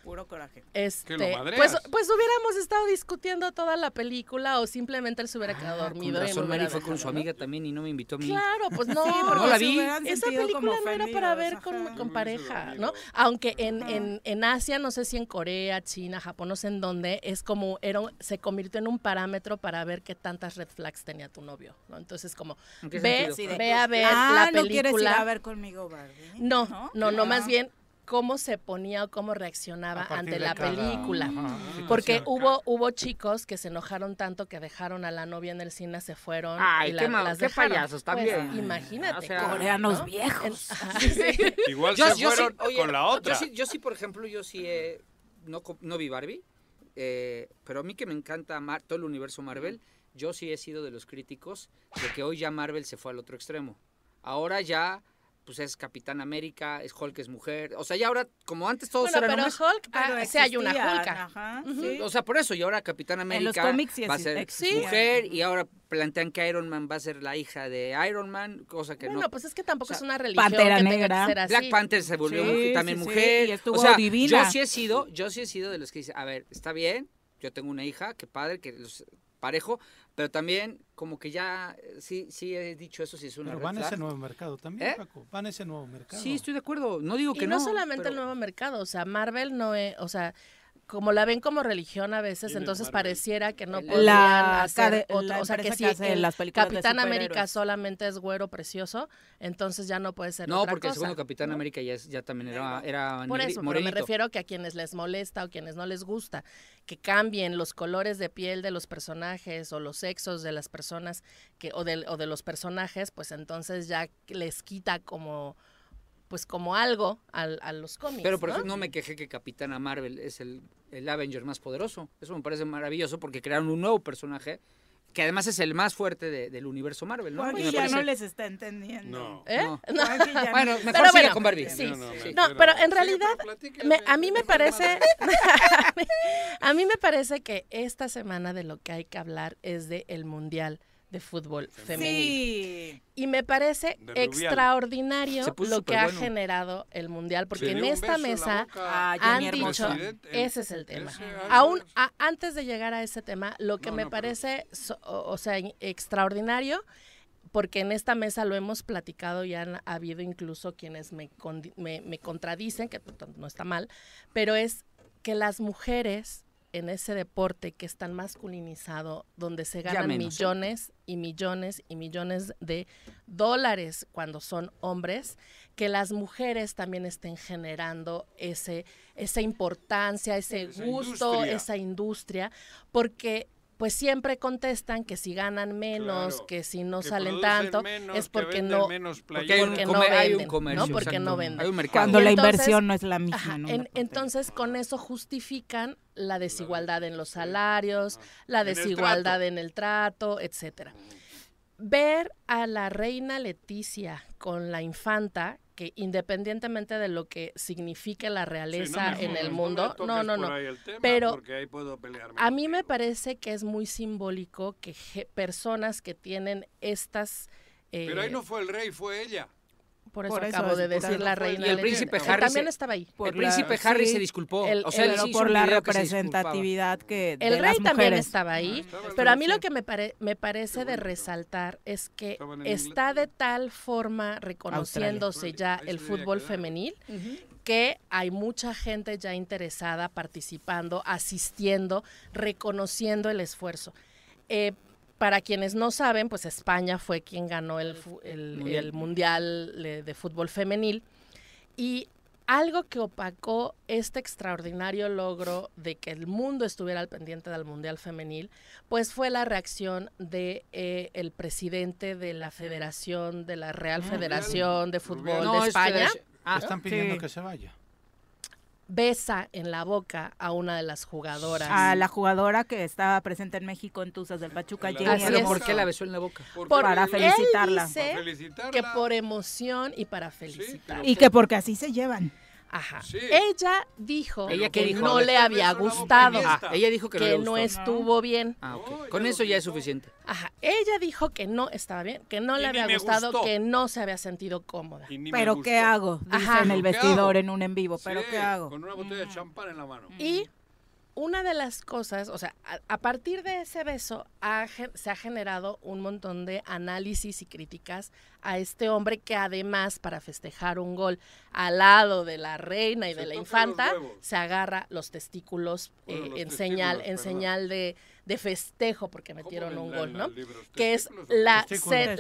R: Puro coraje.
P: este,
R: Que lo
P: pues, pues hubiéramos estado discutiendo toda la película o simplemente él se hubiera quedado
H: Ah, Con
P: dormido. y me
H: razón, Mari fue con su amiga también y no me invitó a mí.
P: Claro, pues no,
H: no la vi.
P: Esa película no era para ver con, con pareja, ¿no? Aunque en, en, en Asia, no sé si en Corea, China, Japón, no sé en dónde, es como, era, un- se convirtió en un parámetro para ver qué tantas red flags tenía tu novio, ¿no? Entonces como,
R: ¿En qué
P: ve,
R: sentido?
P: ve a ver
R: Ah,
P: la
R: ¿no
P: película.
R: quieres ir a ver conmigo, Barbie?
P: No, no, no,
R: Ah.
P: más bien cómo se ponía o cómo reaccionaba ante la
R: cada-
P: película.
R: Ajá.
P: Porque hubo hubo chicos que se enojaron tanto que dejaron a la novia en el cine, se fueron
H: Ay,
P: y
H: qué
P: la-
H: ma-
P: las
H: qué payasos
P: Pues,
H: también.
P: imagínate.
H: O sea,
R: Coreanos
P: ¿no?
R: viejos.
P: En- ajá, sí.
F: Igual
H: Yo-
F: se
H: yo sí,
F: fueron
H: oye,
F: con la otra.
H: Yo sí, yo sí, por ejemplo, yo sí eh, no, no vi Barbie, eh, pero a mí que me encanta Mar- todo el universo Marvel, yo sí he sido de los críticos de que hoy ya Marvel se fue al otro extremo. Ahora ya pues es Capitán América, es Hulk es mujer, o sea, ya ahora como antes todos
P: Bueno,
H: eran
P: pero
H: hombres.
P: Hulk, ah,
R: Pero
P: sí hay una Hulka.
R: ajá, sí.
H: O sea, por eso, y ahora Capitán
R: En los
H: América
R: cómics sí
H: va a ser mujer y ahora plantean que Iron Man va a ser la hija de Iron Man, cosa que
P: Bueno,
H: no.
P: pues es que tampoco
H: o sea,
P: es una religión
Q: Pantera
P: que tenga
Q: Negra.
P: que ser así.
H: Black Panther se volvió
Q: Sí,
H: mujer- también
Q: sí, sí,
H: mujer.
Q: y estuvo
H: o sea,
Q: divina.
H: yo sí he sido, yo sí he sido de los que dicen, a ver, está bien, yo tengo una hija, qué padre, que los parejo, pero también como que ya eh, sí sí he dicho eso si es una
C: Pero van a ese nuevo mercado también,
H: ¿Eh?
C: Paco. Van a ese nuevo mercado.
H: Sí, estoy de acuerdo. No digo que
P: y no,
H: no.
P: solamente
H: pero-
P: el nuevo mercado, o sea, Marvel no es, o sea, como la ven como religión a veces,
Q: ¿Quién es
P: entonces
Q: Marvel?
P: pareciera que no
Q: La
P: podrían hacer otro,
Q: la
P: o sea, que si
Q: que hace
P: el
Q: las películas
P: Capitán América solamente es güero precioso, entonces ya no puede ser
H: No,
P: otra
H: porque el
P: cosa.
H: segundo Capitán América ya, es- ya también era, era
P: Por eso, pero me refiero que a quienes les molesta o quienes no les gusta que cambien los colores de piel de los personajes o los sexos de las personas que o de, o de los personajes, pues entonces ya les quita como pues como algo al- a, los cómics.
H: Pero por
P: ¿no?
H: eso no me quejé que Capitana Marvel es el, el Avenger más poderoso. Eso me parece maravilloso porque crearon un nuevo personaje que además es el más fuerte de- del universo Marvel, ¿no? Me
R: ya
H: parece-
R: no les está entendiendo.
H: No.
P: ¿Eh?
H: No. Bueno, mejor
P: Pero
H: siga
P: bueno,
H: con Barbie.
P: Sí,
H: No, no,
P: sí.
H: pero-
P: No, pero en realidad me- a mí me parece a mí me parece que esta semana de lo que hay que hablar es de el mundial de fútbol femenil.
R: Sí.
P: Y me parece extraordinario lo que ha generado el mundial, porque en esta mesa han
R: a Jenny
P: dicho, ese es el tema. Aún a- antes de llegar a ese tema, lo que
R: No,
P: me
R: no, pero-
P: parece, so- o, o sea, in- extraordinario, porque en esta mesa lo hemos platicado y han habido incluso quienes me, me, me contradicen, que no está mal, pero es que las mujeres en ese deporte que es tan masculinizado, donde se ganan millones y millones y millones de dólares cuando son hombres, que las mujeres también estén generando ese, esa importancia, ese
F: Esa
P: gusto,
F: industria.
P: esa industria, porque pues siempre contestan que si ganan menos,
F: Claro,
P: que si no
F: que
P: salen tanto,
F: menos,
P: es
F: que
P: porque
F: venden
P: no,
F: menos
H: Porque hay un
P: porque no
H: comer- hay un
P: venden,
H: comercio,
P: ¿no? Porque no venden.
H: Hay un mercado.
Q: Cuando
P: Y
Q: la
P: entonces-
Q: inversión no es la misma.
P: Ajá,
Q: ¿no?
P: en- entonces con eso justifican la desigualdad en los salarios, la
Q: En el
P: desigualdad
Q: trato.
P: en el trato, etcétera. Ver a la reina Leticia con la infanta, que independientemente de lo que signifique la realeza
F: me
P: en el
F: no
P: mundo, no, no, no.
F: tema,
P: Pero
F: ahí puedo pelearme
P: a mí me parece que es muy simbólico que personas que tienen estas eh,
F: Pero ahí no fue el rey, fue ella.
P: Por eso
R: Por eso
P: acabo de decir la reina
H: Y el príncipe
P: que
H: Harry
P: también
H: se-
P: estaba ahí.
H: el príncipe Harry se disculpó.
P: El-
H: o sea,
P: el-
H: él
Q: Pero
H: sí hizo
Q: por la
H: que
Q: representatividad que de
P: El rey
Q: las
P: también estaba ahí, pero a mí lo que me, pare- me parece de resaltar es que está de tal forma reconociéndose ya el fútbol femenil que hay mucha gente ya interesada, participando, asistiendo, reconociendo el esfuerzo. Eh, para quienes no saben, pues España fue quien ganó el, el-
H: Mundial.
P: el Mundial de, de Fútbol Femenil y algo que opacó este extraordinario logro de que el mundo estuviera al pendiente del Mundial Femenil, pues fue la reacción de eh, el presidente de la Federación, de la Real
C: Ah,
P: Federación de Fútbol
H: No,
P: de
H: es
P: España.
H: Federación- Ah,
C: Están pidiendo
Q: Sí.
C: que se vaya.
P: Besa en la boca a una de las jugadoras.
Q: A la jugadora que estaba presente en México en Tuzas del Pachuca.
H: Pero. ¿por qué la besó en la boca?
P: Por-
Q: Para
P: él
Q: felicitarla.
P: dice
F: Para felicitarla.
P: que por emoción y para felicitarla.
Q: Y que porque así se llevan.
P: Ajá.
F: Sí.
P: Ella dijo
H: ¿Ella qué
P: que
H: dijo?
P: no le había gustado,
H: Ah, ella dijo que, no,
P: que
H: le
P: no estuvo bien.
H: Ah, ok. Con eso ya es suficiente.
P: Ajá. Ella dijo que no estaba bien, que no
F: Y
P: le había gustado,
F: gustó.
P: que no se había sentido cómoda.
F: Y ni me
Q: Pero. ¿qué hago? Dice
P: Ajá.
Q: en el
F: ¿Qué
Q: vestidor en un en vivo. ¿Pero
F: Sí,
Q: qué hago?
F: Con una botella de champán en la mano.
P: Y una de las cosas, o sea, a, a partir de ese beso ha gen- se ha generado un montón de análisis y críticas a este hombre que además para festejar un gol al lado de la reina y
F: Se
P: de la infanta se agarra los testículos
F: Bueno,
P: eh,
F: los
P: en señal en señal de, de festejo porque
F: ¿Cómo
P: metieron un
F: la-
P: gol, ¿no? Que es
F: ¿Testículos o
P: la, se-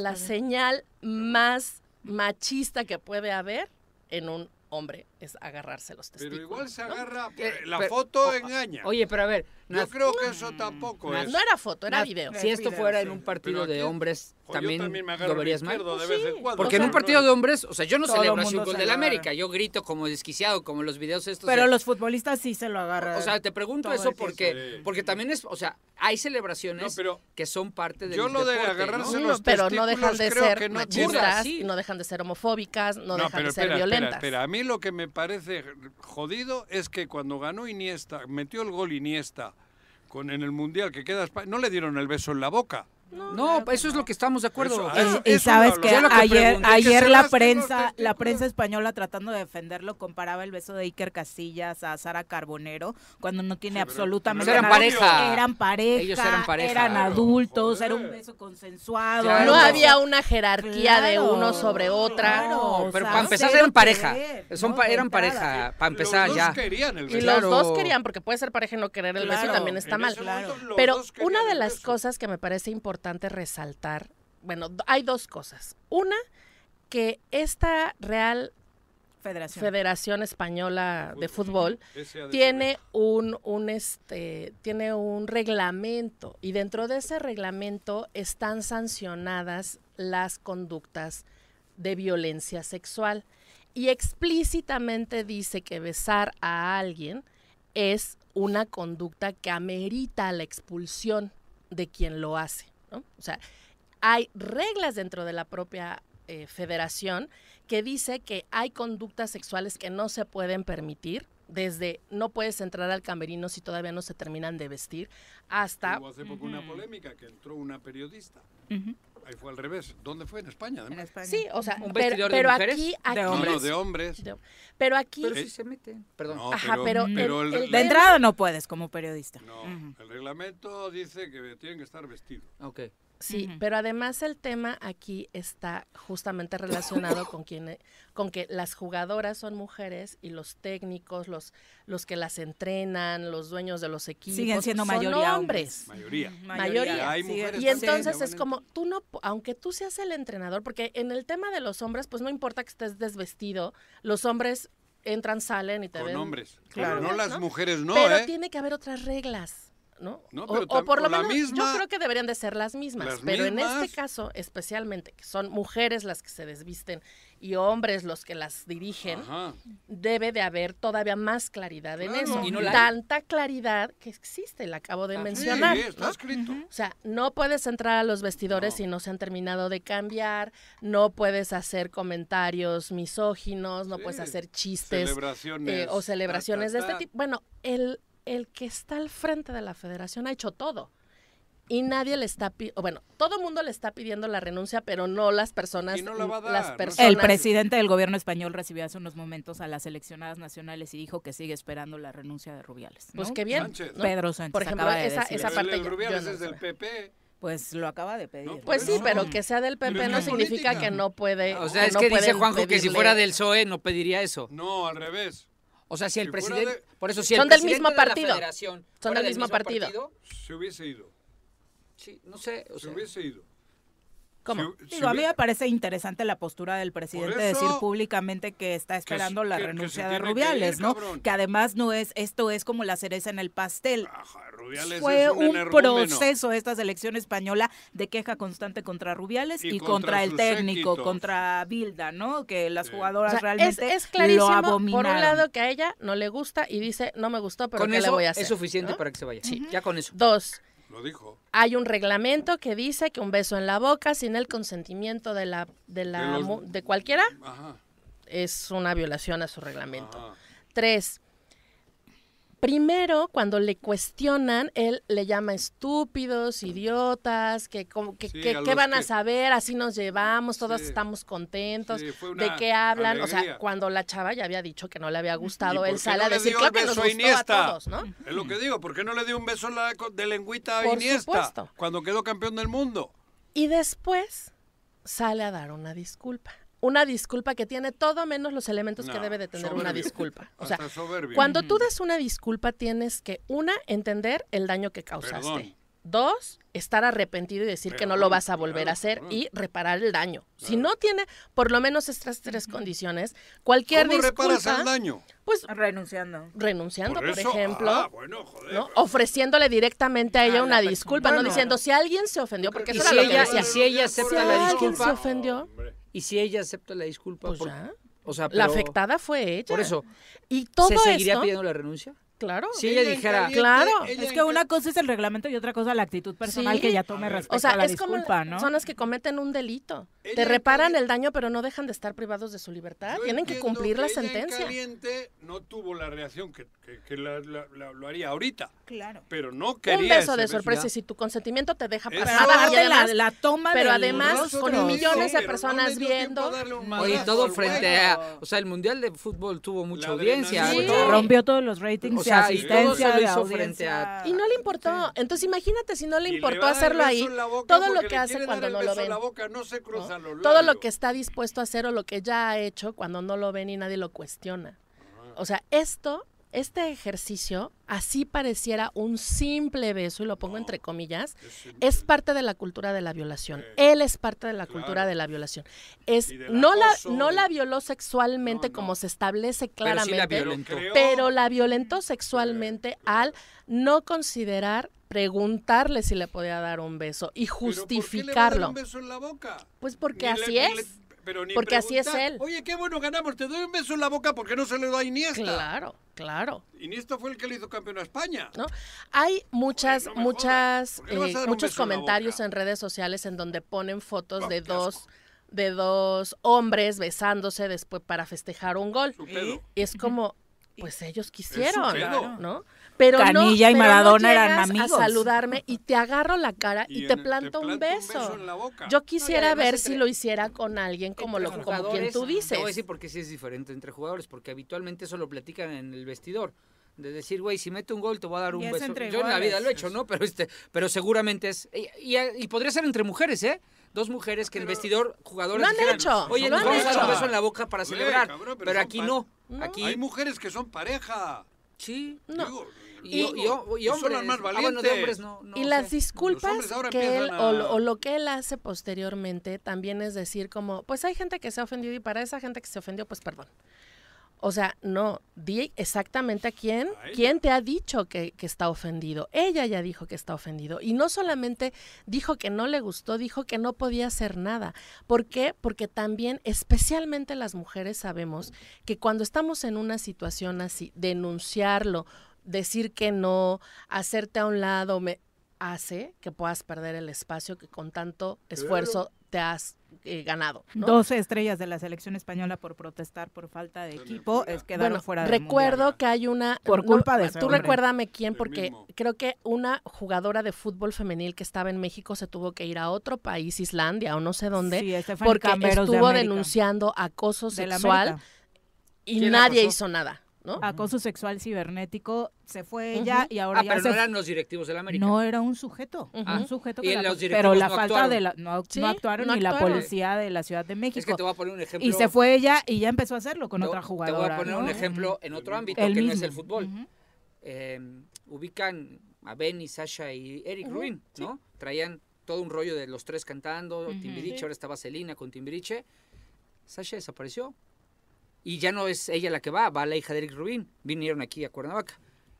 P: la, señal más machista que puede haber en un hombre es agarrarse los
F: Pero
P: testículos.
F: igual se
P: ¿no?
F: agarra.
H: Eh,
F: La
H: pero-
F: foto engaña.
H: Oye, pero a ver,
F: Yo creo que eso tampoco es.
P: No era foto, era video.
H: si esto fuera en un partido
F: Pero
H: de hombres, también
F: también
H: verías mal.
F: de
P: Pues
F: vez en
P: sí,
F: cuando.
H: Porque en un partido de hombres, o sea, yo no celebro así un gol del América, yo grito como desquiciado, como los videos estos.
Q: Pero
H: de-
Q: los futbolistas sí se lo agarran.
H: O sea, te pregunto eso porque,
F: Sí.
H: porque también es, o sea, hay celebraciones
F: No, pero
H: que son parte del
F: yo lo de agarrarse
H: ¿no?
F: Los
P: pero no dejan de ser
F: no tiene-
P: machistas
H: Sí.
P: y no dejan de ser homofóbicas, no, dejan
F: pero
P: de ser
F: espera,
P: violentas.
F: Espera, espera. A mí lo que me parece jodido es que cuando ganó Iniesta, metió el gol Iniesta con, en el Mundial que queda España, no le dieron el beso en la boca.
H: No, eso es lo que estamos de acuerdo.
F: Eso-
H: Eso-
Q: Y
F: eso
Q: sabes que ayer,
H: pregunté,
Q: ayer la prensa, la prensa española tratando de defenderlo comparaba el beso de Iker Casillas a Sara Carbonero cuando no tiene
F: Sí,
Q: absolutamente
H: eran
Q: nada.
H: pareja.
Q: Eran pareja,
H: Ellos eran pareja.
Q: eran
H: Claro,
Q: adultos,
F: joder.
Q: era un beso consensuado.
H: Claro.
P: no había una jerarquía de uno sobre otra.
Q: claro.
H: No,
Q: o
H: pero
Q: sea,
H: para empezar eran pareja. Son
Q: ¿no?
H: eran pareja, para empezar
F: los
H: ya.
F: dos querían el
P: Y
F: beso.
P: Los dos querían, porque puede ser pareja y no querer el beso y también está mal. Pero una de las cosas que me parece importante resaltar, bueno, hay dos cosas. Una, que esta Real
Q: Federación.
P: Federación Española de Fútbol tiene un, un este tiene un reglamento y dentro de ese reglamento están sancionadas las conductas de violencia sexual y explícitamente dice que besar a alguien es una conducta que amerita la expulsión de quien lo hace. ¿No? O sea, hay reglas dentro de la propia eh, federación que dice que hay conductas sexuales que no se pueden permitir, desde no puedes entrar al camerino si todavía no se terminan de vestir, hasta...
F: Hubo hace poco una polémica que entró una periodista. Ahí fue al revés. ¿Dónde fue? En España. además.
P: Sí, o sea,
H: ¿Un
P: pero,
H: vestidor de
P: pero
H: mujeres?
P: aquí,
H: De
P: aquí-
F: No, no, de hombres.
P: de- pero aquí,
H: Pero sí se mete. Perdón.
F: No,
P: Ajá, pero el-
F: pero
P: el
F: el,
P: tema-
Q: De entrada no puedes como periodista.
F: no, el reglamento dice que tienen que estar vestidos.
H: Ok.
P: Sí, pero además el tema aquí está justamente relacionado con quien, con que las jugadoras son mujeres y los técnicos, los, los que las entrenan, los dueños de los equipos
Q: Siguen siendo
P: son
Q: mayoría
P: hombres.
F: Mayoría.
P: Mayoría.
F: Hay mujeres
P: Y entonces es como, tú no, aunque tú seas el entrenador, porque en el tema de los hombres, pues no importa que estés desvestido, los hombres entran, salen y te
F: Con
P: ven.
F: hombres.
P: Claro.
F: Pero no las mujeres, no,
P: Pero
F: ¿eh?
P: tiene que haber otras reglas. ¿No?
F: No,
P: o,
F: pero
P: o por lo
F: o
P: menos
F: misma-
P: yo creo que deberían de ser las mismas,
F: Las
P: pero en este caso especialmente que son mujeres las que se desvisten y hombres los que las dirigen,
F: Ajá.
P: debe de haber todavía más claridad en eso.
F: Y no hay.
P: Tanta claridad que existe, la acabo de
F: Ah, sí,
P: mencionar.
F: está
P: ¿no?
F: escrito.
P: O sea, no puedes entrar a los vestidores si no se han terminado de cambiar, no puedes hacer comentarios misóginos, no puedes hacer chistes
F: Celebraciones,
P: eh, o celebraciones
F: ta, ta,
P: de este tipo. Bueno, el, el que está al frente de la federación ha hecho todo. Y nadie le está pidiendo, bueno, todo el mundo le está pidiendo la renuncia, pero no las personas,
F: Y no la va a dar,
P: las
F: no
P: personas.
Q: El presidente del gobierno español recibió hace unos momentos a las seleccionadas nacionales y dijo que sigue esperando la renuncia de Rubiales. ¿no?
P: Pues qué bien.
F: Sánchez.
P: ¿no?
Q: Pedro Sánchez
P: Por ejemplo,
Q: acaba de
P: esa,
Q: decir
P: esa parte
F: el
P: yo- yo
F: Rubiales
P: no
F: es del. PP.
Q: Pues lo acaba de pedir.
P: Pues sí, pero que sea del PP no significa
F: política.
P: que no puede.
H: O sea, es
P: no
H: que dice Juanjo que si fuera del PSOE no pediría eso.
F: No, al revés.
H: O sea, si el
F: Si
H: presidente...
F: de-
H: Por eso, si el
P: Son del
H: presidente
P: mismo
H: de la
P: partido.
H: federación
P: Son del mismo partido.
F: Se hubiese ido.
H: Sí, no sé. O
F: Se
H: sea,
F: hubiese ido.
P: ¿Cómo?
F: Si- si
Q: Digo, a mí me parece interesante la postura del presidente
F: Por
Q: de decir públicamente que está esperando la
F: que-
Q: renuncia de Rubiales,
F: ir,
Q: ¿no?
F: cabrón.
Q: Que además no es, esto es como la cereza en el pastel.
F: Rubiales
Q: Fue
F: es un,
Q: un proceso esta selección española de queja constante contra Rubiales y,
F: Y
Q: contra,
F: contra
Q: el técnico,
F: séquitos.
Q: contra Bilda, ¿no? Que las
P: O
Q: jugadoras
P: sea, es,
Q: realmente
P: es clarísimo,
Q: lo
P: por
Q: abominaron.
P: un lado, que a ella no le gusta y dice, no me gustó, pero
H: con
P: ¿qué
H: eso
P: le voy a hacer?
H: es suficiente
P: ¿no?
H: para que se vaya. Sí, ya con eso.
P: Dos,
F: Lo dijo.
P: hay un reglamento que dice que un beso en la boca sin el consentimiento de la de la
F: De los-
P: mu- de cualquiera
F: Ajá.
P: es una violación a su reglamento.
F: Ajá.
P: Tres, primero, cuando le cuestionan, él le llama estúpidos, idiotas, que, como- que,
F: Sí,
P: que-
F: a
P: ¿qué van a saber, así nos llevamos, todos
F: Sí.
P: estamos contentos,
F: Sí,
P: de qué hablan, o sea, cuando la chava ya había dicho que no le había
F: ¿Y
P: gustado, él sale
F: no
P: a decir, claro que nos gustó a todos, ¿no?
F: Es lo que digo, ¿por qué no le dio un beso de lengüita a
P: Por
F: Iniesta
P: supuesto.
F: cuando quedó campeón del mundo?
P: Y después sale a dar una disculpa. Una disculpa que tiene todo menos los elementos que debe de tener una disculpa. O sea, cuando tú des una disculpa tienes que, una, entender el daño que causaste.
F: Perdón.
P: Dos, estar arrepentido y decir que no lo vas a volver a hacer y reparar el daño. Si no tiene por lo menos estas tres condiciones, cualquier
F: ¿Cómo
P: disculpa,
F: reparas el daño?
P: pues
Q: renunciando.
P: renunciando,
F: Por
P: ejemplo,
F: ah, bueno, joder,
P: ¿no? ofreciéndole directamente a ella
H: A la
P: una disculpa, no diciendo si alguien se ofendió, porque
H: Y
P: eso
H: si
P: era lo que
H: ella,
P: decía.
H: y si ella acepta
P: Si
H: la
P: alguien
H: disculpa,
P: se ofendió,
H: y si ella acepta la disculpa,
P: Pues
H: por-
P: ya.
H: o sea,
P: la afectada fue ella.
H: Por eso,
P: Y todo
H: ¿se seguiría
P: esto,
H: pidiendo la renuncia?
P: Claro.
H: Si ella dijera,
P: Claro.
Q: Es que una cosa es el reglamento y otra cosa la actitud personal
P: Sí.
Q: que ya tome respecto
P: O sea,
Q: a la
P: es como
Q: ¿no?
P: personas que cometen un delito.
F: Ella
P: Te reparan el daño, pero no dejan de estar privados de su libertad.
F: Yo
P: Tienen que cumplir la
F: ella en
P: sentencia.
F: caliente no tuvo la reacción que, que- que la- la- la- lo haría ahorita.
Q: Claro.
F: Pero no
P: Un
F: quería
P: beso
F: ese
P: de sorpresa y si tu consentimiento te deja pasar. Además-
Q: la, la toma
P: pero además
Q: rostro.
P: con millones de
F: no
P: personas viendo.
F: un
H: Oye, todo frente a... O sea, el Mundial de Fútbol tuvo mucha
F: La
H: audiencia.
Q: Rompió todos los ratings
H: Sea,
Q: de
H: y todo
Q: asistencia,
H: se lo hizo frente a-
P: Y no le importó. Entonces imagínate si no le
F: le
P: importó
F: dar
P: hacerlo ahí, todo lo que
F: le
P: hace cuando no lo ven.
F: la boca, no se
P: ¿no?
F: los
P: Todo lo que está dispuesto a hacer o lo que ya ha hecho cuando no lo ven y nadie lo cuestiona. O sea, esto, este ejercicio, así pareciera un simple beso, y lo pongo entre comillas, es parte de la cultura de la violación. Él es parte de la cultura de la violación. Es no la, no la violó sexualmente
F: No, no.
P: como se establece
H: Pero sí la
P: claramente, pero la violentó sexualmente al no considerar preguntarle si le podía dar un beso y
F: ¿Pero por qué le va a dar
P: justificarlo.
F: un beso en la boca?
P: Pues porque
F: Ni le-
P: así
F: ni
P: es.
F: Le- pero ni
P: porque así es él.
F: Oye, qué bueno ganamos, te doy un beso en la boca porque no se le da a Iniesta.
P: Claro, claro.
F: Iniesta fue el que le hizo campeón a España.
P: ¿no? Hay muchas, muchas, eh, muchos
F: en
P: comentarios en redes sociales en donde ponen fotos de dos de dos hombres besándose después para festejar un gol. Y es como, pues ellos quisieron. ¿no? Pero no,
E: Canilla y
P: pero no
E: Maradona eran
P: llegas
E: amigos.
P: a saludarme y te agarro la cara y,
F: Y
P: te planto un beso.
F: en la boca.
P: Yo
H: y
P: quisiera ver si lo hiciera con alguien como lo como quien tú dices.
H: Te voy a decir porque sí es diferente entre jugadores, porque habitualmente eso lo platican en el vestidor. De decir, güey, si mete un gol te voy a dar un
S: Y es
H: beso. Yo en la vida lo he hecho, ¿no? Pero este, pero seguramente es. Y, y- y podría ser entre mujeres, ¿eh? Dos mujeres que en el vestidor, jugadores.
P: Lo han
H: dijeran,
P: hecho,
H: Oye, nos
P: han
H: vamos a dar un
P: hecho.
H: beso en la boca para celebrar.
F: cabrón,
H: pero aquí no. Aquí.
F: Hay mujeres que son pareja.
H: Sí.
P: No.
F: Digo,
H: Y, y- y
F: y son
H: hombres.
F: las más
H: Ah, bueno, de
F: valientes.
H: hombres no. no
P: y
H: sé.
P: las disculpas que él
F: empiezan
P: o,
F: a-
P: lo, o lo que él hace posteriormente también es decir como, pues hay gente que se ha ofendido y para esa gente que se ofendió, pues perdón. O sea, no, di exactamente a quién, quién te ha dicho que, que está ofendido. Ella ya dijo que está ofendido. Y no solamente dijo que no le gustó, dijo que no podía hacer nada. ¿Por qué? Porque también, especialmente las mujeres, sabemos que cuando estamos en una situación así, denunciarlo, decir que no, hacerte a un lado, me hace que puedas perder el espacio que con tanto esfuerzo te has eh, ganado. ¿no?
E: 12 estrellas de la selección española por protestar por falta de equipo es quedaron
P: Bueno,
E: fuera del
P: recuerdo
E: Mundial.
P: que hay una
E: Por
P: no,
E: culpa de ese
P: tú recuérdame quién porque creo que una jugadora de fútbol femenil que estaba en México se tuvo que ir a otro país Islandia o no sé dónde
E: Sí,
P: porque
E: Camberos de
P: estuvo denunciando acoso
E: De
P: sexual y
H: ¿Quién la
P: nadie
H: acosó?
P: hizo nada ¿no?
E: Acoso sexual cibernético, se fue ella y ahora
H: Ah,
E: ya
H: pero
E: se
H: no eran los directivos de la América.
E: No era un sujeto, un sujeto
H: Y
E: que la-
H: los
E: pero la
H: no
E: falta
H: actuaron.
E: de la no,
P: Sí,
E: no actuaron
P: no
E: ni la policía de la Ciudad de México.
H: Es que te voy a poner un ejemplo.
E: y se fue ella y ya empezó a hacerlo con
H: Te-
E: otra
H: Te
E: jugadora.
H: voy a poner un ejemplo en otro ámbito
E: El
H: que no es el fútbol. Eh, ubican a Benny, Sasha y Eric Rubin, ¿no? Traían todo un rollo de los tres cantando. Timbiriche,
E: Sí.
H: ahora estaba Celina con Timbiriche. Sasha desapareció. Y ya no es ella la que va, va la hija de Eric Rubin. Vinieron aquí a Cuernavaca.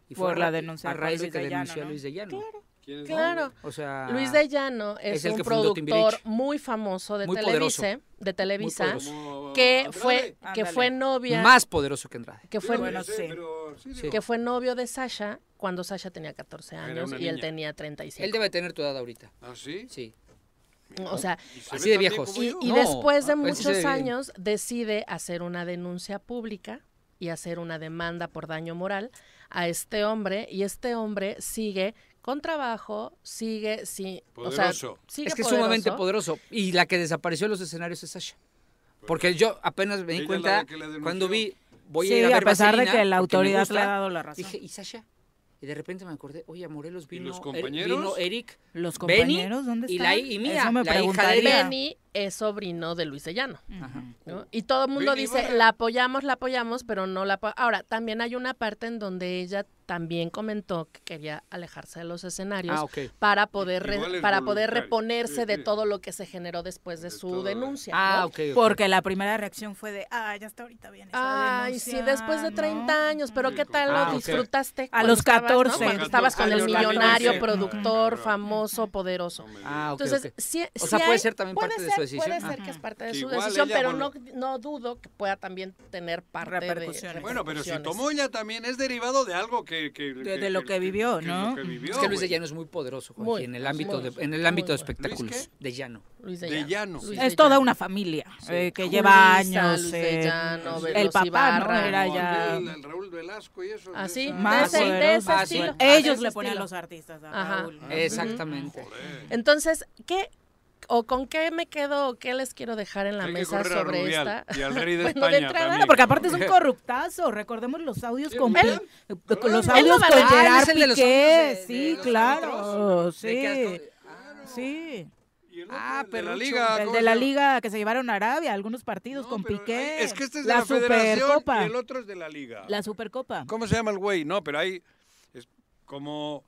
H: Y
E: Por
H: a
E: la denuncia
H: A raíz de que
E: de Llano,
H: denunció a. Luis de Llano.
P: Claro.
H: O sea,
P: Luis de Llano es,
H: es el
P: un productor muy famoso de
H: Muy poderoso.
P: Televisa, de Televisa,
H: poderoso.
P: Que
F: Andrade.
P: fue que fue novia
H: más poderoso que Andrade.
P: que fue
E: Bueno,
F: Sí,
E: sí.
F: pero sí,
H: Sí.
F: digo,
P: que fue novio de Sasha cuando Sasha tenía 14
F: Era
P: años y él
F: niña.
P: tenía 35.
H: Él debe tener tu edad ahorita.
F: ¿Ah, sí?
H: Sí.
P: O sea,
F: ¿Y se
H: Así de viejos.
P: y,
F: yo?
P: y
H: No,
P: después de
H: ah,
P: muchos años decide hacer una denuncia pública y hacer una demanda por daño moral a este hombre y este hombre sigue con trabajo, sigue sí, o sea,
F: Poderoso.
P: sigue
H: es que es sumamente poderoso. Y la que desapareció de los escenarios es Sasha. Porque yo apenas me di cuenta cuando vi, voy
E: Sí,
H: a ir a
E: pesar de que la autoridad
H: gusta,
E: le ha dado la razón.
H: Dije, ¿y Sasha? Y de repente me acordé, oye, a Morelos vino,
F: los
H: Er-
F: compañeros?
H: vino Eric,
E: Los
H: Benny
E: compañeros, ¿dónde
H: y la
E: están?
H: y mía,
E: Eso me
H: la hija de.
P: Benny es sobrino de Luis de Llano.
H: Ajá.
P: ¿no? Y todo el mundo
F: Benny
P: dice, la apoyamos, la apoyamos, pero no la apo-". Ahora, también hay una parte en donde ella también comentó que quería alejarse de los escenarios
H: Ah, ok.
P: para poder re- para poder reponerse
F: Sí,
P: de
F: sí.
P: todo lo que se generó después de
F: De
P: su denuncia.
H: Ah,
P: ¿no?
H: ok. ok.
E: Porque la primera reacción fue de, ah, ya está ahorita bien. esa
P: Ay, sí, después de 30
E: ¿no?
P: años, pero ¿qué tal
H: Ah,
P: lo disfrutaste?
E: A los
P: estabas, ¿no?
E: 14.
P: Cuando estabas con el
F: 14
P: millonario,
F: 14.
P: productor, famoso, poderoso.
H: Ah, ok,
P: Entonces, sí,
H: O
P: sí
H: sea, puede
P: hay-
H: ser también parte de
P: ser-
H: su decisión.
P: Puede ser que es parte de su decisión, pero no, no dudo que pueda también tener parte de
E: Repercusiones.
F: Bueno, pero si tomó ella también es derivado de algo que... que-
E: De- de lo que vivió, ¿no?
F: lo que vivió,
H: Es que Luis de. Llano es muy poderoso, Juanji,
P: Muy,
H: en el ámbito
P: muy,
H: de, en el ámbito de espectáculos.
F: ¿Luis
H: De Llano.
P: Luis de
F: De
P: Llano. Luis
E: Es toda una familia eh, que lleva años.
P: Luis de
E: eh, el papá, ¿no? Era ya
F: aquel, el Raúl Velasco y eso.
P: Así,
E: más
H: Ah.
E: Ellos
P: de
E: le ponían
P: estilo.
E: los artistas a
P: Ajá.
E: Raúl.
H: Exactamente.
P: Entonces, ¿qué o con qué me quedo o qué les quiero dejar en la
F: Hay que
P: mesa sobre
F: Rubial
P: esta?
F: y al rey de
P: Bueno, de
F: España
P: entrada,
F: también.
E: No, porque aparte es un corruptazo. Recordemos los audios con,
F: Él-
E: los
P: Él
E: audios con.
H: Ah,
E: Gerard
H: los
E: Piqué.
H: de-
E: Sí,
H: los
E: claro.
H: que
E: Sí. Sí.
F: El
H: Ah,
F: de la liga.
E: El
F: ¿cómo
E: de la liga que se llevaron a Arabia, algunos partidos
F: No,
E: con
F: pero
E: Piqué.
F: hay- Es que este es de la,
E: la Supercopa.
F: y el otro es de la liga.
E: La Supercopa.
F: ¿Cómo se llama el güey? No, pero hay... Es como...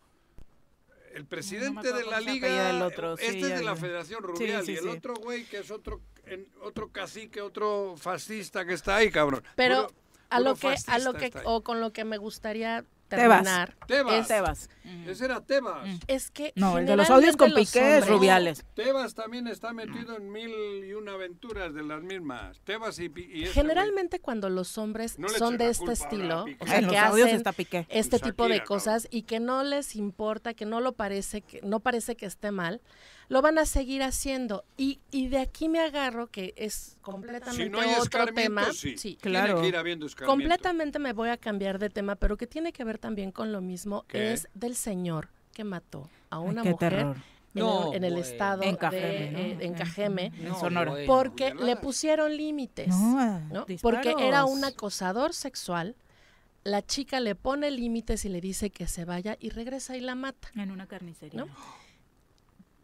F: El presidente de la liga,
E: apellida el otro,
F: este es de la. Federación Rubial
E: sí,
F: y el
E: sí.
F: otro güey que es otro en- otro cacique, otro fascista que está ahí, cabrón.
P: Pero
F: Puro-
P: a lo que a lo que o con lo que me gustaría terminar.
F: Tebas.
P: es-
F: Tebas. Ese era Tebas.
P: Es que
Q: No, el de los audios con Piqué es Rubiales.
F: Tebas también está metido en mil y una aventuras de las mismas. Tebas y, Pi- y este
P: Generalmente cuando los hombres
F: No
P: son de este estilo, o sea,
Q: En
P: que
Q: los audios
P: hacen
Q: está Piqué.
P: este tipo de
F: Shakira,
P: cosas y que no les importa, que no lo parece, que no parece que esté mal, lo van a seguir haciendo. Y, y de aquí me agarro que es completamente
F: Si no hay
P: otro tema.
F: sí.
P: Sí.
F: Tiene que ir habiendo.
P: Completamente me voy a cambiar de tema, pero que tiene que ver también con lo mismo,
F: ¿Qué?
P: es del señor que mató a
Q: Ay,
P: una
Q: qué
P: mujer
Q: terror.
P: en,
H: No,
P: el, en el
H: bueno.
P: estado
Q: En
P: de,
Q: Cajeme, ¿no?
P: eh, en Cajeme,
Q: En Sonora.
H: bueno.
P: porque le pusieron límites,
Q: No,
P: ¿no?
Q: disparos.
P: porque era un acosador sexual. La chica le pone límites y le dice que se vaya y regresa y la mata.
Q: En una carnicería.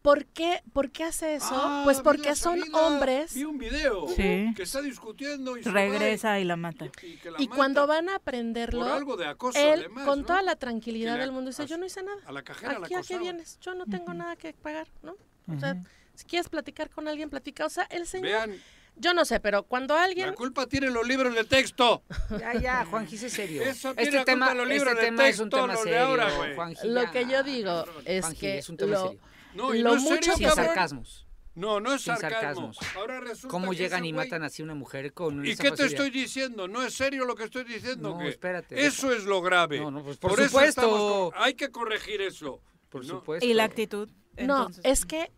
P: ¿Por qué, ¿Por qué hace eso?
F: Ah,
P: pues porque
F: la
P: son hombres
F: Vi un video
Q: Sí.
F: que está discutiendo y se
Q: Regresa y la mata.
F: y que la
P: y
F: mata
P: cuando van a aprenderlo,
F: por algo de acoso
P: él
F: además,
P: con
F: ¿no?
P: toda la tranquilidad del mundo dice, yo no hice nada.
F: A la cajera la
P: Aquí a qué vienes, yo no tengo nada que pagar, ¿no? O sea, si quieres platicar con alguien, platica. O sea, el señor,
F: Vean,
P: yo no sé, pero cuando alguien
F: la culpa tiene los libros de texto.
H: Ya, ya, Juanji, sé serio.
F: Eso tiene
H: este
F: la culpa
H: tema,
F: los libros
H: este
F: de
H: tema es un
F: texto,
H: tema serio,
F: ahora, güey.
H: Juanji,
P: lo que yo digo es que
H: es un tema
P: lo,
H: serio.
F: No, y
P: lo
F: no es
P: mucho
F: serio,
H: Sin
P: que
F: cabrón.
H: sarcasmos.
F: No, no es
H: Sin
F: sarcasmo.
H: sarcasmos.
F: Ahora resulta
H: ¿Cómo
F: que
H: llegan y
F: güey-
H: matan así a una mujer con
F: ¿Y
H: esa
F: qué te estoy diciendo? No es serio lo que estoy diciendo.
H: No,
F: que
H: espérate,
F: Eso es lo grave.
H: No, no, pues, por
F: eso
H: supuesto.
F: con- Hay que corregir eso.
H: Por
F: No.
H: supuesto.
Q: Y la actitud.
P: No, es que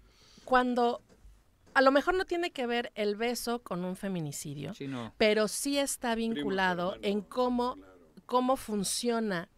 P: cuando a lo mejor no tiene que ver el beso con un feminicidio,
H: Sí, no.
P: pero sí está vinculado
F: hermano,
P: en cómo, cómo funciona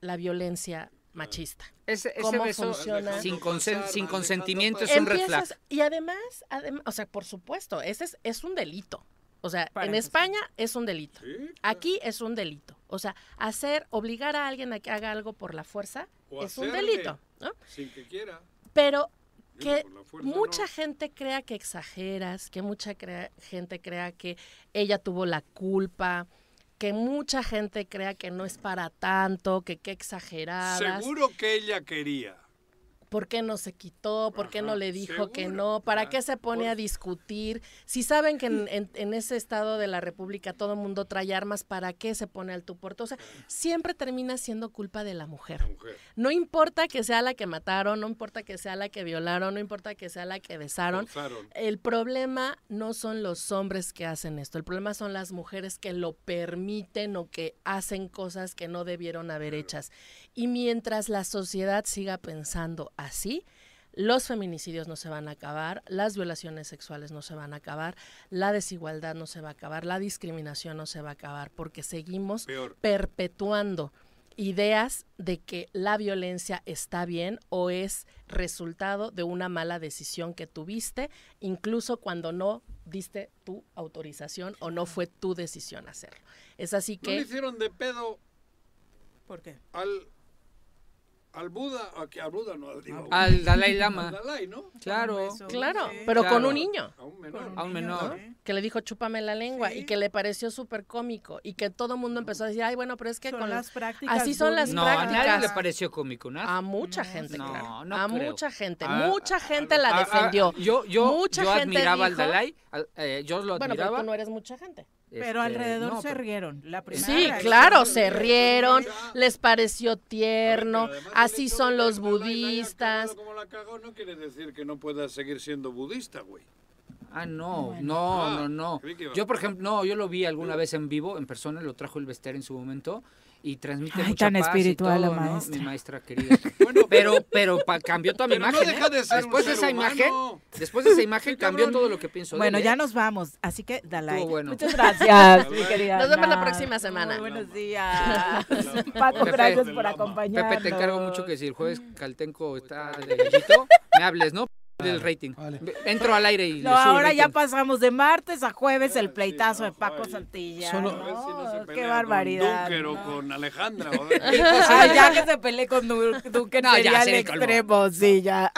P: la violencia machista.
H: Ese, ese
P: ¿Cómo
H: beso
P: funciona?
H: sin, consen- consentimiento es un red flag.
P: Y además, adem- o sea, por supuesto, ese es, es un delito. O sea,
Q: Para
P: en
Q: empezar.
P: España es un delito.
F: Sí,
P: Aquí es un delito. O sea, hacer, obligar a alguien a que haga algo por la fuerza
F: O
P: es un delito. ¿no?
F: Sin que quiera.
P: Pero que mucha
F: no.
P: gente crea que exageras, que mucha crea- gente crea que ella tuvo la culpa, que mucha gente crea que no es para tanto, que qué exageradas.
F: Seguro que ella quería.
P: ¿Por qué no se quitó? ¿Por qué no le dijo que no? ¿Para qué se pone a discutir? Si saben que en, en- en ese estado de la República todo el mundo trae armas, ¿para qué se pone al tu? O sea, siempre termina siendo culpa de la mujer.
F: La mujer.
P: No importa que sea la que mataron, no importa que sea la que violaron, no importa que sea la que besaron.
F: Forzaron.
P: El problema no son los hombres que hacen esto, el problema son las mujeres que lo permiten o que hacen cosas que no debieron haber hechas. Y mientras la sociedad siga pensando así, los feminicidios no se van a acabar, las violaciones sexuales no se van a acabar, la desigualdad no se va a acabar, la discriminación no se va a acabar, porque seguimos
F: Peor.
P: perpetuando ideas de que la violencia está bien o es resultado de una mala decisión que tuviste, incluso cuando no diste tu autorización o no fue tu decisión hacerlo. Es así
F: ¿No le
P: que
F: hicieron de pedo
Q: ¿Por qué?
F: al, al Buda? ¿A qué? Al Buda no, digo.
H: Al Dalai Lama.
F: Al Dalai, ¿no?
H: Claro.
P: Claro,
Q: Sí.
P: pero con un niño.
F: A un menor.
H: A un menor.
P: que le dijo chúpame la lengua y que le pareció súper cómico y que todo el mundo empezó a decir, ay, bueno, pero es que
Q: Son
P: con
Q: las prácticas
P: así son las
H: No, a
P: prácticas.
H: nadie le pareció cómico, nada.
P: A mucha gente,
H: No,
P: claro.
H: no
P: a
H: creo.
P: mucha gente,
H: Ah,
P: mucha
H: ah,
P: gente
H: ah,
P: la
H: ah,
P: defendió.
H: yo yo,
P: mucha
H: yo
P: gente
H: admiraba al Dalai, al- eh, yo lo
P: Bueno, pero
H: admiraba.
P: tú no eres mucha gente.
Q: Pero
H: este,
Q: alrededor
H: no,
Q: se
H: pero-
Q: rieron. La primera
P: Sí, claro, se rieron, les pareció tierno,
F: el
P: así
F: hecho
P: son los budistas.
F: como la cagó no quiere decir que no pueda seguir siendo budista, güey.
H: Ah, no, no,
F: Ah,
H: no, no.
F: iba-
H: Yo, por ejemplo, no, yo lo vi alguna vez en vivo, en persona, lo trajo el Bester en su momento y transmite
Q: Ay,
H: mucha
Q: tan
H: paz y
Q: espiritual la
H: todo, ¿no?
Q: maestra.
H: Mi maestra querida. pero, pero pa- cambió toda mi
F: Pero no
H: imagen.
F: deja
H: ¿eh?
F: de ser un
H: después de
F: ser
H: esa
F: humano.
H: imagen, después de esa imagen cambió todo lo que pienso. de
Q: Bueno,
H: él,
Q: ya nos vamos, así que.
H: Estuvo bueno.
Q: Muchas gracias, mi querida.
P: Nos vemos la próxima semana.
Q: Muy buenos días.
F: Pepe.
Q: Paco, gracias por acompañarnos.
H: Pepe, te encargo mucho que si el jueves Caltenco está de gallito, me hables, ¿no? Del rating.
C: vale.
H: Entro al aire y
Q: No, ahora ya pasamos de martes a jueves el pleitazo
F: no,
Q: de Paco. Santilla.
C: Solo-
F: si no pelea
Q: qué
F: con
Q: barbaridad.
F: Dunker o con Alejandra.
Q: ya que se peleé con Du- Duque
H: No, ya
Q: sería
H: se
Q: extremo, sí, ya.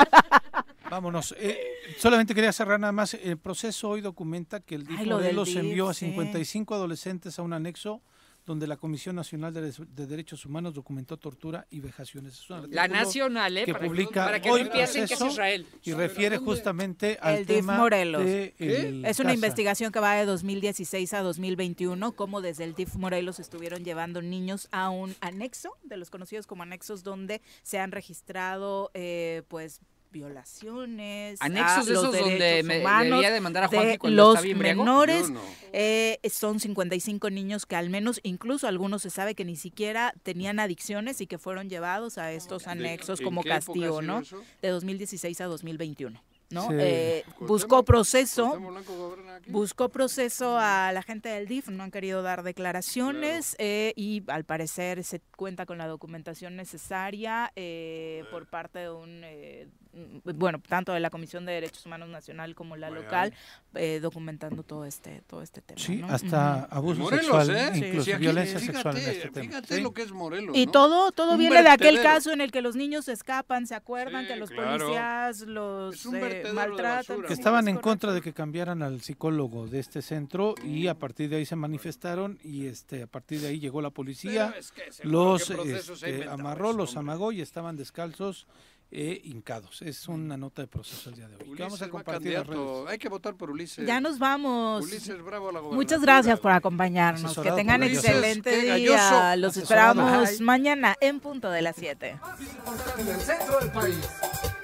C: Vámonos. Eh, solamente quería cerrar nada más. El proceso hoy documenta que el DIF Morelos envió a
Q: sí.
C: 55 adolescentes a un anexo donde la Comisión Nacional de, Derechos Humanos documentó tortura y vejaciones. Es un
T: La nacional, ¿eh?
C: que
T: Para que-
C: publica
T: para que
C: hoy
T: no piensen que es Israel.
C: y refiere justamente al
E: El DIF
C: tema
E: Morelos.
C: de el
E: Es una
C: Casa.
E: investigación que va de 2016 a 2021, como desde el DIF Morelos estuvieron llevando niños a un anexo, de los conocidos como anexos, donde se han registrado eh, pues violaciones,
T: Anexos
E: a
T: de
E: los
T: esos donde
E: derechos
T: me-
E: humanos
T: debería demandar a Juanji
E: de
T: cuando
E: los
T: está bien briago.
E: menores.
T: No.
E: Eh, son 55 niños que al menos, incluso algunos se sabe que ni siquiera tenían adicciones y que fueron llevados a estos anexos como castigo, ¿no?
F: eso?
E: De 2016 a 2021. ¿No?
F: Sí.
E: Eh, buscó proceso, buscó proceso a la gente del DIF, no han querido dar declaraciones eh, y al parecer se cuenta con la documentación necesaria eh, por parte de un, eh, mm, bueno, tanto de la Comisión de Derechos Humanos Nacional como la local, eh, documentando todo este, todo este tema.
C: Sí,
E: ¿no?
C: hasta
E: Ujú.
C: abuso
F: Morelos,
C: sexual,
F: ¿eh?
C: incluso
F: Sí, aquí,
C: violencia
F: fíjate,
C: sexual en este tema.
F: Fíjate
C: Sí.
F: lo que es Morelos.
E: Y
F: ¿no?
E: todo, todo
F: Un
E: viene de aquel caso en el que los niños escapan, ¿se acuerdan? que los
F: claro.
E: policías los
F: un
E: eh, maltratan.
C: que
E: Sí,
C: estaban
E: es
C: en
E: correcto.
C: contra de que cambiaran al psicólogo de este centro y a partir de ahí se manifestaron y este a partir de ahí llegó la policía,
F: es que
C: los este, amarró,
F: eso,
C: los amagó y estaban descalzos e hincados. Es una nota de proceso el día de hoy. vamos a
F: va
C: compartir las redes.
F: Hay que votar por Ulises.
E: Ya nos vamos.
F: Ulises Bravo a la
E: Muchas gracias por acompañarnos. Que tengan
C: Ulises.
E: excelente día. Los
C: Asesorado.
E: esperamos
C: Ay.
E: mañana en punto de las 7.
H: en el centro del país.